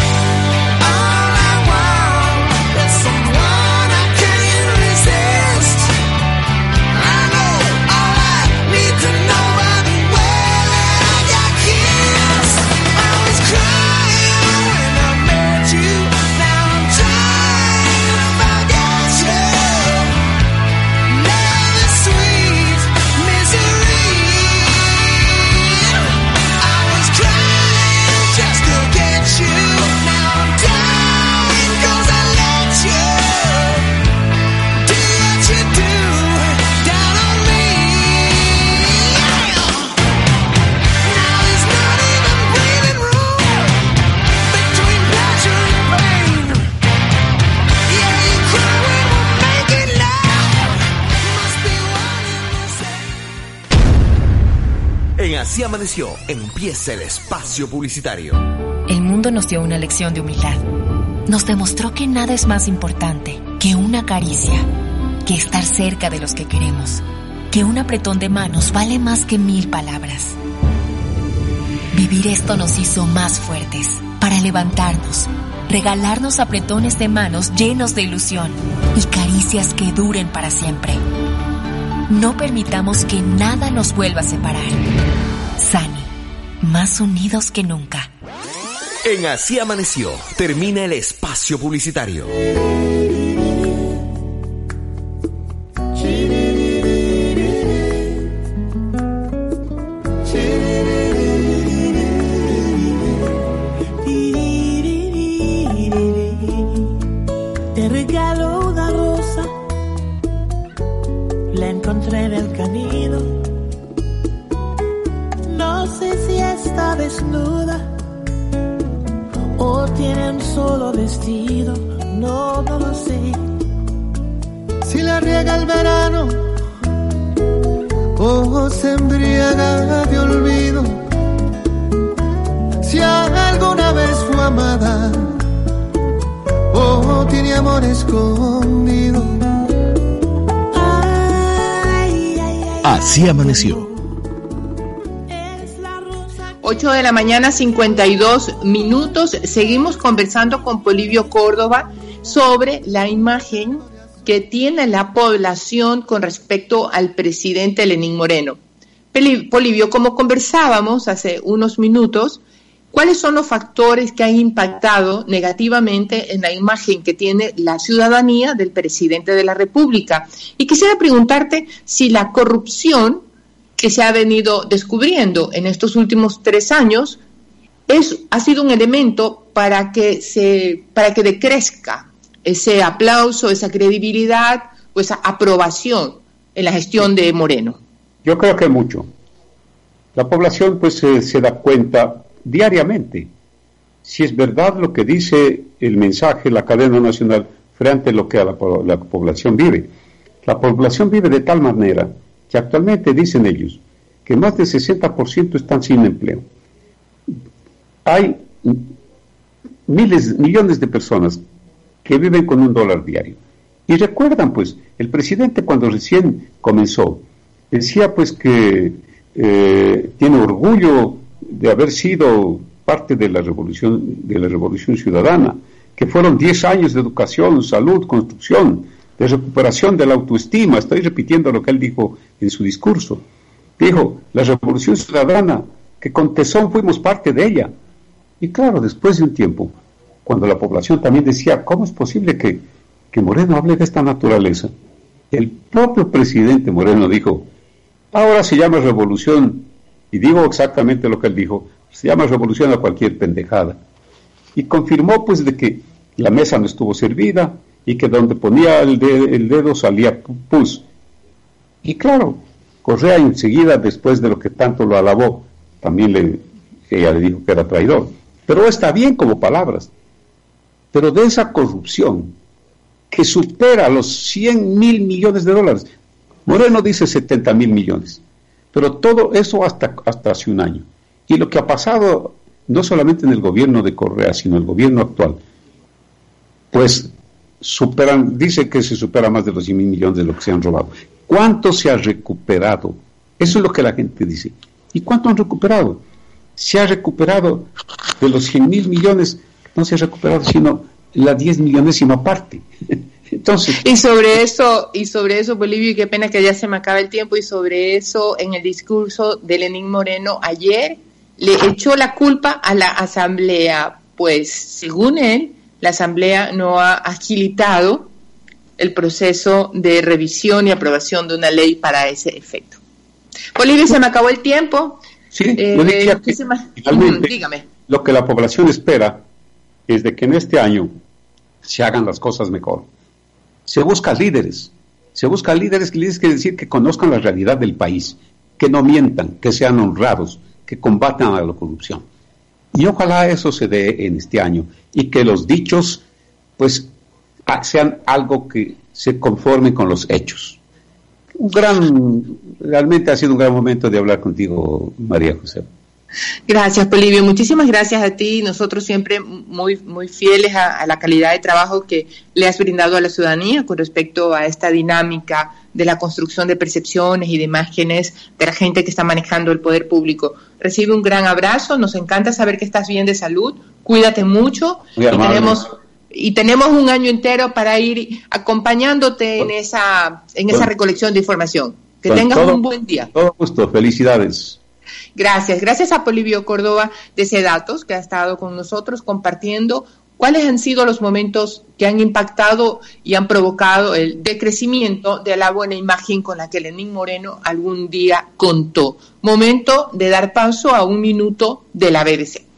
[SPEAKER 19] Así amaneció. Empieza el espacio publicitario.
[SPEAKER 12] El mundo nos dio una lección de humildad. Nos demostró que nada es más importante que una caricia, que estar cerca de los que queremos, que un apretón de manos vale más que mil palabras. Vivir esto nos hizo más fuertes para levantarnos, regalarnos apretones de manos llenos de ilusión y caricias que duren para siempre. No permitamos que nada nos vuelva a separar. Sani, más unidos que nunca.
[SPEAKER 19] En Así Amaneció, termina el espacio publicitario. Amaneció
[SPEAKER 1] 8 de la mañana, 52 minutos. Seguimos conversando con Polivio Córdoba sobre la imagen que tiene la población con respecto al presidente Lenín Moreno. Polivio, como conversábamos hace unos minutos, ¿cuáles son los factores que han impactado negativamente en la imagen que tiene la ciudadanía del presidente de la República? Y quisiera preguntarte si la corrupción que se ha venido descubriendo en estos últimos tres años es, ha sido un elemento para que, se, para que decrezca ese aplauso, esa credibilidad o esa aprobación en la gestión de Moreno.
[SPEAKER 20] Yo creo que mucho. La población pues se da cuenta diariamente si es verdad lo que dice el mensaje, la cadena nacional, frente a lo que la, la población vive. La población vive de tal manera que actualmente dicen ellos que más del 60% están sin empleo. Hay miles, millones de personas que viven con un dólar diario. Y recuerdan, pues, el presidente cuando recién comenzó, decía pues que eh, tiene orgullo de haber sido parte de la revolución, de la revolución ciudadana, que fueron 10 años de educación, salud, construcción, de recuperación de la autoestima. Estoy repitiendo lo que él dijo en su discurso. Dijo, la revolución ciudadana, que con tesón fuimos parte de ella. Y claro, después de un tiempo, cuando la población también decía, ¿cómo es posible que, que Moreno hable de esta naturaleza? El propio presidente Moreno dijo, ahora se llama revolución, y digo exactamente lo que él dijo, se llama revolución a cualquier pendejada. Y confirmó pues de que la mesa no estuvo servida y que donde ponía el, el dedo salía pus. Y claro, Correa enseguida, después de lo que tanto lo alabó, también le, ella le dijo que era traidor. Pero está bien como palabras. Pero de esa corrupción que supera los 100 mil millones de dólares, Moreno dice 70 mil millones, pero todo eso hasta, hasta hace un año. Y lo que ha pasado, no solamente en el gobierno de Correa, sino el gobierno actual, pues superan, dice que se supera más de los 100 mil millones de lo que se han robado. ¿Cuánto se ha recuperado? Eso es lo que la gente dice. ¿Y cuánto han recuperado? Se ha recuperado de los 100 mil millones, no se ha recuperado sino la 10 millonésima parte. Entonces,
[SPEAKER 1] y sobre eso, y sobre eso, Bolivia, y qué pena que ya se me acaba el tiempo, y sobre eso, en el discurso de Lenín Moreno ayer, le echó la culpa a la Asamblea, pues según él, la Asamblea no ha agilitado el proceso de revisión y aprobación de una ley para ese efecto. Bolivia, se me acabó el tiempo.
[SPEAKER 20] Sí, eh, que finalmente, dígame. lo que la población espera es de que en este año se hagan las cosas mejor. Se busca líderes, se busca líderes, líderes quiere decir que conozcan la realidad del país, que no mientan, que sean honrados, que combatan a la corrupción. Y ojalá eso se dé en este año y que los dichos pues sean algo que se conforme con los hechos. Un gran, realmente ha sido un gran momento de hablar contigo, María José.
[SPEAKER 1] Gracias, Polivio. Muchísimas gracias a ti. Nosotros siempre muy, muy fieles a, la calidad de trabajo que le has brindado a la ciudadanía con respecto a esta dinámica de la construcción de percepciones y de imágenes de la gente que está manejando el poder público. Recibe un gran abrazo. Nos encanta saber que estás bien de salud. Cuídate mucho. y tenemos y tenemos un año entero para ir acompañándote en esa en esa recolección de información. Que tengas un buen día.
[SPEAKER 20] Todo gusto. Felicidades.
[SPEAKER 1] Gracias, gracias a Polivio Córdoba de Sedatos, que ha estado con nosotros compartiendo cuáles han sido los momentos que han impactado y han provocado el decrecimiento de la buena imagen con la que Lenín Moreno algún día contó. Momento de dar paso a un minuto de la BBC.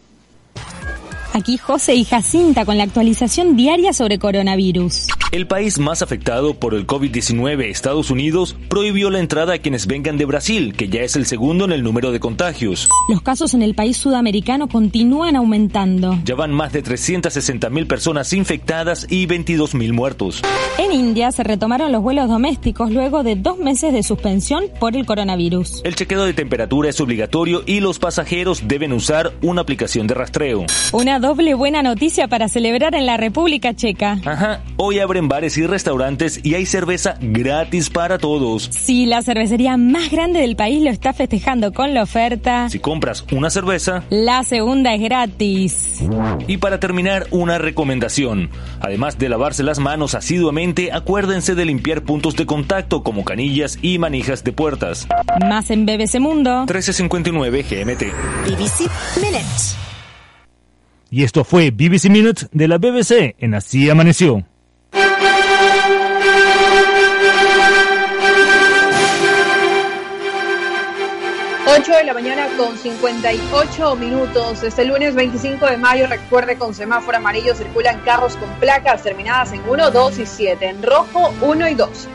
[SPEAKER 5] Aquí José y Jacinta con la actualización diaria sobre coronavirus.
[SPEAKER 4] El país más afectado por el COVID-19, Estados Unidos, prohibió la entrada a quienes vengan de Brasil, que ya es el segundo en el número de contagios.
[SPEAKER 5] Los casos en el país sudamericano continúan aumentando.
[SPEAKER 4] Ya van más de 360 mil personas infectadas y 22 mil muertos.
[SPEAKER 5] En India se retomaron los vuelos domésticos luego de dos meses de suspensión por el coronavirus.
[SPEAKER 4] El chequeo de temperatura es obligatorio y los pasajeros deben usar una aplicación de rastreo.
[SPEAKER 5] Una doble buena noticia para celebrar en la República Checa.
[SPEAKER 4] Ajá, hoy abren bares y restaurantes y hay cerveza gratis para todos.
[SPEAKER 5] Sí, la cervecería más grande del país lo está festejando con la oferta.
[SPEAKER 4] Si compras una cerveza,
[SPEAKER 5] la segunda es gratis.
[SPEAKER 4] Y para terminar, una recomendación. Además de lavarse las manos asiduamente, acuérdense de limpiar puntos de contacto como canillas y manijas de puertas.
[SPEAKER 5] Más en BBC Mundo.
[SPEAKER 4] 1359 GMT.
[SPEAKER 6] BBC Minutes.
[SPEAKER 7] Y esto fue BBC Minute de la BBC en Así Amaneció.
[SPEAKER 2] De la mañana con 58 minutos. Este lunes 25 de mayo, recuerde, con semáforo amarillo circulan carros con placas terminadas en 1, 2 y 7. En rojo, 1 y 2.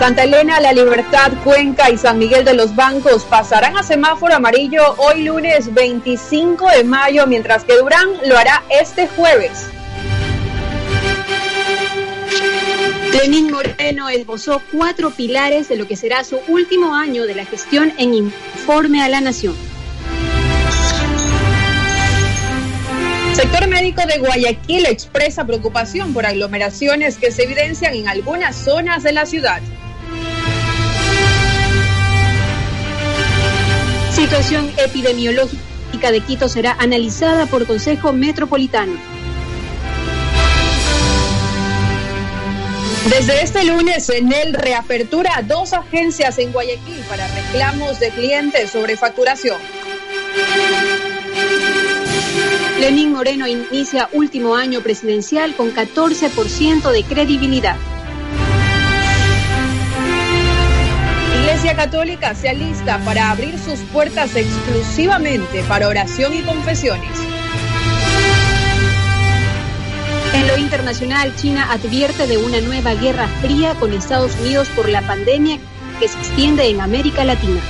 [SPEAKER 2] Santa Elena, La Libertad, Cuenca y San Miguel de los Bancos pasarán a semáforo amarillo hoy lunes 25 de mayo, mientras que Durán lo hará este jueves.
[SPEAKER 3] Lenín Moreno esbozó cuatro pilares de lo que será su último año de la gestión en Informe a la Nación.
[SPEAKER 2] Sector médico de Guayaquil expresa preocupación por aglomeraciones que se evidencian en algunas zonas de la ciudad.
[SPEAKER 3] Situación epidemiológica de Quito será analizada por Consejo Metropolitano.
[SPEAKER 2] Desde este lunes, en el reapertura dos agencias en Guayaquil para reclamos de clientes sobre facturación.
[SPEAKER 3] Lenín Moreno inicia último año presidencial con 14% de credibilidad.
[SPEAKER 2] Iglesia Católica se alista para abrir sus puertas exclusivamente para oración y confesiones.
[SPEAKER 3] En lo internacional, China advierte de una nueva guerra fría con Estados Unidos por la pandemia que se extiende en América Latina.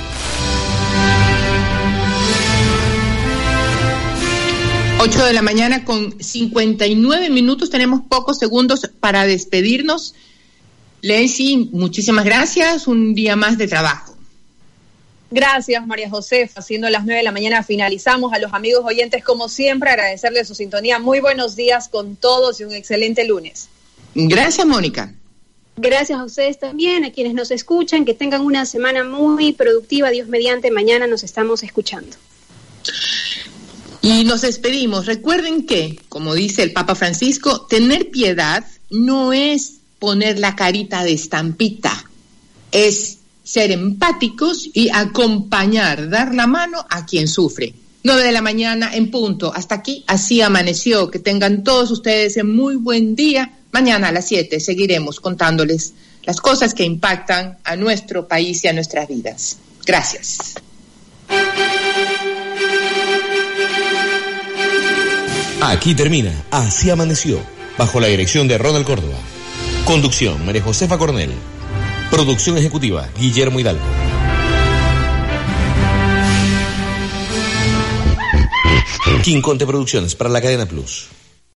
[SPEAKER 1] 8 de la mañana con 59 minutos. Tenemos pocos segundos para despedirnos. Lency, muchísimas gracias. Un día más de trabajo.
[SPEAKER 2] Gracias, María José. Haciendo las 9 de la mañana finalizamos. A los amigos oyentes, como siempre, agradecerles su sintonía. Muy buenos días con todos y un excelente lunes.
[SPEAKER 1] Gracias, Mónica.
[SPEAKER 3] Gracias a ustedes también, a quienes nos escuchan. Que tengan una semana muy productiva. Dios mediante, mañana nos estamos escuchando.
[SPEAKER 1] Y nos despedimos. Recuerden que, como dice el Papa Francisco, tener piedad no es poner la carita de estampita, es ser empáticos y acompañar, dar la mano a quien sufre. 9 de la mañana en punto. Hasta aquí, así amaneció. Que tengan todos ustedes un muy buen día. Mañana a las 7 seguiremos contándoles las cosas que impactan a nuestro país y a nuestras vidas. Gracias.
[SPEAKER 19] Aquí termina Así Amaneció, bajo la dirección de Ronald Córdoba. Conducción, María Josefa Cornell. Producción ejecutiva, Guillermo Hidalgo. King Conte Producciones para la cadena Plus.